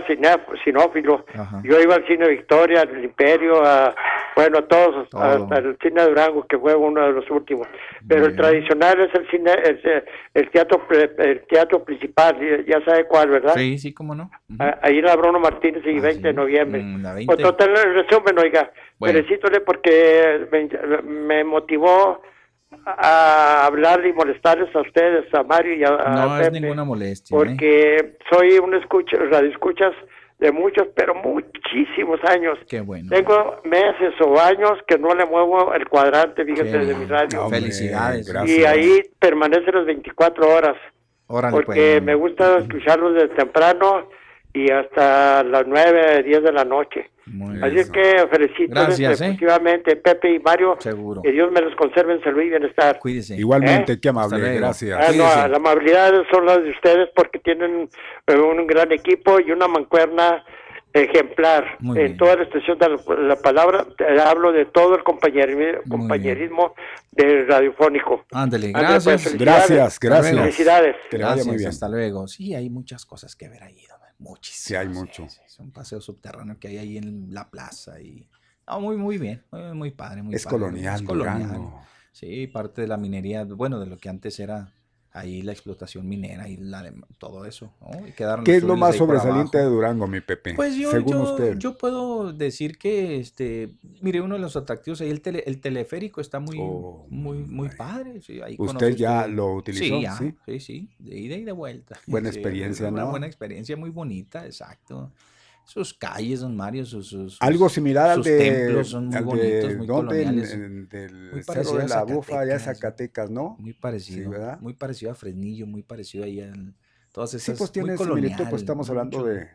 Ajá.
yo iba al cine Victoria, al Imperio, a bueno, a todos,
Todo.
hasta el cine Durango que fue uno de los últimos. Pero el tradicional es el cine, el, el teatro, pre- el teatro principal, ya sabe cuál, ¿verdad?
Sí, sí, cómo no.
Ahí en la Bruno Martínez y 20 de noviembre.
Mm, la 20.
Pues total, el resumen, oiga,
Bueno.
felicítole porque me, me motivó a hablar y molestarles a ustedes, a Mario y a, a
No es
Pepe,
ninguna molestia. ¿eh?
porque soy un escucha, radio escuchas de muchos, pero muchísimos años.
Qué bueno.
Tengo meses o años que no le muevo el cuadrante,
Qué
de mi radio.
Hombre,
Felicidades.
gracias.
Y ahí permanece las 24 horas
Órale,
porque
pues.
me gusta escucharlos desde temprano y hasta las 9, 10 de la noche.
Muy
Así
bien.
es que felicito
Gracias, ¿eh?
efectivamente Pepe y Mario.
Seguro.
Que Dios me los conserve en salud y bienestar.
Cuídese.
Igualmente, qué
Hasta
amable, gracias.
Ah, no, la amabilidad son las de ustedes porque tienen eh, un gran equipo y una mancuerna ejemplar.
Muy
en
bien.
toda la extensión de la, la palabra, te hablo de todo el compañerismo, compañerismo del radiofónico.
Ándele,
Ándale,
gracias.
pues.
Gracias, gracias.
Felicidades.
Vaya
Gracias,
muy bien.
hasta luego. Sí, hay muchas cosas que ver ahí. ¿No? Muchísimas.
Sí, hay mucho.
sí, Es un paseo subterráneo que hay ahí en la plaza. y no, Muy, muy bien. Muy, muy padre. Muy
Es
padre,
colonial,
es colonial.
Durango.
Sí, parte de la minería, bueno, de lo que antes era ahí la explotación minera y la de- todo eso. ¿no? Y quedaron
¿Qué es lo más sobresaliente de. Durango, mi Pepe?
Pues yo,
Según
yo,
usted.
yo puedo decir que, este, mire, uno de los atractivos ahí, el, tele- el teleférico está muy,
Oh,
muy, muy padre. sí, ahí
¿Usted ya lo utilizó?
Sí, ya,
¿Sí?
sí, sí, de ida y de vuelta.
Buena
Sí,
experiencia,
Una
¿no?
buena experiencia, muy bonita, exacto. Sus calles, don Mario, sus... sus-
Algo
sus-
similar al de,
templos son muy
al de-
bonitos, muy
¿dónde? En-
coloniales.
en- del
Muy
Cerro
parecido
de
a
la Bufa, allá en
Zacatecas.
¿no?
Muy parecido,
¿verdad?
muy parecido a Fresnillo, muy parecido ahí al... Todas
Sí,
esas,
pues
muy
tiene similitud, pues estamos hablando
mucho
de,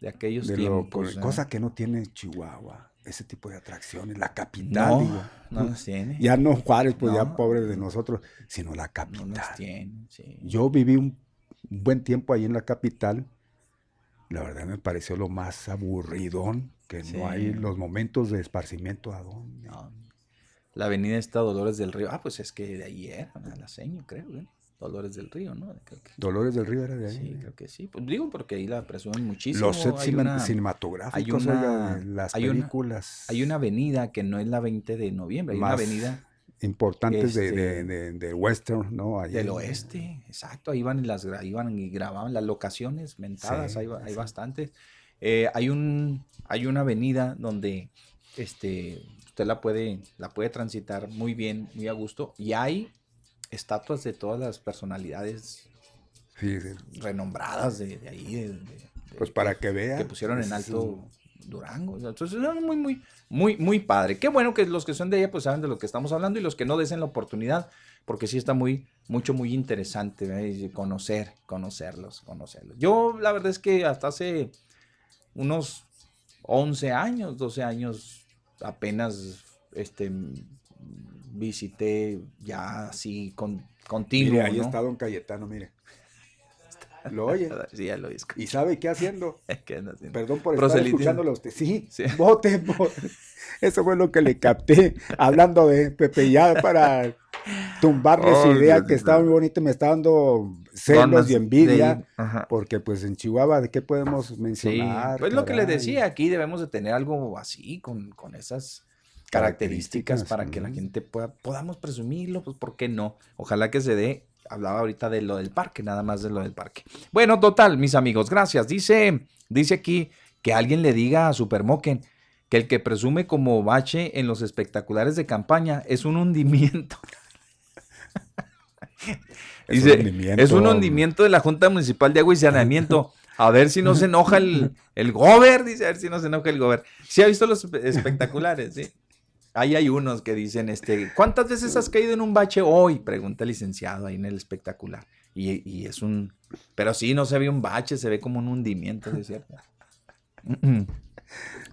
de aquellos
de lo,
tiempos. ¿eh?
cosa que no tiene Chihuahua, ese tipo de atracciones, la capital,
No,
digo.
no las tiene.
Ya no Juárez, pues ya
No.
pobre de nosotros, sino la
No
capital.
las tiene, sí.
Yo viví un un buen tiempo ahí en la capital. La verdad me pareció lo más aburridón, que
Sí.
no hay los momentos de esparcimiento a dónde.
No. La avenida está Dolores del Río. Ah, pues es que de ahí era, la seño, creo, ¿eh? Dolores del Río, ¿no? Creo que-
Dolores del Río era de ahí.
sí, creo que sí. Pues digo porque ahí la presumen muchísimo.
Los sets
una-
cinematográficos,
hay una-
las
hay una-
películas
Hay una avenida que no es la 20 de noviembre, hay una avenida
importantes de,
este,
de, de- de western, ¿no? Ahí
del oeste, exacto, ahí van las iban y grababan las locaciones mentadas,
Sí,
hay, hay bastantes. Eh, hay un hay una avenida donde este usted la puede la puede transitar muy bien, muy a gusto y hay estatuas de todas las personalidades
Sí, sí.
renombradas de, de ahí de- de- de-
Pues para que vea.
que pusieron en alto Durango. o sea, Entonces, no, muy, muy, muy, muy padre. Qué bueno que los que son de allá pues saben de lo que estamos hablando y los que no desen la oportunidad, porque sí está muy, mucho, muy interesante conocer, conocerlos, conocerlos. Yo la verdad es que hasta hace unos 11 años, 12 años, apenas este, visité ya así con, continuo.
Mire, ahí
¿no?
está don Cayetano, mire. Lo oye.
Sí, ya lo escuché.
¿Y sabe qué haciendo?
¿Qué anda haciendo?
Perdón por estar escuchándolo a usted. Sí,
Sí.
vote por- Eso fue lo que le capté hablando de Pepe ya para tumbarle su
Ay,
idea
Dios
que
mío.
estaba muy bonita. Me está dando celos y envidia. Porque pues en Chihuahua, ¿de qué podemos
Sí,
mencionar?
pues lo que les decía, aquí debemos de tener algo así, con, con esas características
Características,
para que la gente pueda, podamos presumirlo, pues ¿por qué no? Ojalá que se dé, hablaba ahorita de lo del parque, nada más de lo del parque. Bueno, total, mis amigos, gracias. Dice, dice aquí que alguien le diga a Supermoken que el que presume como bache en los espectaculares de campaña es un hundimiento.
Es
Dice,
un hundimiento.
es un hundimiento de la Junta Municipal de Agua y Saneamiento. A ver si no se enoja el, el gober, dice, a ver si no se enoja el gober. Sí ha visto los espe- espectaculares, sí. Ahí hay unos que dicen, este, ¿cuántas veces has caído en un bache hoy? Pregunta el licenciado ahí en el espectacular. Y, y es un, pero sí, no se ve un bache, se ve como un hundimiento, ¿sí ¿es cierto?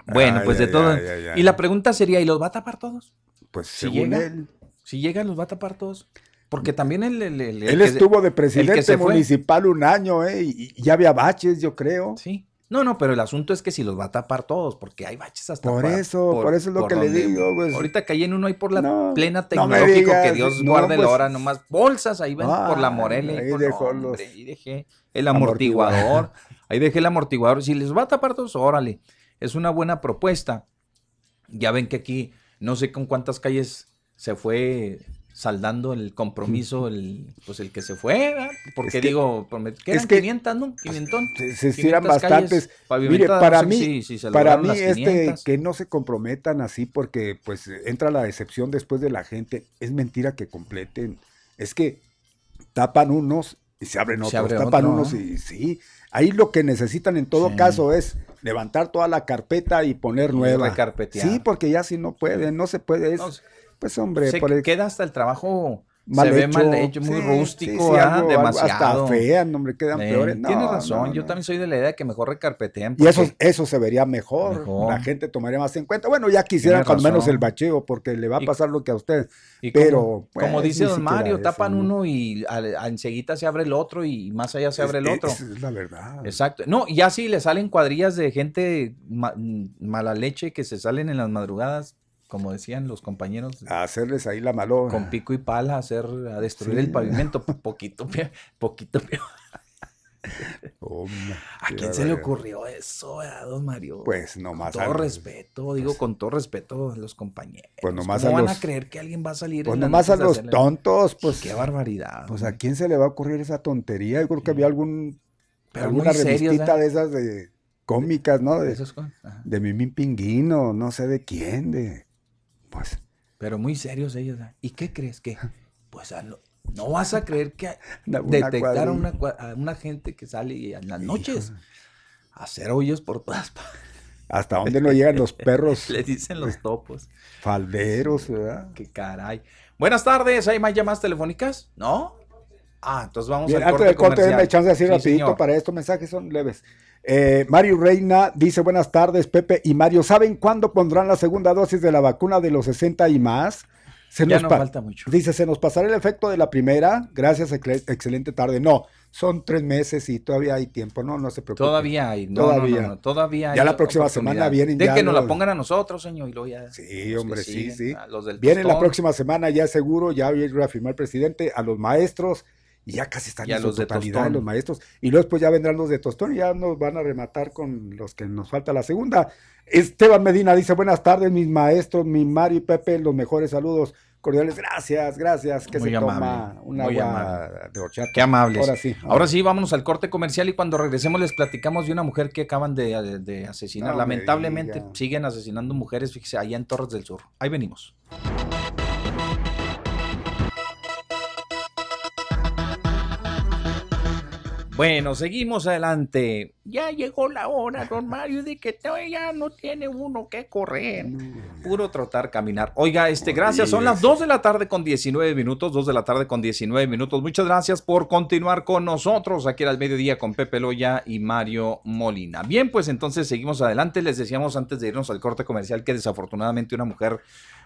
bueno, pues de todo. Y la pregunta sería, ¿y los va a tapar todos?
Pues
Si
según
llega,
él.
si llega, los va a tapar todos. Porque también el, el- el- el
Él estuvo de presidente
fue.
municipal un año, ¿eh? Y, y ya había baches, yo creo.
Sí. No, no, pero el asunto es que si los va a tapar todos, porque hay baches hasta
Por
para-
eso, por eso es lo que le digo, pues.
Ahorita caí en uno ahí por la
No,
plena
no
tecnológico, que Dios
no,
guarde la
pues.
hora, nomás bolsas ahí ven por la Morelia.
ahí dejó
hombre,
los
ahí dejé el amortiguador. ahí dejé el amortiguador. Si les va a tapar todos, órale. Es una buena propuesta. Ya ven que aquí, no sé con cuántas calles se fue saldando el compromiso, el, pues el que se fue, ¿verdad? Porque
Es
digo, que
es
eran
que-
500, ¿no? 500.
Se, se hicieran
500 calles
bastantes. Mire, para
no sé
mí,
si- si se
para mí este
500.
que no se comprometan así porque pues entra la decepción después de la gente. Es mentira que completen. Es que tapan unos y se abren
Se
otros.
abre
tapan
otro,
unos
¿no?
y sí. Ahí lo que necesitan en todo
Sí.
caso es levantar toda la carpeta y poner
Y
nueva.
recarpetear.
Sí, porque ya si no pueden, no se puede. Es,
No,
pues hombre,
se
por el-
queda hasta el trabajo
mal
se ve
hecho.
mal hecho, muy
Sí,
rústico,
sí, sí,
¿verdad?
algo-
demasiado.
Hasta fean, hombre, quedan
Eh,
peores. No,
Tienes razón,
no,
yo
no.
también soy de la idea de que mejor recarpeteen.
Y eso, eso se vería mejor.
Mejor.
La gente tomaría más en cuenta. Bueno, ya quisieran cuando menos el bacheo, porque le va a
Y-
pasar lo que a usted.
Y
pero,
como,
pues,
como dice don Mario,
eso,
tapan
¿no?
uno y enseguida se abre el otro y más allá se abre el
Es-
otro.
Esa es la verdad.
Exacto. No, y ya si le salen cuadrillas de gente ma- mala leche que se salen en las madrugadas, como decían los compañeros,
A hacerles ahí la malo.
con pico y pala a hacer, a destruir
Sí.
el pavimento. Poquito, peor, poquito peor. ¿A quién se le ocurrió eso, verdad, don Mario?
Pues
Con
nomás.
todo
a-
respeto, digo con todo respeto a los compañeros.
Pues nomás
¿Cómo
a
van
los-
a creer que alguien va a salir?
Pues
en
nomás a
a
los tontos, pues.
Qué barbaridad.
Pues a quién se le va a ocurrir esa tontería. Yo creo que había algún.
Pero
alguna revistita de esas de cómicas, ¿no? De,
cosas, ajá.
de Mimín Pinguino, no sé de quién, de. Pues.
Pero muy serios ellos. ¿eh? ¿Y qué crees que? Pues a lo- no vas a creer que
Una- una
detectar a
cuadrilla.
una, a una gente que sale y en las noches a hacer hoyos por todas partes.
¿Hasta dónde no llegan los perros
Le dicen los topos.
falderos, verdad?
Qué caray. Buenas tardes. ¿Hay más llamadas telefónicas? ¿No? Ah, entonces vamos
Bien,
al
antes
corte
del corte, denme chance de decir
Sí,
rapidito
señor.
para estos mensajes son leves. Eh, Mario Reina dice buenas tardes, Pepe y Mario. ¿Saben cuándo pondrán la segunda dosis de la vacuna de los 60 y más? Se
Ya
nos
no falta mucho.
Dice, ¿se nos pasará el efecto de la primera? Gracias, excelente tarde. No, son tres meses y todavía hay tiempo, no, no se preocupe.
Todavía hay. No, todavía. No, todavía hay
Ya la próxima semana vienen
De
ya
que nos la pongan a nosotros, señor. Y luego ya.
Sí, hombre, sí,
siguen,
sí.
Los del
Viene la próxima semana, ya seguro, ya voy a ir a firmar el presidente, a los maestros, y ya casi están
Y a
en su
los de
totalidad
Tostón.
los maestros. Y luego después ya vendrán los de Tostón y ya nos van a rematar con los que nos falta la segunda. Esteban Medina dice, buenas tardes, mis maestros, mi Mario y Pepe, los mejores saludos cordiales. Gracias, gracias. Que
Muy
se
amable,
toma un
muy
agua
amable.
de horchata.
Qué amables.
Ahora sí.
Ahora sí, vámonos al corte comercial y cuando regresemos les platicamos de una mujer que acaban de, de- de asesinar.
No
Lamentablemente siguen asesinando mujeres, fíjese, allá en Torres del Sur. Ahí venimos. Bueno, seguimos adelante.
Ya llegó la hora, don Mario, de que ya no tiene uno que correr.
Puro trotar, caminar. Oiga, este, gracias. Son las 2 de la tarde con 19 minutos. 2 de la tarde con 19 minutos. Muchas gracias por continuar con nosotros aquí al mediodía con Pepe Loya y Mario Molina. Bien, pues entonces seguimos adelante. Les decíamos antes de irnos al corte comercial que desafortunadamente una mujer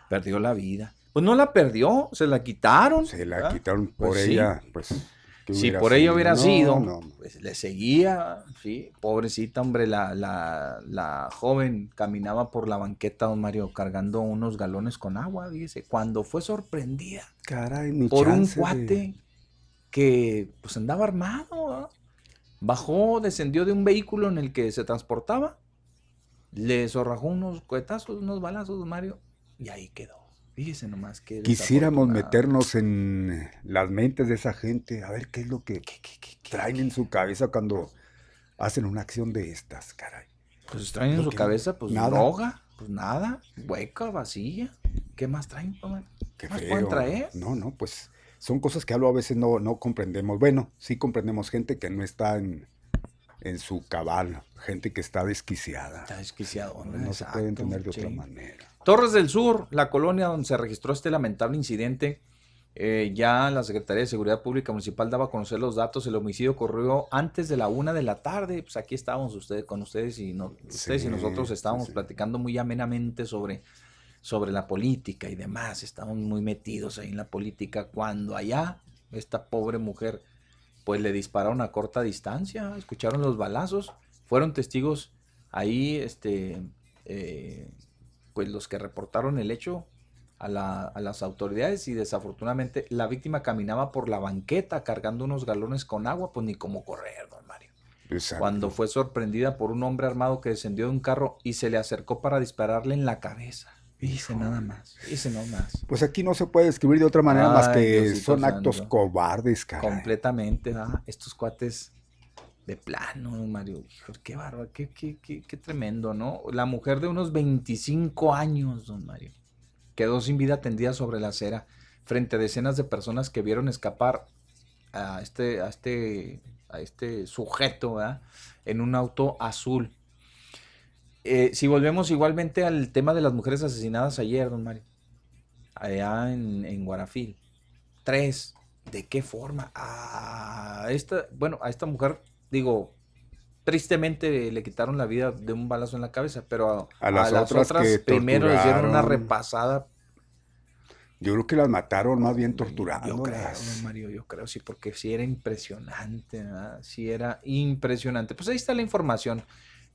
perdió la vida. Pues no la perdió, se la quitaron.
Se la
¿verdad?
quitaron por
Pues sí.
ella, pues. ¿Qué
Si por ello hubiera
No,
sido,
no,
pues le seguía, sí, pobrecita, hombre, la, la, la joven caminaba por la banqueta, don Mario, cargando unos galones con agua, dice, cuando fue sorprendida
Caray, ni
por un
de-
cuate que pues andaba armado, ¿verdad? bajó, descendió de un vehículo en el que se transportaba, le zorrajó unos cohetazos, unos balazos, don Mario, y ahí quedó. Fíjese nomás que
Quisiéramos meternos en las mentes de esa gente, a ver qué es lo que traen en su cabeza cuando hacen una acción de estas, caray.
Pues traen en su cabeza, pues
nada.
droga, Pues nada, hueca, vacía. ¿Qué más traen? Omar?
Qué
¿Qué más
feo.
pueden traer?
No, no, pues son cosas que algo a veces no, no comprendemos. Bueno, sí comprendemos gente que no está en, en su cabal, gente que está desquiciada.
Está desquiciado.
No se puede entender de otra manera.
Torres del Sur, la colonia donde se registró este lamentable incidente. eh, ya la Secretaría de Seguridad Pública Municipal daba a conocer los datos. El homicidio ocurrió antes de la una de la tarde. Pues aquí estábamos ustedes con ustedes y no, ustedes y nosotros estábamos
sí.
platicando muy amenamente sobre, sobre la política y demás. Estábamos muy metidos ahí en la política cuando allá esta pobre mujer pues le dispararon a corta distancia, escucharon los balazos, fueron testigos ahí, este, eh, pues los que reportaron el hecho a, la- a las autoridades y desafortunadamente la víctima caminaba por la banqueta cargando unos galones con agua, pues ni cómo correr, don Mario.
Exacto.
Cuando fue sorprendida por un hombre armado que descendió de un carro y se le acercó para dispararle en la cabeza. Dice nada más, dice nada más.
Pues aquí no se puede describir de otra manera más que
Diosito
son actos cobardes, caray.
Completamente, ¿verdad? Estos cuates de plano, Mario. Hijo, qué bárbaro, qué, qué, qué, qué tremendo, ¿no? La mujer de unos 25 años, don Mario, quedó sin vida tendida sobre la acera frente a decenas de personas que vieron escapar a este, a este, a este sujeto. En un auto azul. Eh, si volvemos igualmente al tema de las mujeres asesinadas ayer, don Mario, allá en, en Guarafil. Tres. ¿De qué forma? A esta, bueno, a esta mujer, digo, tristemente le quitaron la vida de un balazo en la cabeza, pero a,
A las otras que
primero les dieron una repasada.
Yo creo que las mataron más bien
Yo creo, Mario, yo creo, sí, porque sí era impresionante, ¿verdad? Sí era impresionante. Pues ahí está la información.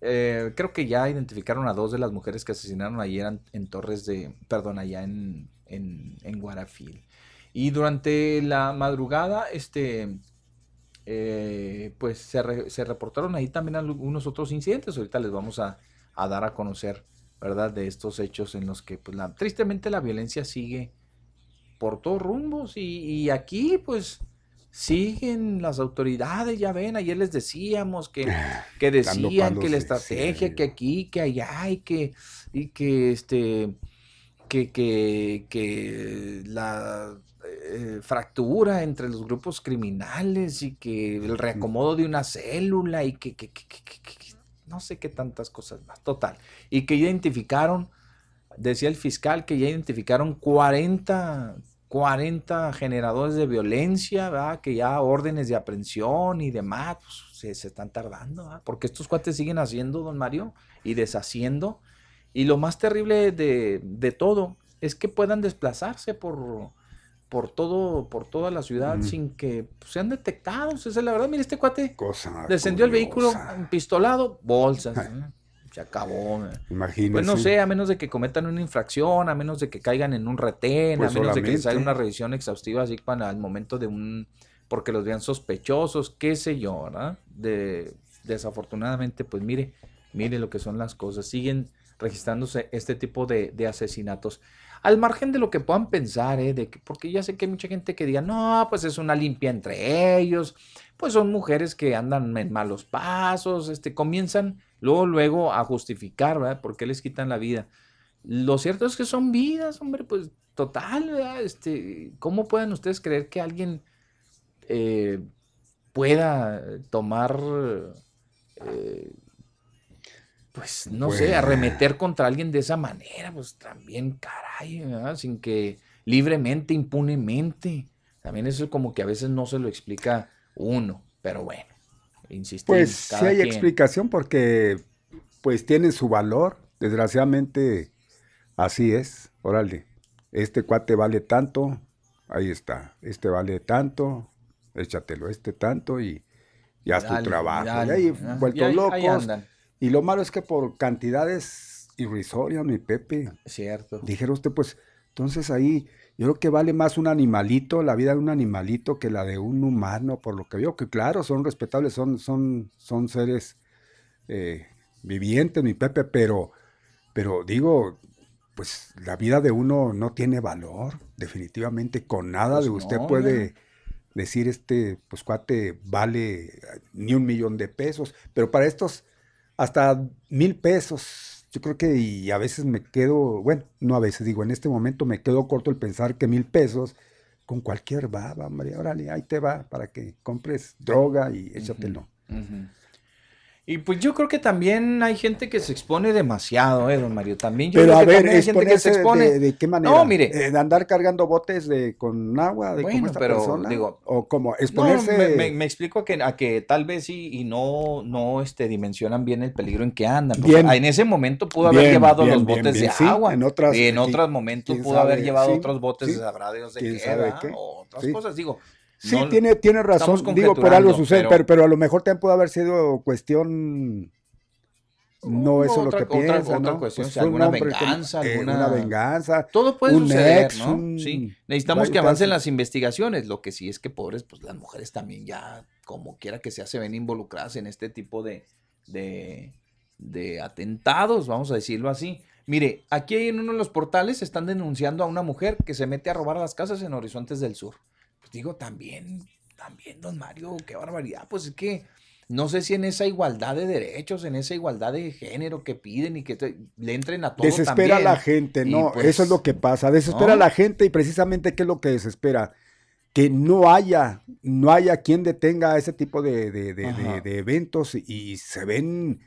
Eh, creo que ya identificaron a dos de las mujeres que asesinaron ayer en, en Torres de, perdón, allá en, en, en Guarafil. Y durante la madrugada, este, eh, pues se, re- se reportaron ahí también algunos otros incidentes. Ahorita les vamos a, a dar a conocer, ¿verdad? De estos hechos en los que, pues, la, tristemente la violencia sigue por todos rumbos y, y aquí, pues, siguen las autoridades, ya ven, ayer les decíamos que, que decían que la estrategia, que aquí, que allá, y que, y que este, que, que, que la eh, fractura entre los grupos criminales y que el reacomodo de una célula y que, que- que- que- no sé qué tantas cosas más, total. Y que identificaron, decía el fiscal, que ya identificaron 40, 40 generadores de violencia, ¿verdad? que ya órdenes de aprehensión y demás, pues, se, se están tardando, ¿verdad? porque estos cuates siguen haciendo, don Mario, y deshaciendo. Y lo más terrible de, de todo es que puedan desplazarse por, por, todo, por toda la ciudad sin que pues, sean detectados. Esa es la verdad. Mire, este cuate
Cosa
descendió el vehículo
curiosa.
empistolado, bolsas. ¿eh? Se acabó. ¿eh?
Imagínese.
Pues no sé, a menos de que cometan una infracción, a menos de que caigan en un retén,
Pues
a menos de que les haga una revisión exhaustiva así para al momento de un, porque los vean sospechosos, qué sé yo, ¿verdad? De, desafortunadamente, pues mire, mire lo que son las cosas, siguen registrándose este tipo de, de asesinatos. Al margen de lo que puedan pensar, ¿eh? De que, porque ya sé que hay mucha gente que diga, no, pues es una limpia entre ellos, pues son mujeres que andan en malos pasos, este, comienzan luego, luego a justificar, ¿verdad? ¿Por qué les quitan la vida? Lo cierto es que son vidas, hombre, pues total, ¿verdad? Este, ¿cómo pueden ustedes creer que alguien eh, pueda tomar, eh, pues no sé,
Bueno.
arremeter contra alguien de esa manera? Pues también, caray, ¿verdad? Sin que libremente, impunemente. También eso como que a veces no se lo explica uno, pero bueno, insistimos.
Pues sí
cada
hay
quien.
explicación porque pues tienen su valor. Desgraciadamente así es. Órale, este cuate vale tanto, ahí está. Este vale tanto, échatelo, este tanto y, y haz
Dale,
tu trabajo.
dale,
y ahí
ah,
vueltos
y ahí-
locos.
andan.
Y lo malo es que por cantidades irrisorias, mi Pepe.
Cierto.
Dijera usted, pues, entonces ahí, yo creo que vale más un animalito, la vida de un animalito, que la de un humano, por lo que veo, que claro, son respetables, son, son, son seres eh, vivientes, mi Pepe, pero, pero digo, pues la vida de uno no tiene valor, definitivamente, con nada
Pues
de usted
no,
puede decir, este, pues cuate, vale ni un millón de pesos, pero para estos, hasta mil pesos Yo creo que y a veces me quedo, bueno, no a veces, digo, en este momento me quedo corto el pensar que mil pesos con cualquier baba, hombre, órale, ahí te va para que compres droga y échatelo.
Ujú. Y pues yo creo que también hay gente que se expone demasiado, ¿eh, don Mario? También yo
Pero
creo
a
que
ver,
también hay gente que se expone.
de, de qué manera?
No, mire.
Eh, ¿De andar cargando botes de, con agua de como
Bueno,
esta
pero,
persona?
digo,
¿O como
No,
exponerse?
me, me- me explico a que, a que tal vez sí y no, no este, dimensionan bien el peligro en que andan.
Bien.
en ese momento pudo haber
Bien,
llevado
bien,
los botes de
sí,
agua.
en otras-
y en
qui-
otros momentos pudo haber llevado
sí,
otros botes
sí,
de sabrá Dios de qué,
sabe
¿verdad?
qué,
o otras cosas. Digo,
Sí,
no-
tiene, tiene razón. Digo, por algo sucede,
pero-
pero, pero a lo mejor también pudo haber sido cuestión. No eso es lo
otra-
que
otra-
piensa,
otra
¿no?
cuestión,
Pues
alguna
hombre como-
venganza,
eh,
alguna-
una venganza.
Todo puede
un
suceder,
ex,
¿no?
un-
Sí. Necesitamos que avancen las investigaciones. Lo que sí es que pobres, pues las mujeres también ya, como quiera que sea, se ven involucradas en este tipo de, de, de atentados, vamos a decirlo así. Mire, aquí en uno de los portales están denunciando a una mujer que se mete a robar las casas en Horizontes del Sur. Pues digo, también, también, don Mario, qué barbaridad. Pues es que no sé si en esa igualdad de derechos, en esa igualdad de género que piden y que te- le entren a todo
Desespera a la gente, ¿no?
pues,
Eso es lo que pasa. Desespera
¿no?
a la gente y precisamente ¿qué es lo que desespera? Que no haya, no haya quien detenga ese tipo de, de- eventos y se ven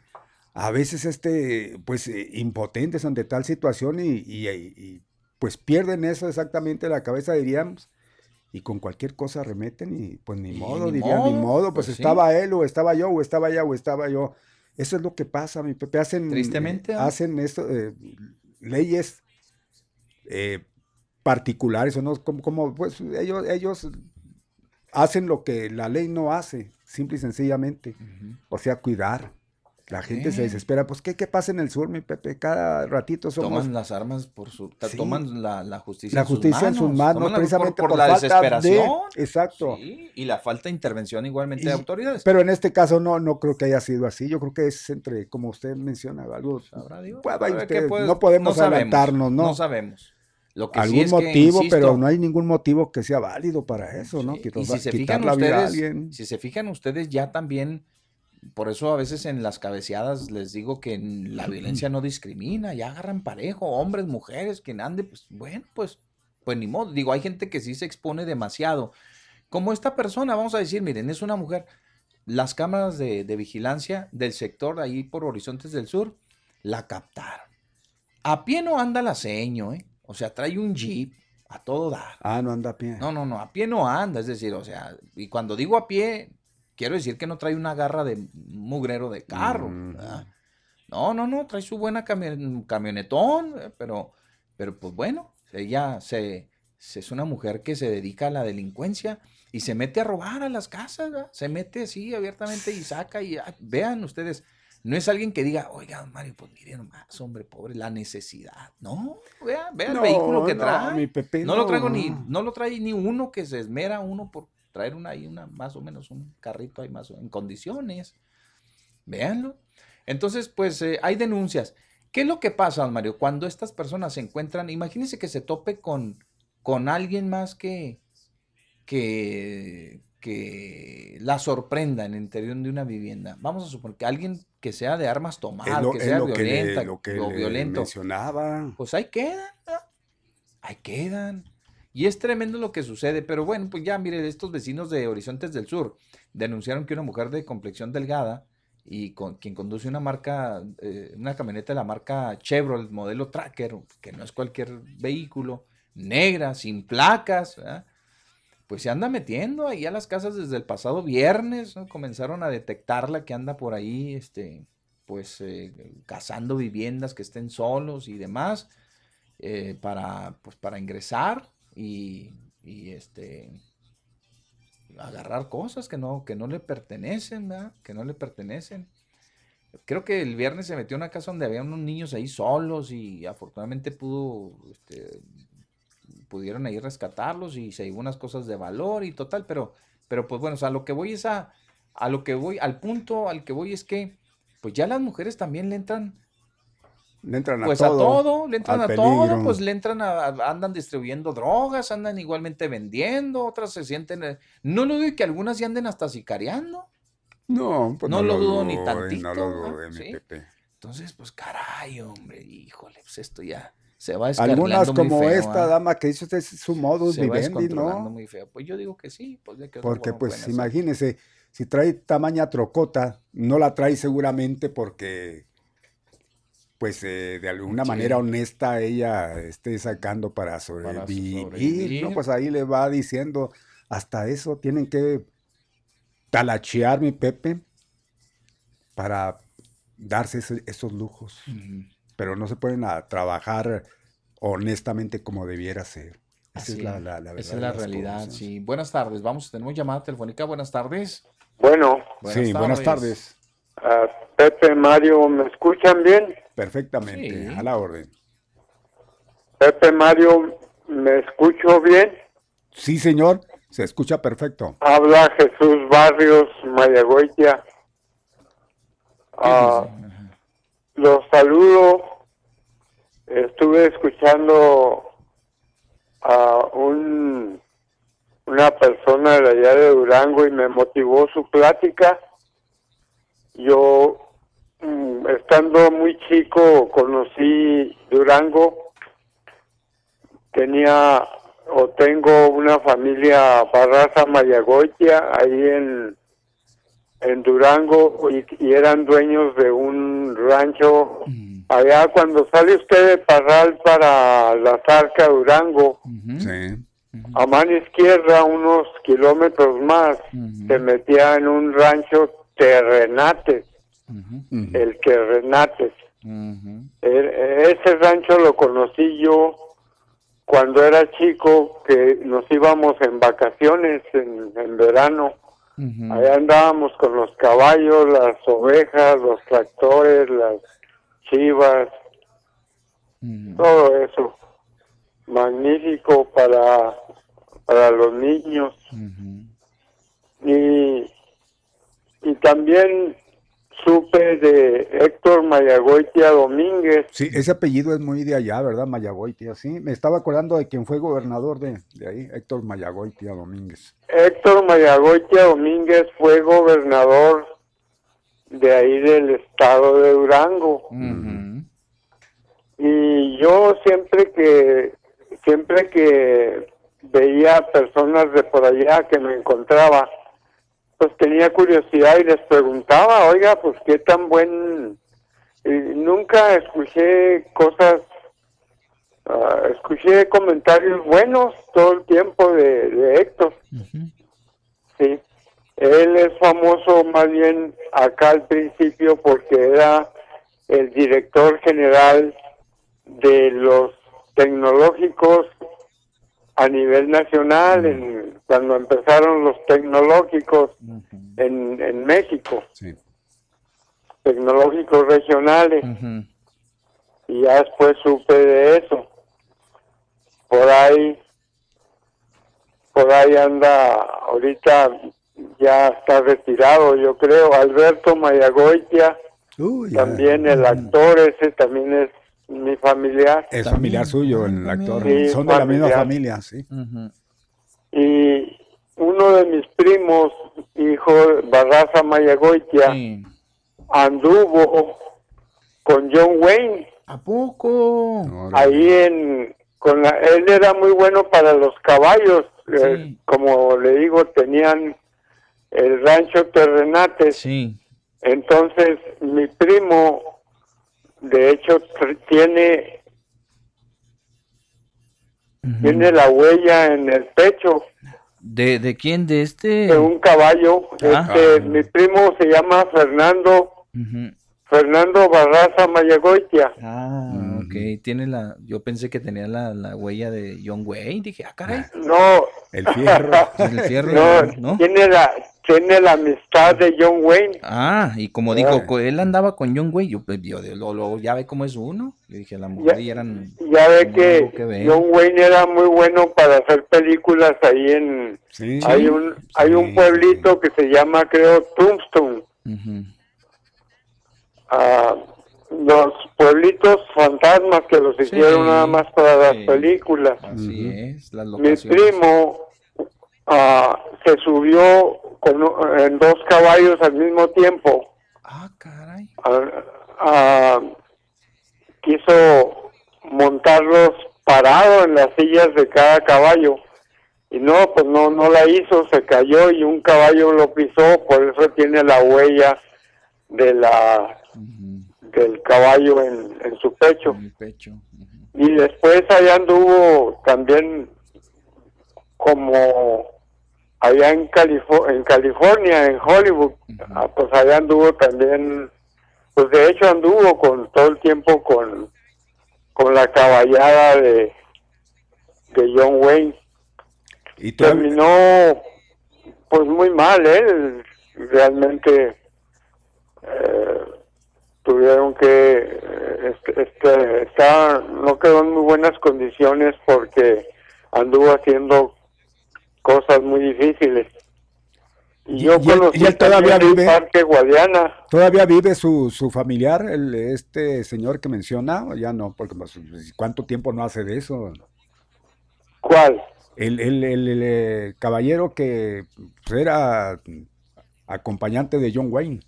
a veces este, pues eh, impotentes ante tal situación y, y- y, pues pierden eso exactamente la cabeza, diríamos. Y con cualquier cosa remeten y pues ni modo,
ni
dirían, ni
modo,
modo, pues,
pues sí.
estaba él o estaba yo o estaba ella o estaba yo. Eso es lo que pasa, mi Pepe. Hacen,
Tristemente,
hacen esto, eh, leyes eh, particulares o no, como, como, pues ellos, ellos hacen lo que la ley no hace, simple y sencillamente. O sea, cuidar. La gente se desespera. Pues, ¿qué, qué pasa en el sur, mi Pepe? Cada ratito somos...
Toman las armas por su.
Sí.
Toman la, la justicia,
la
en sus
justicia en sus
manos.
manos,
toman la-
precisamente
por,
por,
la
falta de...
desesperación.
Exacto.
Sí, y la falta de intervención igualmente
Y-
de autoridades.
Pero en este caso no, no creo que haya sido así. Yo creo que es entre, como usted menciona, algo.
Sabrá Dios.
Pues, usted,
puede-
no podemos adelantarnos, ¿no?
No sabemos. Lo que sí
Algún
es que,
motivo, pero
insisto,
no hay ningún motivo que sea válido para eso, ¿no?
Sí,
Quitar,
y si se fijan ustedes,
alguien.
si se fijan ustedes ya también, por eso a veces en las cabeceadas les digo que la violencia no discrimina, ya agarran parejo, hombres, mujeres, quien ande, pues bueno, pues, pues ni modo. Digo, hay gente que sí se expone demasiado. Como esta persona, vamos a decir, miren, es una mujer, las cámaras de, de vigilancia del sector ahí por Horizontes del Sur la captaron. A pie no anda la seño, ¿eh? O sea, trae un jeep a todo dar.
Ah, no anda a pie.
No, no, no, a pie no anda, es decir, o sea, y cuando digo a pie, quiero decir que no trae una garra de mugrero de carro,
Mm.
No, no, no, trae su buena cami- camionetón, eh, pero, pero pues bueno, ella se, se- es una mujer que se dedica a la delincuencia y se mete a robar a las casas, ¿verdad? se mete así abiertamente y saca y ah, vean ustedes, no es alguien que diga, oiga, Mario, pues miren nomás, hombre, pobre, la necesidad. No, vean, vean
No,
el vehículo que
no,
trae.
mi Pepe,
no, lo traigo ni, no lo trae ni uno que se esmera uno por traer una ahí, una, más o menos un carrito ahí más o- en condiciones. Véanlo. Entonces, pues eh, hay denuncias. ¿Qué es lo que pasa, don Mario? Cuando estas personas se encuentran, imagínense que se tope con, con alguien más que, que, que la sorprenda en el interior de una vivienda. Vamos a suponer que alguien que sea de armas tomadas,
lo,
que sea
lo que le-
violenta
lo que
o violento.
mencionaba.
Pues ahí quedan, ¿no? ahí quedan. Y es tremendo lo que sucede, pero bueno, pues ya mire, estos vecinos de Horizontes del Sur denunciaron que una mujer de complexión delgada y con quien conduce una marca, eh, una camioneta de la marca Chevrolet, modelo Tracker, que no es cualquier vehículo, negra, sin placas, pues se anda metiendo ahí a las casas desde el pasado viernes, ¿no? Comenzaron a detectarla que anda por ahí, este, pues eh, cazando viviendas que estén solos y demás, eh, para, pues, para ingresar y, y, este, agarrar cosas que no, que no le pertenecen, ¿verdad? Que no le pertenecen. Creo que el viernes se metió a una casa donde había unos niños ahí solos y afortunadamente pudo, este, pudieron ahí rescatarlos y se llevó unas cosas de valor y total, pero, pero pues bueno, o sea, lo que voy es a, a lo que voy, al punto al que voy es que, pues ya las mujeres también le entran,
Le entran a
pues
todo.
a todo, le entran a todo, pues le entran a, a- andan distribuyendo drogas, andan igualmente vendiendo, otras se sienten, eh, no lo digo que algunas ya anden hasta sicariando,
No, pues
no lo dudo ni tantito,
No lo dude, mi
Sí.
Pepe.
Entonces, pues caray, hombre, híjole, pues esto ya se va
Algunas
muy
como
feo,
esta dama que dice usted es su modus vivendi, ¿no?
muy feo. Pues yo digo que sí, pues de que
Porque
no
pues
hacer.
imagínese, si trae tamaña trocota, no la trae seguramente porque pues eh, de alguna
Sí.
manera honesta ella esté sacando para sobrevivir.
sobrevivir.
¿no? Pues ahí le va diciendo, hasta eso tienen que talachear mi Pepe para darse ese- esos lujos. Pero no se pueden a trabajar honestamente como debiera ser. Esa es la, la, la
Esa
verdad
es
de
la
las
realidad,
cosas.
sí. Buenas tardes, vamos, tenemos llamada telefónica. Buenas tardes.
Bueno,
sí, buenas tardes.
ah, Pepe, Mario, ¿me escuchan bien?
Perfectamente,
Sí.
a la orden.
Pepe, Mario, ¿me escucho bien?
Sí, señor, se escucha perfecto.
Habla Jesús Barrios Mayagoitia. Ah, los saludo. Estuve escuchando a un, una persona de allá de Durango y me motivó su plática. Yo, estando muy chico, conocí Durango. Tenía o tengo una familia Barraza Mayagoitia ahí en, en Durango y, y eran dueños de un rancho. Allá cuando sale usted de Parral para la Zarca Durango
Sí.
a mano izquierda unos kilómetros más se metía en un rancho El que Renates E- ese rancho lo conocí yo cuando era chico que nos íbamos en vacaciones en, en verano. Allá andábamos con los caballos las ovejas los tractores las chivas. Todo eso. Magnífico para para los niños. Y y también supe de Héctor Mayagoitia Domínguez
Sí, ese apellido es muy de allá, ¿verdad? Mayagoitia, sí. Me estaba acordando de quien fue gobernador de, de ahí, Héctor Mayagoitia Domínguez.
Héctor Mayagoitia Domínguez fue gobernador de ahí del estado de Durango y yo siempre que siempre que veía personas de por allá que me encontraba pues tenía curiosidad y les preguntaba oiga pues qué tan buen y nunca escuché cosas ah, escuché comentarios buenos todo el tiempo de, de Héctor. Sí él es famoso más bien acá al principio porque era el director general de los tecnológicos a nivel nacional en- cuando empezaron los tecnológicos en, en México.
Sí.
tecnológicos regionales. Y ya después supe de eso. Por ahí por ahí anda ahorita ya está retirado yo creo Alberto Mayagoitia. También el actor ese también es mi familiar.
Es familiar suyo, el actor.
Sí,
Son de la misma familia, sí.
y uno de mis primos hijo de Barraza Mayagoitia anduvo con John Wayne.
¿A poco?
ahí en con la- él era muy bueno para los caballos eh, como le digo tenían el rancho Terrenates.
Sí.
Entonces mi primo de hecho tiene tiene la huella en el pecho
¿De, de quién? ¿De este?
de un caballo
Ah.
este mi primo se llama Fernando Fernando Barraza Mayagoitia
Ah, ok. Tiene la. Yo pensé que tenía la, la huella de John Wayne. Dije, ah, caray.
no
el fierro
El fierro,
no,
¿no?
tiene la tiene la amistad de John Wayne
Ah, y como dijo, co- él andaba con John Wayne. Yo, pues, yo de- lo- lo- ya ve cómo es uno. Yo dije, a la mujer y eran.
Ya ve que. John Wayne era muy bueno para hacer películas ahí en
Sí.
hay un hay un pueblito que se llama creo Tombstone. Ah, los pueblitos fantasmas que los hicieron nada más para las películas.
Así es, las
Mi
locaciones.
primo ah, se subió con, en dos caballos al mismo tiempo.
Ah, caray.
A, ah, quiso montarlos parado en las sillas de cada caballo y no, pues no, no la hizo, se cayó y un caballo lo pisó, por eso tiene la huella de la del caballo en, en su pecho. Y después allá anduvo también como allá en, Califo- en California, en Hollywood, ah, pues allá anduvo también, pues de hecho anduvo con todo el tiempo con, con la caballada de, de John Wayne.
Y
terminó pues muy mal él realmente eh, tuvieron que eh, este, este, está no quedó en muy buenas condiciones porque anduvo haciendo cosas muy difíciles y, yo
y
conocí
él todavía
también el
vive?
Parque Guadiana
¿Todavía vive su, su familiar, el, este señor que menciona? Ya no, porque pues, ¿cuánto tiempo no hace de eso?
¿Cuál?
El, el, el- eh, caballero que pues, era acompañante de John Wayne.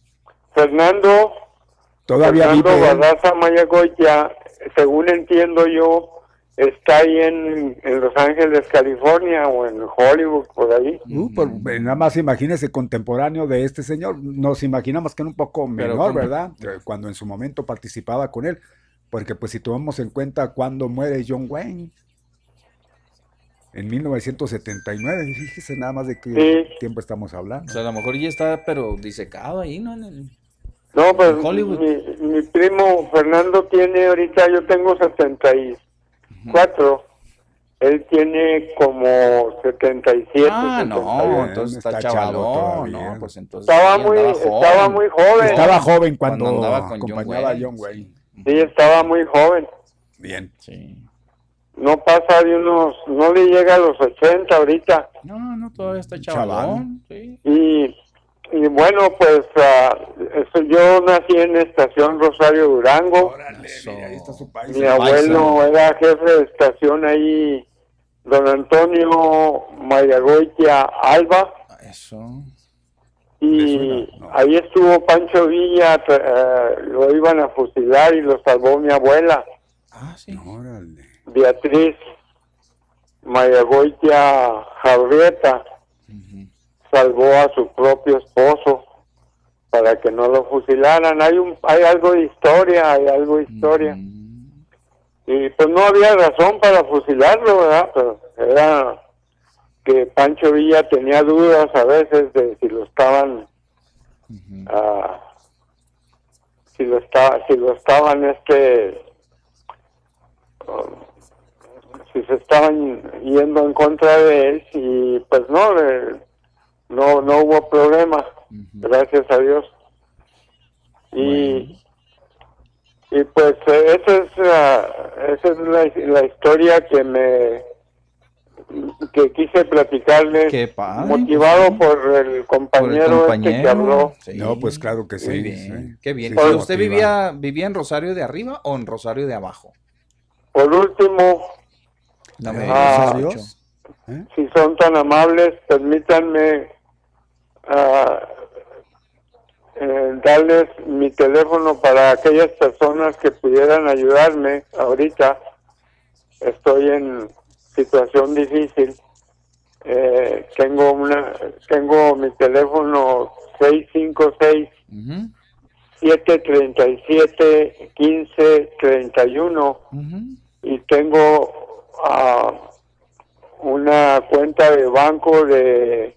Fernando
Todavía
Fernando
vive.
Barraza Mayagoya, según entiendo yo, está ahí en, en Los Ángeles, California, o en Hollywood, por ahí.
Uh, por- eh, nada más imagínese contemporáneo de este señor. Nos imaginamos que era un poco menor. ¿verdad? Eh, Cuando en su momento participaba con él. Porque pues si tomamos en cuenta cuando muere John Wayne. En 1979, fíjese nada más de qué
Sí.
tiempo estamos hablando.
O sea, a lo mejor ya está, pero disecado ahí, ¿no? En el-
No, pues
En Hollywood.
mi, mi primo Fernando tiene ahorita, yo tengo 74, él tiene como 77.
Ah, no,
78.
entonces está,
está
chavalón, no, pues entonces
Estaba muy, estaba
joven.
muy joven.
Estaba joven cuando,
andaba con John
acompañaba a
Wayne,
John Wayne.
Sí, estaba muy joven.
Bien.
Sí.
No pasa de unos, no le llega a los 80 ahorita.
No, no, todavía está
Chaval.
chavalón. Sí.
Y, y bueno, pues ah, eso, yo nací en Estación Rosario Durango.
Eso.
Ahí está su país.
Mi abuelo era jefe de estación ahí, don Antonio Mayagoitia Alba.
Eso.
Y ahí estuvo Pancho Villa, eh, lo iban a fusilar y lo salvó mi abuela,
Ah, sí.
Órale.
Beatriz Mayagoitia Javieta. Salvó a su propio esposo para que no lo fusilaran. Hay, un, hay algo de historia, hay algo de historia. Y pues no había razón para fusilarlo, ¿verdad? Pero era que Pancho Villa tenía dudas a veces de si lo estaban ah, si lo está si lo estaban este um, si se estaban yendo en contra de él y pues no le- no no hubo problema gracias a Dios y y pues eh, esa es la, esa es la, la historia que me que quise platicarles
Qué padre.
motivado por el compañero, este que habló
Sí.
No, pues claro que sí.
Muy bien.
sí.
Qué bien.
Sí,
¿Y
se
¿Usted
motiva.
vivía, vivía en Rosario de arriba o en Rosario de abajo?
por último
No me
Ah.
¿Eh?
si son tan amables permítanme ah, eh, darles mi teléfono para aquellas personas que pudieran ayudarme ahorita. Estoy en situación difícil. Eh, tengo una tengo mi teléfono 656
Ujú,
737 1531
ujú.
y tengo ah, una cuenta de banco de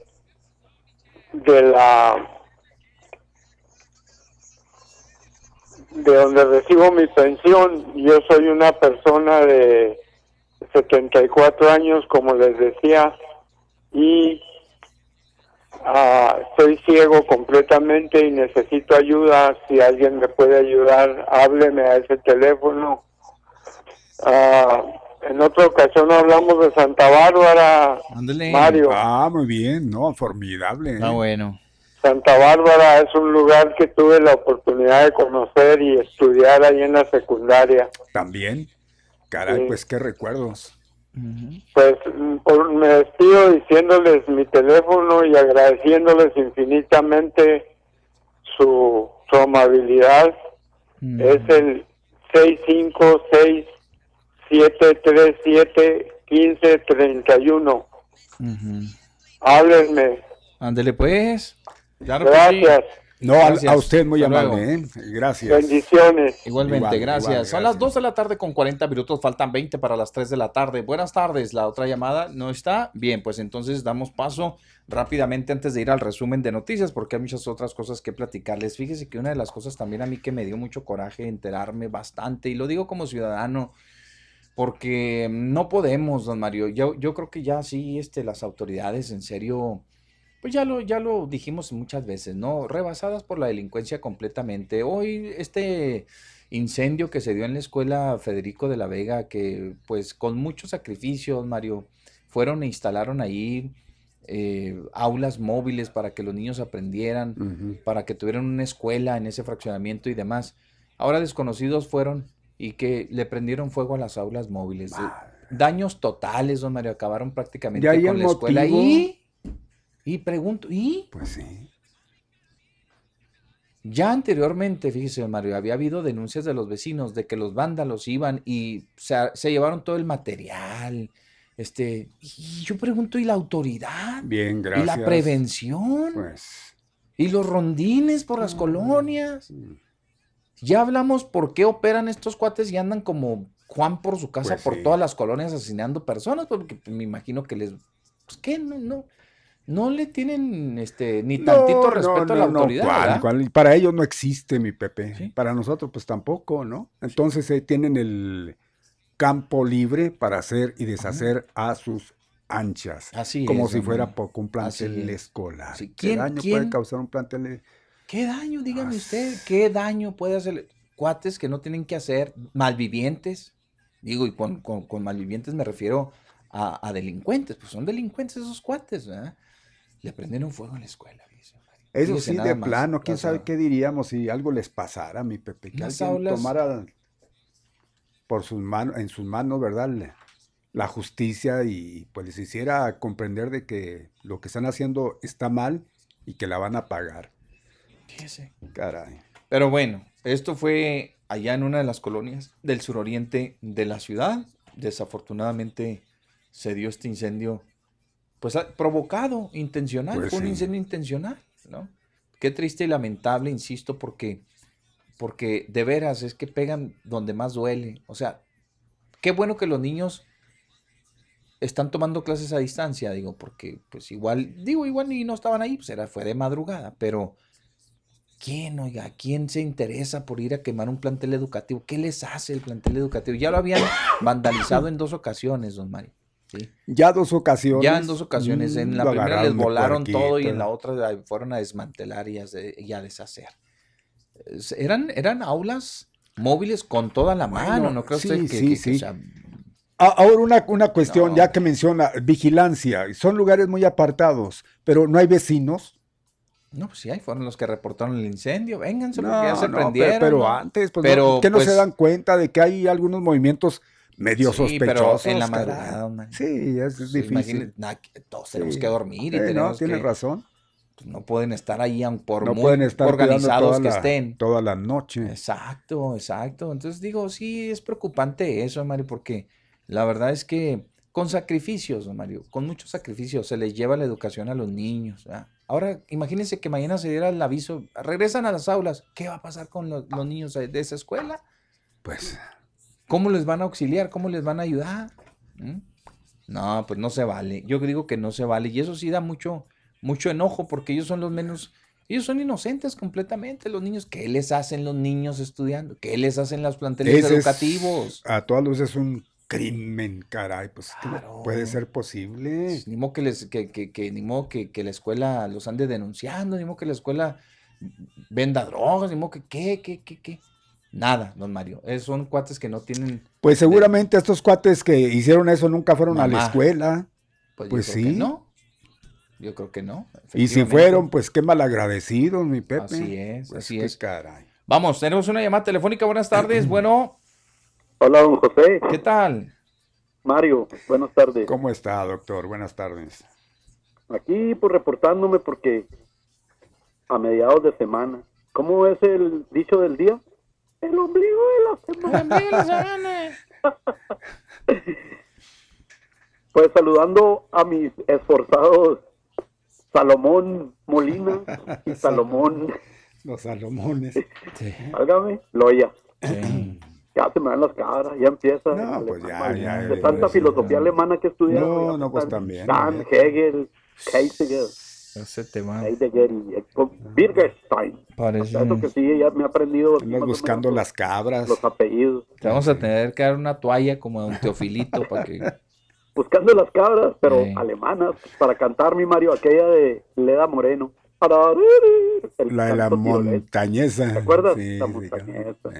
de la de donde recibo mi pensión. Yo soy una persona de 74 años como les decía y ah, soy ciego completamente y necesito ayuda. Si alguien me puede ayudar hábleme a ese teléfono. Ah, en otra ocasión hablamos de Santa Bárbara,
Ándale.
Mario.
Ah, muy bien, no, formidable. ¿eh?
Ah, bueno.
Santa Bárbara es un lugar que tuve la oportunidad de conocer y estudiar ahí en la secundaria.
También. Caray,
Sí.
pues qué recuerdos.
Pues por- me despido diciéndoles mi teléfono y agradeciéndoles infinitamente su, su amabilidad
Mm.
Es el 656-737-1531.
Ujú.
Háblenme.
Ándele pues. Claro que sí.
Gracias.
No, a-
Gracias.
a usted muy
Hasta
amable, ¿eh? Gracias.
Bendiciones.
Igualmente,
Igual,
gracias.
igual,
Son las 2 de la tarde con 40 minutos, faltan 20 para las 3 de la tarde. Buenas tardes, la otra llamada no está. Bien, pues entonces damos paso rápidamente antes de ir al resumen de noticias, porque hay muchas otras cosas que platicarles. Fíjese que una de las cosas también a mí que me dio mucho coraje enterarme bastante, y lo digo como ciudadano, porque no podemos, don Mario. Yo, yo creo que ya sí, este, las autoridades en serio, pues ya lo, ya lo dijimos muchas veces, ¿no? Rebasadas por la delincuencia completamente. Hoy este incendio que se dio en la escuela Federico de la Vega, que pues con muchos sacrificios, Mario, fueron e instalaron ahí eh, aulas móviles para que los niños aprendieran, para que tuvieran una escuela en ese fraccionamiento y demás. Ahora desconocidos fueron y que le prendieron fuego a las aulas móviles. Daños totales, don Mario, acabaron prácticamente con la escuela.
motivo.
Y, y pregunto, ¿y?
Pues sí.
Ya anteriormente, fíjese, don Mario, había habido denuncias de los vecinos de que los vándalos iban y se, se llevaron todo el material. Este, y yo pregunto, ¿y la autoridad?
Bien,
¿Y
gracias.
la prevención?
Pues.
¿Y los rondines por las colonias? Ya hablamos por qué operan estos cuates y andan como Juan por su casa
Pues
por
sí.
todas las colonias asesinando personas, porque pues, me imagino que les, pues qué, no, no, no le tienen este ni tantito
No,
respeto
no,
a la autoridad,
¿cuál,
¿verdad?
cuál? Y Para ellos no existe, mi Pepe.
Sí.
Para nosotros, pues tampoco, ¿no? Entonces eh, tienen el campo libre para hacer y deshacer a sus anchas.
Así
Como
es,
si fuera poco un plantel escolar.
Sí,
¿Qué
¿quién-
daño
quién-
puede causar un plantel?
¿Qué daño, dígame
Ah,
usted? ¿Qué daño puede hacer? Cuates que no tienen que hacer, malvivientes. Digo, y con, con- con malvivientes me refiero a, a delincuentes, pues son delincuentes esos cuates, ¿verdad? Le prendieron fuego en la escuela.
Eso
Fíjese
sí, de
más,
plano, quién sabe qué diríamos si algo les pasara, mi Pepe, que alguien
aulas-
tomara por sus manos, en sus manos, ¿verdad? La, la justicia y pues les hiciera comprender de que lo que están haciendo está mal y que la van a pagar.
Fíjese.
Caray.
Pero bueno, esto fue allá en una de las colonias del suroriente de la ciudad. Desafortunadamente se dio este incendio, pues ah, provocado, intencional,
Pues
fue un
sí.
incendio intencional, ¿no? Qué triste y lamentable, insisto, porque, porque de veras es que pegan donde más duele. O sea, qué bueno que los niños están tomando clases a distancia, digo, porque pues igual, digo, igual ni no estaban ahí, pues era, fue de madrugada, pero ¿quién, oiga, quién se interesa por ir a quemar un plantel educativo? ¿Qué les hace el plantel educativo? Ya lo habían vandalizado en dos ocasiones, don Mario. ¿sí?
Ya dos ocasiones.
Ya en dos ocasiones. En
mm,
la primera les volaron todo y en la otra fueron a desmantelar y a, de- y a deshacer. Es- Eran, eran aulas móviles con toda la mano,
Bueno,
¿no creo
sí,
usted que,
sí,
que- que,
sí.
o sea,
A- Ahora una, una cuestión,
No.
ya que menciona, vigilancia. Son lugares muy apartados, pero no hay vecinos.
No, pues sí, ahí fueron los que reportaron el incendio. Vénganse
No,
porque ya se
no,
prendieron.
pero,
¿no?
antes, pues,
Pero,
no, que no
pues,
se dan cuenta de que hay algunos movimientos medio
Sí, pero
sospechosos.
en la madrugada.
Sí, es, es
Pues,
difícil.
imagínate, na- que todos tenemos
Sí.
que dormir y
no,
tenemos
tienes
que-
razón.
pues, no pueden estar ahí aun por
No
muy
pueden estar
organizados que
la-
estén.
Toda la noche.
Exacto, exacto. Entonces digo, sí, es preocupante eso, Mario, porque la verdad es que con sacrificios, don Mario, con muchos sacrificios se les lleva la educación a los niños. ¿verdad? Ahora, imagínense que mañana se diera el aviso, regresan a las aulas, ¿qué va a pasar con los, los niños de esa escuela?
Pues,
¿Cómo les van a auxiliar? ¿Cómo les van a ayudar? ¿Mm? No, pues no se vale. Yo digo que no se vale. Y eso sí da mucho, mucho enojo porque ellos son los menos, ellos son inocentes completamente. Los niños, ¿qué les hacen los niños estudiando? ¿Qué les hacen los planteles
ese es-
educativos?
a todas luces es un crimen, caray. Pues, ¿cómo
Claro.
puede ser posible?
Pues, Ni modo que, les, que, que, que- ni modo que, que la escuela los ande denunciando, ni modo que la escuela venda drogas, ni modo que qué, qué, qué, qué. Nada, don Mario. Eh, son cuates que no tienen.
Pues seguramente estos cuates que hicieron eso nunca fueron a la escuela.
Pues, yo
Pues
creo que
sí.
no. Yo creo que no.
Y si fueron, pues qué malagradecidos, mi Pepe.
Así es,
Pues,
así es.
caray.
Vamos, tenemos una llamada telefónica. Buenas tardes. Bueno,
Hola, don José.
¿qué tal?
Mario, buenas tardes.
¿Cómo está, doctor? Buenas tardes.
Aquí, pues, reportándome porque a mediados de semana. ¿Cómo es el dicho del día? El ombligo de la semana. Pues saludando a mis esforzados Salomón Molina y Salomón,
Los Salomones.
válgame, Loya. Ya se me dan las cabras, ya empieza.
No, pues ya, ya.
de tanta filosofía alemana que he estudiado.
No, no, pues también.
Kant, Hegel, Heidegger,
Ese tema.
Heidegger y eh, Wittgenstein.
Parece.
Eso que sí, ya me he aprendido
buscando
menos
las cabras.
los apellidos.
Te vamos a tener que dar una toalla como a un teofilito para que.
Buscando las cabras, pero
Sí.
alemanas, para cantar mi Mario, aquella de Leda Moreno. El
La de la montañesa.
¿Te acuerdas?
Sí,
la
sí,
montañesa.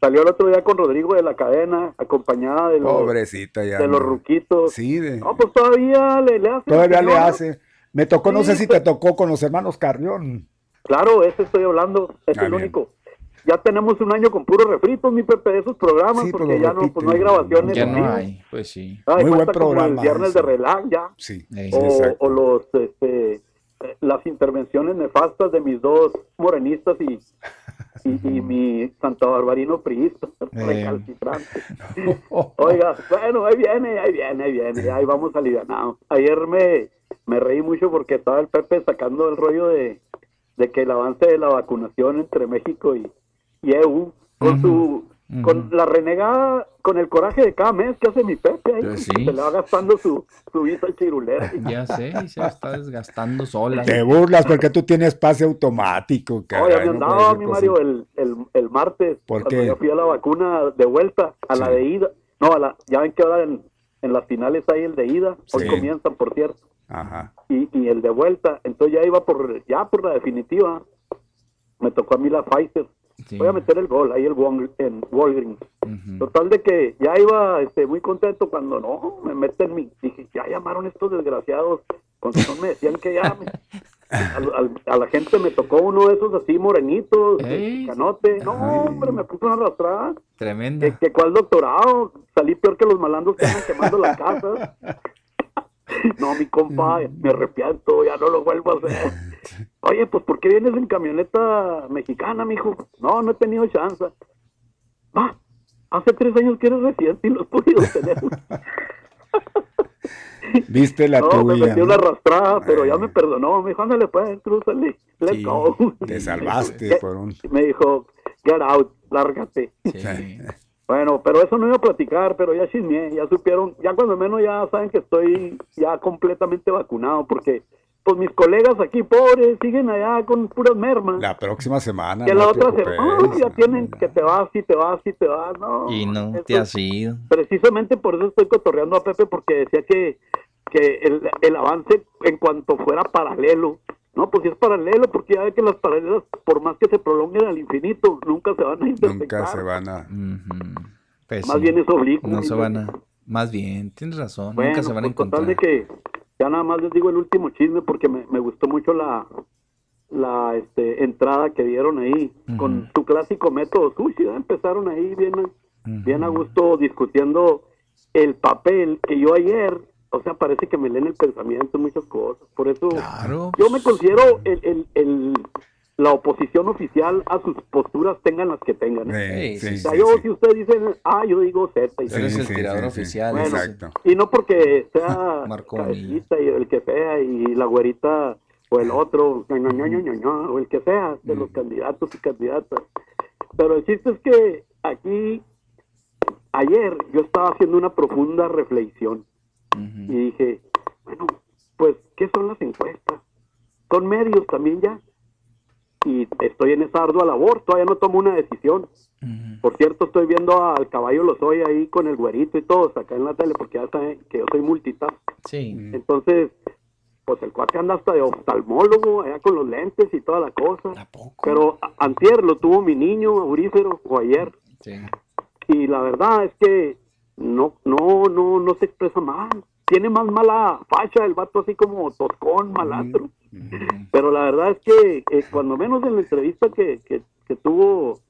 Salió el otro día con Rodrigo de la cadena, acompañada de los,
Pobrecita ya.
de los ruquitos.
Sí, de-
No, pues todavía le, le hace.
todavía le hace. Me tocó, no sé si
pues-
te tocó con los hermanos Carrión.
Claro, ese estoy hablando, es
Ah,
el
bien.
único. Ya tenemos un año con puros refritos, mi Pepe, de esos programas,
Sí, pues
porque ya no, pues no hay grabaciones.
Ya no hay. Pues sí.
Ay,
Muy buen
como el
programa
viernes
ese.
de relax ya.
Sí, sí,
o,
exacto.
o los este, las intervenciones nefastas de mis dos morenistas y, y, y mi Santa Barbarino priista recalcitrante. Oiga, bueno, ahí viene, ahí viene, ahí viene, ahí vamos alivianados. Ayer me, me reí mucho porque estaba el Pepe sacando el rollo de, de que el avance de la vacunación entre México y, y EU, con su con la renegada, con el coraje de cada mes que hace mi Pepe ahí,
Pues
se le va gastando su, su visa chirulera.
Ya sé, y se está desgastando sola.
Te burlas porque tú tienes pase automático,
Oye,
caray,
me
no
andaba
ser
mi. Mario el, el, el martes
¿Por
cuando yo fui a la vacuna de vuelta, a la de ida. No, a la, ya ven que ahora en, en las finales hay el de ida, hoy
Sí.
comienzan, por cierto,
Ajá.
y, y el de vuelta. Entonces ya iba por, ya por la definitiva. Me tocó a mí la Pfizer.
Sí.
Voy a meter el gol ahí el Wal- en Walgreens. Total de que ya iba este, muy contento cuando no, me meten mi... Dije, ya llamaron estos desgraciados. Con razón me decían que al- a la gente me tocó uno de esos así morenitos,
Ey.
canote. No, hombre, me puso una arrastrada.
Tremenda.
Que, que cuál doctorado. Salí peor que los malandros que andan quemando la casa. No, mi compa, me arrepiento, ya no lo vuelvo a hacer. Oye, pues ¿por qué vienes en camioneta mexicana, mijo? No, no he tenido chance. Va, hace tres años que eres residente y no has podido tener.
Viste la
no, me
tuya.
metí
¿no?
una arrastrada, pero ya me perdonó. Me dijo, ándale, pues, crúzale, let's
Sí,
go.
Te salvaste por un.
Me dijo, get out, lárgate.
Sí.
Bueno, pero eso no iba a platicar, pero ya chismeé, ya supieron, ya cuando menos ya saben que estoy ya completamente vacunado, porque pues mis colegas aquí pobres siguen allá con puras mermas.
La próxima semana.
que
no
la
te
otra semana ya tienen que te vas y te vas y te vas, no.
Y no
eso-
te has ido.
Precisamente por eso estoy cotorreando a Pepe, porque decía que, que el, el avance en cuanto fuera paralelo, no, pues si es paralelo, porque ya ve que las paralelas, por más que se prolonguen al infinito, nunca se van a intersectar.
Nunca se van a.
Ujú. Pues
Más
sí.
bien es oblicuo.
No se van a. Más bien, tienes razón.
Bueno,
Nunca se van a
pues, total
encontrar.
de que ya nada más les digo el último chisme porque me, me gustó mucho la la este, entrada que dieron ahí con su clásico método. ¿eh? Empezaron ahí bien, bien a gusto discutiendo el papel que yo ayer, o sea, parece que me leen el pensamiento, muchas cosas. Por eso
Claro.
yo me considero el, el, el- la oposición oficial a sus posturas, tengan las que tengan.
Sí,
Sí,
sí,
O sea,
sí,
yo,
sí.
si ustedes dicen A, yo digo Z. Y
eres
Sí,
el
sí,
tirador
sí, sí.
oficial.
Bueno.
Exacto.
y no porque sea cabecita y el que sea y la güerita o el otro, o el que sea de
Mm.
los candidatos y candidatas. Pero el chiste es que aquí, ayer yo estaba haciendo una profunda reflexión y dije, bueno, pues, ¿qué son las encuestas? Son medios también ya. Y estoy en esa ardua labor, todavía no tomo una decisión. Por cierto, estoy viendo al caballo Lozoya ahí con el güerito y todo, acá en la tele, porque ya saben que yo soy multitask.
Sí.
Entonces, pues el cuate anda hasta de oftalmólogo, allá con los lentes y toda la cosa. Pero antier lo tuvo mi niño, aurífero, o ayer.
Sí.
Y la verdad es que no, no, no, no se expresa mal. Tiene más mala facha el vato así como toscón, malandro. Pero la verdad es que eh, cuando menos en la entrevista que, que, que tuvo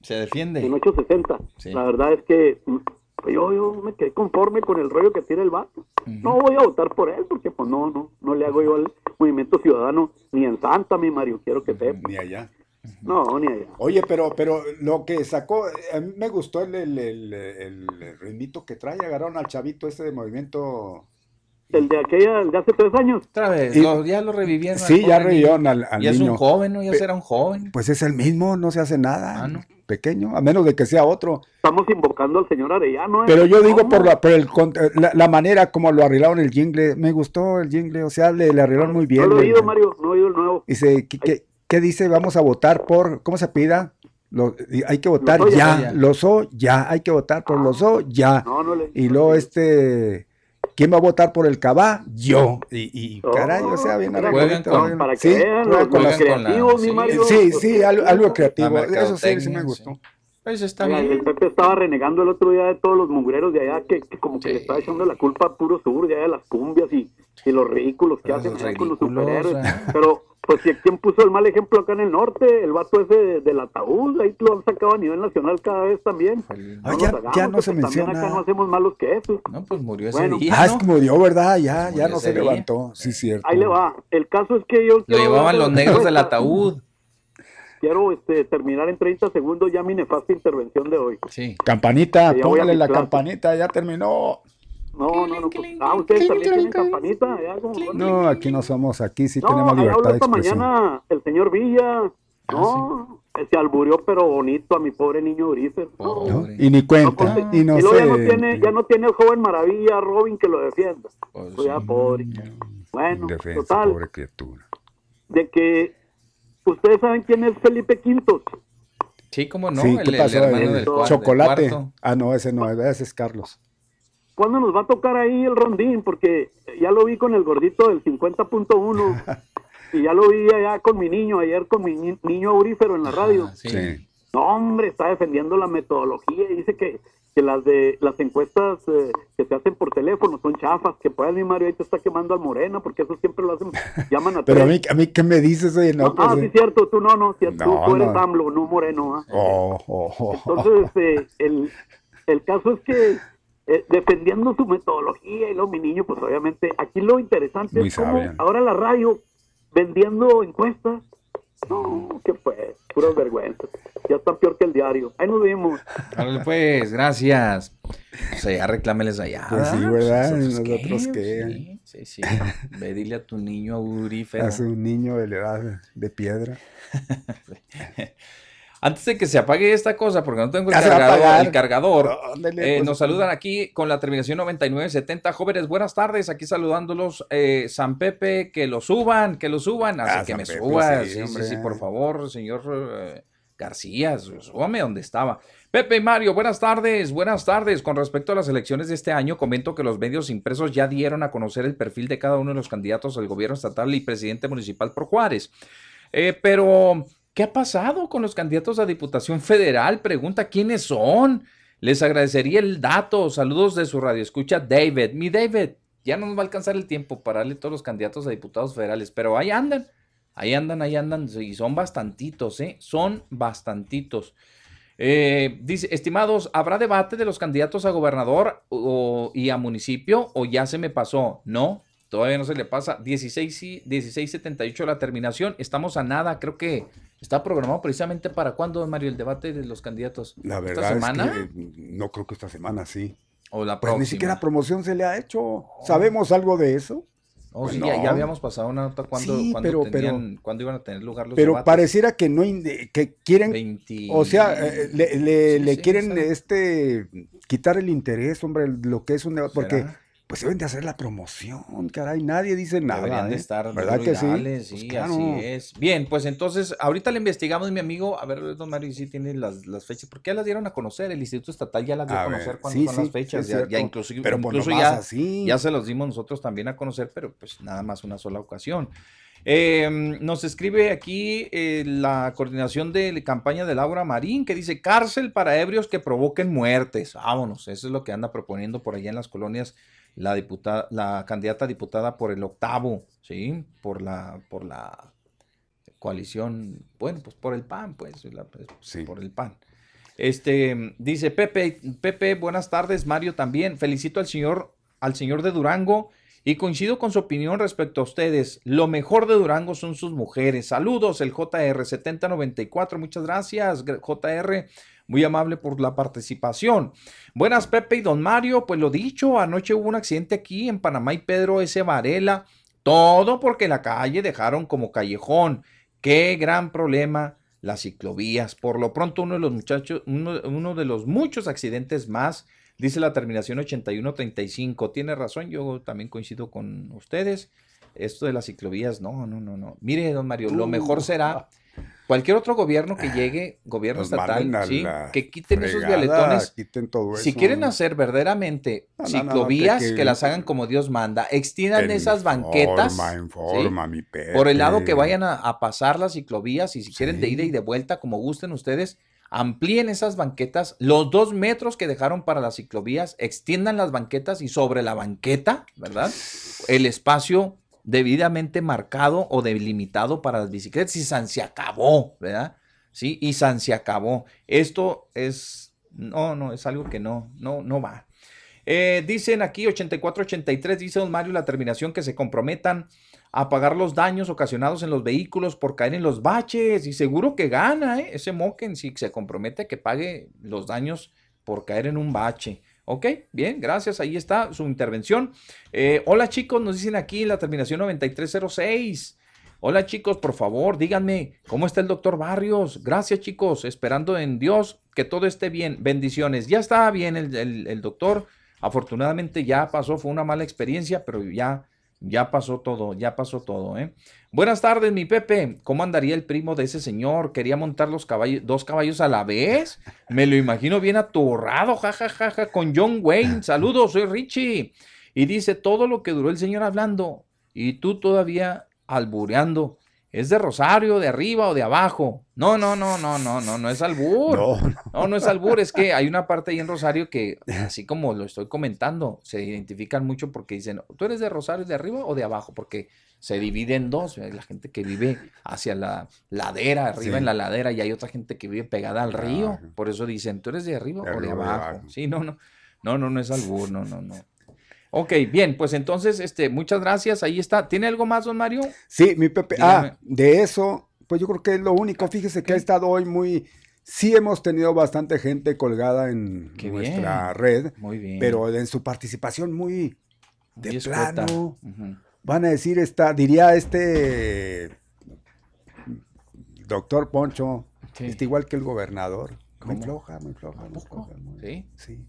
Se defiende.
en 860.
Sí.
La verdad es que mm, yo, yo me quedé conforme con el rollo que tiene el vato. No voy a votar por él porque pues no, no, no le hago yo al movimiento ciudadano ni en Santa, mi Mario, quiero que sepa.
Ni allá.
No, ni allá.
Oye, pero, pero lo que sacó, a mí me gustó el, el, el, el ritmito que trae. Agarraron al chavito este de movimiento.
El de aquella, el de hace tres años.
Otra vez,
Y-
lo- ya lo revivieron.
Sí, ya revivieron al, al
Ya es un joven, ¿no? Ya
Pe-
será un joven.
Pues es el mismo, no se hace nada.
Ah, ¿no?
Pequeño, a menos de que sea otro.
Estamos invocando al señor Arellano. ¿eh?
Pero yo digo por la, por el, la, la manera como lo arreglaron el jingle, me gustó el jingle, o sea, le, le arreglaron muy bien.
No lo he oído, Mario, no he oído el nuevo.
Dice, ¿qué, qué- qué dice? Vamos a votar por, ¿cómo se pida? Lo- hay que votar
Lozoya.
ya,
Lozoya.
los O, ya, hay que votar por los O, ya.
No, no le.
Y luego este, ¿quién va a votar por el Cabá? Yo. Y, y
Oh,
caray, o sea, bien
con-
bien-
Para que
sí,
vean
con
la-
creativos, mi
sí.
Mario.
Sí, sí, algo, algo creativo, eso sí, me
sí.
Gustó.
Pues está
Oiga,
bien.
El Pepe estaba renegando el otro día de todos los mugreros de allá que, que como que
Sí.
le estaba echando la culpa a puro sur, de allá de las cumbias y, y los ridículos que
Pero
hacen con los superhéroes. Pero, pues, si ¿quién puso el mal ejemplo acá en el norte? El vato ese de- del ataúd, ahí lo han sacado a nivel nacional cada vez también.
Ah,
nos
ya-
hagamos,
ya no
que
se
También
menciona.
acá no hacemos malos que eso.
No, pues murió ese
Bueno.
día,
Ah, es
¿no?
como dio, ¿verdad? Ya, ya
Murió
no se
día.
levantó, sí, cierto.
Ahí le va. El caso es que yo...
Lo llevaban los negros del ataúd.
Quiero este, terminar en 30 segundos ya mi nefasta intervención de hoy.
Sí.
Campanita,
ya
póngale la
clase.
campanita, ya terminó.
No, no, no. pues, ah, ustedes también tienen campanita. como-
No, aquí no somos, aquí sí
No,
tenemos libertad de
esta
expresión.
mañana el señor Villa.
Ah,
No, se alburió pero bonito a mi pobre niño Bricer. No,
¿no?
Pobre.
Y ni cuenta,
no,
y no
y luego ya no
sé.
tiene, ya no tiene el joven maravilla Robin que lo defienda.
Pues
Pues ya pobre. Bueno,
Defensa,
total,
pobre criatura.
de que ustedes saben quién es Felipe Quintos.
Sí, cómo no,
sí,
el,
¿qué
el
pasó?
hermano
El
del,
chocolate.
cuarto.
Ah, no, ese no, ese es Carlos.
¿Cuándo nos va a tocar ahí el rondín? Porque ya lo vi con el gordito del 50.1 y ya lo vi allá con mi niño, ayer con mi ni- niño aurífero en la radio.
Ah, sí.
Sí.
No, hombre, está defendiendo la metodología y dice que, que las de las encuestas eh, que se hacen por teléfono son chafas, que pues mi Mario ahí te está quemando al Morena, porque eso siempre lo hacen, llaman a
Pero a mí, a mí, ¿qué me dices? Oye, no,
No,
pues,
ah, sí,
eh,
cierto, tú no, no, cierto,
No,
tú, eres
no.
AMLO, no Moreno. ¿ah?
oh, oh, oh.
Entonces, este, el, el caso es que eh, defendiendo su metodología y luego mi niño, pues obviamente, aquí lo interesante
Muy
es cómo
sabia.
ahora la radio vendiendo encuestas. No, que pues, puras vergüenzas. Ya está peor que el diario. Ahí nos vimos.
Pues, gracias. O sea, ya reclámeles allá.
Pues sí, ¿verdad?
¿Nosotros
¿Nosotros qué?
Sí, sí, sí. Ve, dile a tu niño aurífero.
a su niño de la edad de piedra.
Antes de que se apague esta cosa, porque no tengo el cargador, el cargador, eh,
pues.
nos saludan aquí con la terminación 9970. Jóvenes, buenas tardes. Aquí saludándolos. eh, San Pepe, que lo suban, que lo suban. Así
Ah,
que
San
me
Pepe,
suba.
sí,
Sí, sí, por favor, señor eh, García, sú- súbame donde estaba. Pepe y Mario, buenas tardes, buenas tardes. Con respecto a las elecciones de este año, comento que los medios impresos ya dieron a conocer el perfil de cada uno de los candidatos al gobierno estatal y presidente municipal por Juárez. Eh, pero, ¿qué ha pasado con los candidatos a Diputación Federal? Pregunta quiénes son. Les agradecería el dato. Saludos de su radio. Escucha David. Mi David, ya no nos va a alcanzar el tiempo para darle todos los candidatos a diputados federales, pero ahí andan. Ahí andan, ahí andan. Y son bastantitos, ¿eh? Son bastantitos. Eh, dice, estimados, ¿habrá debate de los candidatos a gobernador o- y a municipio o ya se me pasó? No, todavía no se le pasa. 16, y- 1678 la terminación. Estamos a nada, creo que está programado precisamente para cuándo, Mario, el debate de los candidatos.
La
¿Esta
verdad
semana?
es que no creo que esta semana sí.
¿O la
Pues
próxima?
ni siquiera promoción se le ha hecho. ¿Sabemos algo de eso?
Oh,
Pues
ya,
no.
ya habíamos pasado una nota cuando,
Sí,
cuando,
pero-
tenían- cuándo iban a tener lugar los
Pero
debates.
pareciera que no que quieren,
20
o sea, eh, le, le-
Sí,
le
sí,
quieren este quitar el interés, hombre, lo que es un debate, porque. Pues deben de hacer la promoción, caray, nadie dice nada,
Deberían de
¿eh?
estar
¿verdad
duro y
que sí? Pues claro.
así es. Bien, pues entonces, ahorita le investigamos, mi amigo, a ver, don Mario, si tiene las, las fechas, porque ya las dieron a conocer, el Instituto Estatal ya las dio a,
A
conocer cuándo
sí,
son
sí,
las fechas,
sí,
ya, ya
cierto.
incluso,
Pero pues
incluso ya,
así.
ya se los dimos nosotros también a conocer, pero pues nada más una sola ocasión. Eh, nos escribe aquí eh, la coordinación de campaña de Laura Marín que dice cárcel para ebrios que provoquen muertes. Vámonos, eso es lo que anda proponiendo por allá en las colonias la diputada, la candidata diputada por el octavo, ¿sí? Por la, por la coalición, bueno, pues por el PAN, pues, la- pues,
Sí.
por el PAN. Este, dice Pepe, Pepe, buenas tardes, Mario también. Felicito al señor, al señor de Durango Y coincido con su opinión respecto a ustedes. Lo mejor de Durango son sus mujeres. Saludos, el JR7094. Muchas gracias, JR. Muy amable por la participación. Buenas, Pepe y Don Mario. Pues lo dicho, anoche hubo un accidente aquí en Panamá y Pedro S. Varela. Todo porque la calle dejaron como callejón. Qué gran problema las ciclovías. Por lo pronto, uno de los muchachos, uno, uno de los muchos accidentes más, dice la terminación 8135. Tiene razón, yo también coincido con ustedes. Esto de las ciclovías, no, no, no, no. Mire, don Mario, lo mejor será cualquier otro gobierno que llegue, gobierno
Nos
estatal, ¿sí? que quiten esos vialetones.
quiten todo
Si quieren hacer verdaderamente
No, no, no,
ciclovías,
que-
que, las hagan como Dios manda, extiendan
En
esas banquetas.
forma, en
¿sí? Por el lado que vayan a, a pasar las ciclovías y si quieren de ida y de vuelta, como gusten ustedes, amplíen esas banquetas, los dos metros que dejaron para las ciclovías, extiendan las banquetas y sobre la banqueta, ¿verdad? El espacio debidamente marcado o delimitado para las bicicletas y San se acabó, ¿verdad? Sí, y San se acabó. Esto es, no, no, es algo que no, no, no va. Eh, dicen aquí 8483, dice don Mario, la terminación que se comprometan a pagar los daños ocasionados en los vehículos por caer en los baches. Y seguro que gana, ¿eh? Ese Moken si se compromete a que pague los daños por caer en un bache. Ok, bien, gracias. Ahí está su intervención. Eh, hola chicos, nos dicen aquí la terminación 9306. Hola chicos, por favor, díganme, ¿cómo está el doctor Barrios? Gracias chicos, esperando en Dios que todo esté bien. Bendiciones. Ya está bien el, el- el doctor. Afortunadamente ya pasó, fue una mala experiencia, pero ya, ya pasó todo, ya pasó todo. ¿eh? Buenas tardes, mi Pepe. ¿Cómo andaría el primo de ese señor? ¿Quería montar los caballos, dos caballos a la vez? Me lo imagino bien atorrado, jajajaja, con John Wayne. Saludos, soy Richie. Y dice todo lo que duró el señor hablando. Y tú todavía albureando. ¿Es de Rosario, de arriba o de abajo? No, no, no, no, no, no, no es albur.
No,
No, no es albur, es que hay una parte ahí en Rosario que, así como lo estoy comentando, se identifican mucho porque dicen, ¿tú eres de Rosario de arriba o de abajo? Porque se divide en dos, ¿eh? la gente que vive hacia la ladera, arriba
Sí.
en la ladera, y hay otra gente que vive pegada al río. Por eso dicen, ¿tú eres de arriba
De
o de
arriba o de
abajo?
abajo.
Sí, no, no, no, no, no es albur, no, no, no. Ok, bien, pues entonces, este, muchas gracias, ahí está. ¿Tiene algo más, don Mario?
Sí, mi Pepe.
Dígame.
Ah, de eso, pues yo creo que es lo único. Fíjese que ha estado hoy muy. Sí hemos tenido bastante gente colgada en
Qué
nuestra
bien.
red,
Muy bien.
pero en su participación muy de
Muy
plano. Van a decir esta, diría este doctor Poncho,
Sí.
está igual que el gobernador. Muy
¿Cómo?
floja, muy floja, muy floja. muy-
¿Sí?
Sí.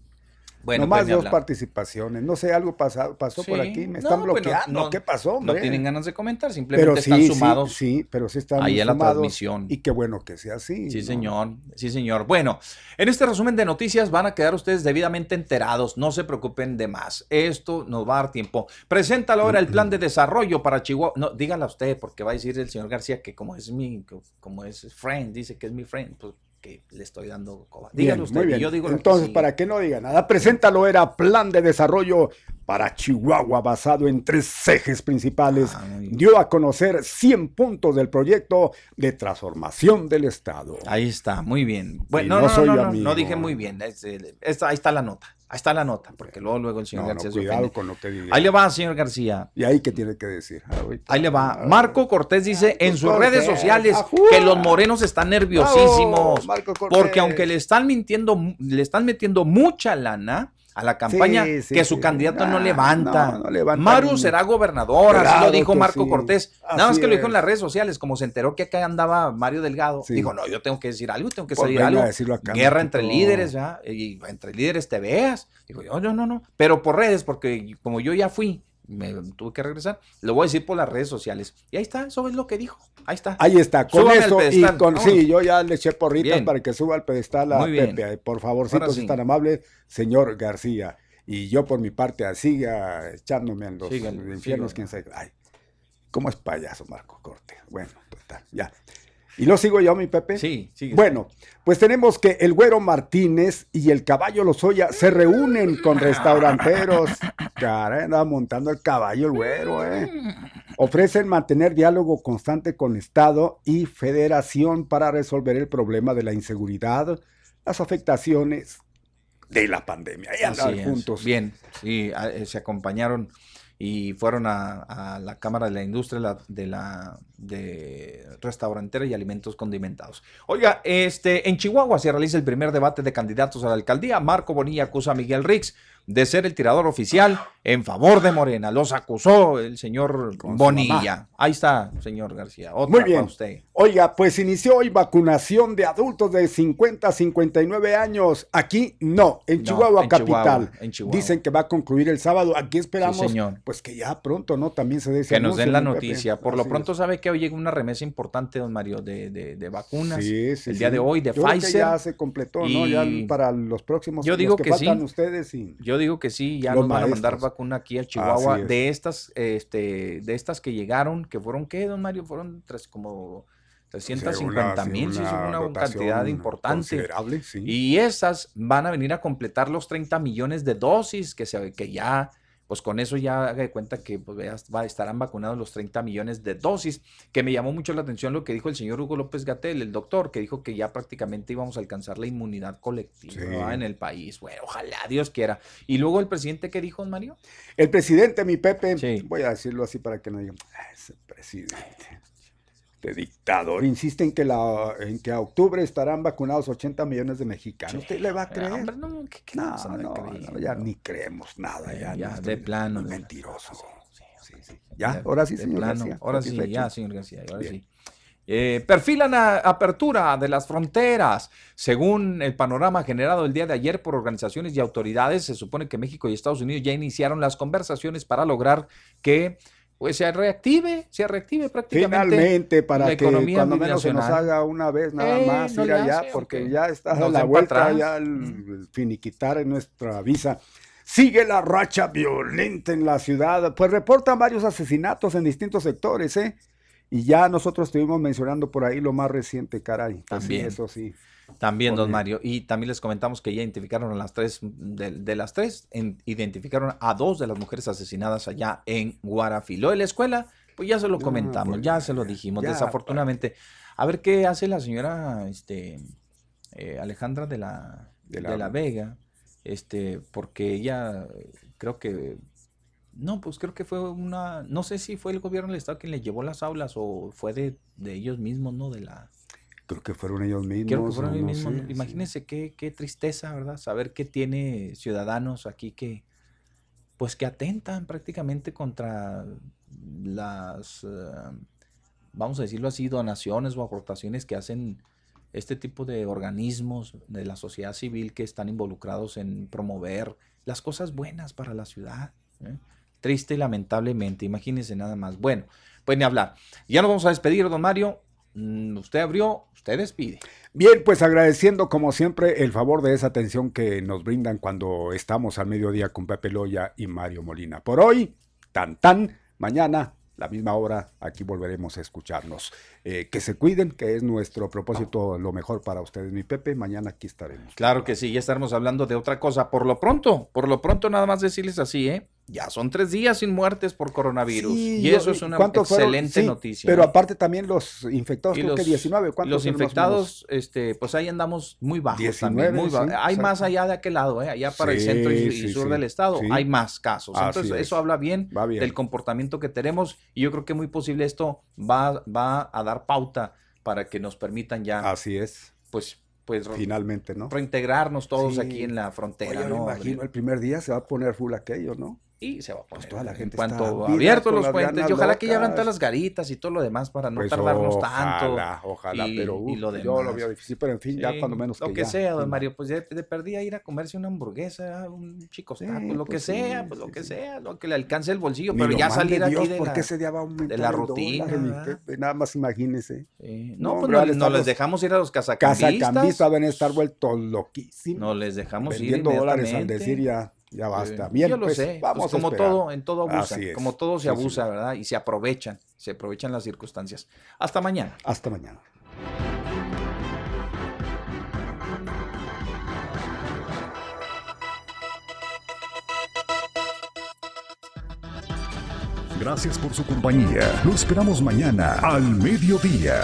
Bueno,
Nomás
pues,
dos participaciones. No sé, algo pasado, pasó por aquí. Me
No,
están
no,
bloqueando.
no,
¿Qué pasó,
No
hombre?
tienen ganas de comentar, simplemente
Pero
están
sí,
sumados.
sí, sí, pero sí están
ahí a la
sumados,
transmisión.
Y qué bueno que sea así.
Sí,
¿no?
señor. Sí, señor. Bueno, en este resumen de noticias van a quedar ustedes debidamente enterados. No se preocupen de más. Esto nos va a dar tiempo. Preséntalo ahora el plan de desarrollo para Chihuahua. No, dígala usted, porque va a decir el señor García que como es mi, como es friend, dice que es mi friend, pues que le estoy dando coba. Dígalo usted.
muy bien.
yo digo lo que
Entonces,
sigue.
para que no diga nada, preséntalo era plan de desarrollo para Chihuahua basado en tres ejes principales.
Ah.
Dio a conocer 100 puntos del proyecto de transformación del Estado.
Ahí está, muy bien. Bueno,
no
no, no,
soy
no, no,
amigo.
no dije muy bien. Es, ahí está la nota. Ahí está la nota, porque luego, luego el señor García se
cuidado con lo que diga.
Ahí le va, señor García.
¿Y ahí qué tiene que decir? Ahorita.
Ahí le va. Marco Cortés dice en sus
Cortés,
redes sociales que los morenos están nerviosísimos.
Bravo,
porque aunque le están mintiendo, le están metiendo mucha lana a la campaña,
Sí, sí,
que su
sí.
candidato no levanta.
no, no levanta
Maru será gobernador, así lo dijo Marco. Cortés. Nada más que lo dijo en las redes sociales, como se enteró que acá andaba Mario Delgado. Dijo, no, yo tengo que decir algo, tengo que
Pues
salir algo.
acá,
Guerra entre líderes, ¿ya? Y entre líderes te veas. Digo, yo, no, no, no. Pero por redes, porque como yo ya fui, me tuve que regresar, lo voy a decir por las redes sociales. Y ahí está, eso es lo que dijo. Ahí está.
Ahí está, con
Súbame
eso y con
vámonos.
sí, yo ya le eché porritas
Bien.
para que suba al pedestal a
Muy bien.
Pepe. Por favorcito, si es tan amable, señor García. Y yo por mi parte siga echándome en los infiernos, quién sabe. Ay, ¿cómo es payaso Marco Corte? Bueno, total, ya. ¿Y lo sigo yo, mi Pepe?
Sí, sí.
Bueno, pues tenemos que el Güero Martínez y el Caballo Lozoya se reúnen con restauranteros. Caray, andaba montando el caballo el Güero, ¿eh? Ofrecen mantener diálogo constante con Estado y Federación para resolver el problema de la inseguridad, las afectaciones de la pandemia.
Es.
juntos.
Bien, sí, eh, se acompañaron y fueron a, la Cámara de la Industria la- de la de restaurantera y alimentos condimentados. Oiga, este en Chihuahua se realiza el primer debate de candidatos a la alcaldía. Marco Bonilla acusa a Miguel Rix de ser el tirador oficial en favor de Morena. Los acusó el señor
Con
Bonilla. Ahí está, señor García. Otra
Muy
para
bien.
usted.
Oiga, pues inició hoy vacunación de adultos de 50 a 59 años. Aquí no, en
No,
Chihuahua
en
capital.
Chihuahua, en Chihuahua.
Dicen que va a concluir el sábado. Aquí esperamos,
Sí, señor.
pues que ya pronto, ¿no? También se dé
Que nos den la noticia. Por lo pronto sabe que hoy llega una remesa importante, don Mario, de, de- de vacunas.
Sí, sí,
el día de hoy, de
Yo creo que
Pfizer.
ya se completó, ¿no? Ya para los próximos
Yo
los
digo
que,
que
faltan
sí.
ustedes y
Yo digo que sí, ya
Los
nos van a mandar vacuna aquí a Chihuahua.
Es.
De estas, este, de estas que llegaron, que fueron, ¿qué, don Mario? Fueron tres, como 350
sí,
mil, sí, es
una
cantidad importante.
considerable, sí.
Y esas van a venir a completar los 30 millones de dosis que, se, que ya, pues con eso ya haga de cuenta que pues, estarán vacunados los 30 millones de dosis, que me llamó mucho la atención lo que dijo el señor Hugo López Gatel, el doctor, que dijo que ya prácticamente íbamos a alcanzar la inmunidad colectiva en el país. Bueno, ojalá Dios quiera. Y luego el presidente, ¿qué dijo, Mario?
El presidente, mi Pepe,
Sí.
voy a decirlo así para que no digan, "Ah, ese presidente, este dictador, insiste en que, la, en que a octubre estarán vacunados 80 millones de mexicanos. ¿Usted le va a creer?
Hombre, no, ¿qué- qué
no, no,
creer?
no, ya ni creemos nada.
Eh,
Ya,
ya,
no,
de
estoy-
plano,
mentiroso. Sí, sí. Ya, ahora sí,
de
señor
plano.
García.
Ahora sí, ya, señor García, ahora
Bien.
sí. Eh, perfilan a- apertura de las fronteras. Según el panorama generado el día de ayer por organizaciones y autoridades, se supone que México y Estados Unidos ya iniciaron las conversaciones para lograr que pues, se reactive, se reactive prácticamente
Finalmente, para
la
que
economía
cuando menos se nos haga una vez nada
Eh,
más
no
ir allá,
hace,
porque ya está a la vuelta, ya el, finiquitar en nuestra visa. Sigue la racha violenta en la ciudad, pues reportan varios asesinatos en distintos sectores, ¿eh? Y ya nosotros estuvimos mencionando por ahí lo más reciente, caray. Pues
También.
eso sí.
También, don Mario. Y también les comentamos que ya identificaron a las tres, de, de las tres, en- identificaron a dos de las mujeres asesinadas allá en Guarafilo. de la escuela, pues ya se lo
No,
comentamos,
pues
ya se lo dijimos,
ya,
desafortunadamente. A ver qué hace la señora este, eh, Alejandra de la,
De
de
la-
Vega, este, porque ella creo que, no, pues creo que fue una, no sé si fue el gobierno del estado quien le llevó las aulas o fue de, de ellos mismos, ¿no? De la,
Creo que fueron ellos mismos.
Creo que fueron ellos
no
mismos.
sé, sí.
Imagínense qué, qué tristeza, ¿verdad? Saber que tiene ciudadanos aquí que, pues que atentan prácticamente contra las, eh, vamos a decirlo así, donaciones o aportaciones que hacen este tipo de organismos de la sociedad civil que están involucrados en promover las cosas buenas para la ciudad. ¿eh? Triste y lamentablemente, imagínense nada más. Bueno, pues ni hablar. Ya nos vamos a despedir, don Mario. Mm, Usted abrió, usted despide.
Bien, pues agradeciendo como siempre el favor de esa atención que nos brindan cuando estamos al mediodía con Pepe Loya y Mario Molina. Por hoy, tan tan, mañana, la misma hora, aquí volveremos a escucharnos. Eh, que se cuiden, que es nuestro propósito, lo mejor para ustedes, mi Pepe. Mañana aquí estaremos.
Claro que sí, ya estaremos hablando de otra cosa. Por lo pronto, por lo pronto nada más decirles así, ¿eh? Ya son tres días sin muertes por coronavirus.
Sí,
y eso es una excelente
Sí,
noticia.
Pero
¿eh?
aparte también los infectados,
Y
creo que 19. ¿Cuántos
los infectados, este, pues ahí andamos muy bajos
19,
también. Muy bajos.
sí,
hay más allá de aquel lado, ¿eh? allá para el centro y, sur del estado, hay más casos.
Así
Entonces,
es.
eso habla bien, del comportamiento que tenemos y yo creo que muy posible esto va, va a dar pauta para que nos permitan ya,
Así es,
pues, pues
finalmente, ¿no?
reintegrarnos todos
Sí.
aquí en la frontera,
Oye, me
¿no?
imagino, el primer día se va a poner full aquello, ¿no?
Y se va a poner.
toda la
en
gente
cuanto
está viva
abiertos los puentes. Y ojalá que ya abran todas las garitas y todo lo demás para no
Pues
tardarnos tanto.
Ojalá, ojalá,
y-
pero
y lo
yo lo
demás.
veo difícil, pero en fin, ya cuando menos
Lo
que
que,
ya,
sea, don
sí,
Mario, pues de, de perdida ir a comerse una hamburguesa, un chico
Sí,
taco, lo que
pues
sea, pues lo que sea, lo que le alcance el bolsillo,
Ni
pero ya salir
Dios,
aquí de la,
ese día va a aumentar
de la
el
rutina,
nada más imagínese.
Sí,
No,
No, pues no, les dejamos ir a los cazacambistas.
Cazacambistas van a estar vueltos loquísimos.
No les dejamos ir
vendiendo dólares al decir ya, ya basta. Bien,
yo lo
pues,
sé.
vamos
pues como todo, en todo abusa. Como todo se
Sí, sí.
abusa, ¿verdad? Y se aprovechan, se aprovechan las circunstancias. Hasta mañana.
Hasta mañana.
Gracias por su compañía. Lo esperamos mañana al mediodía.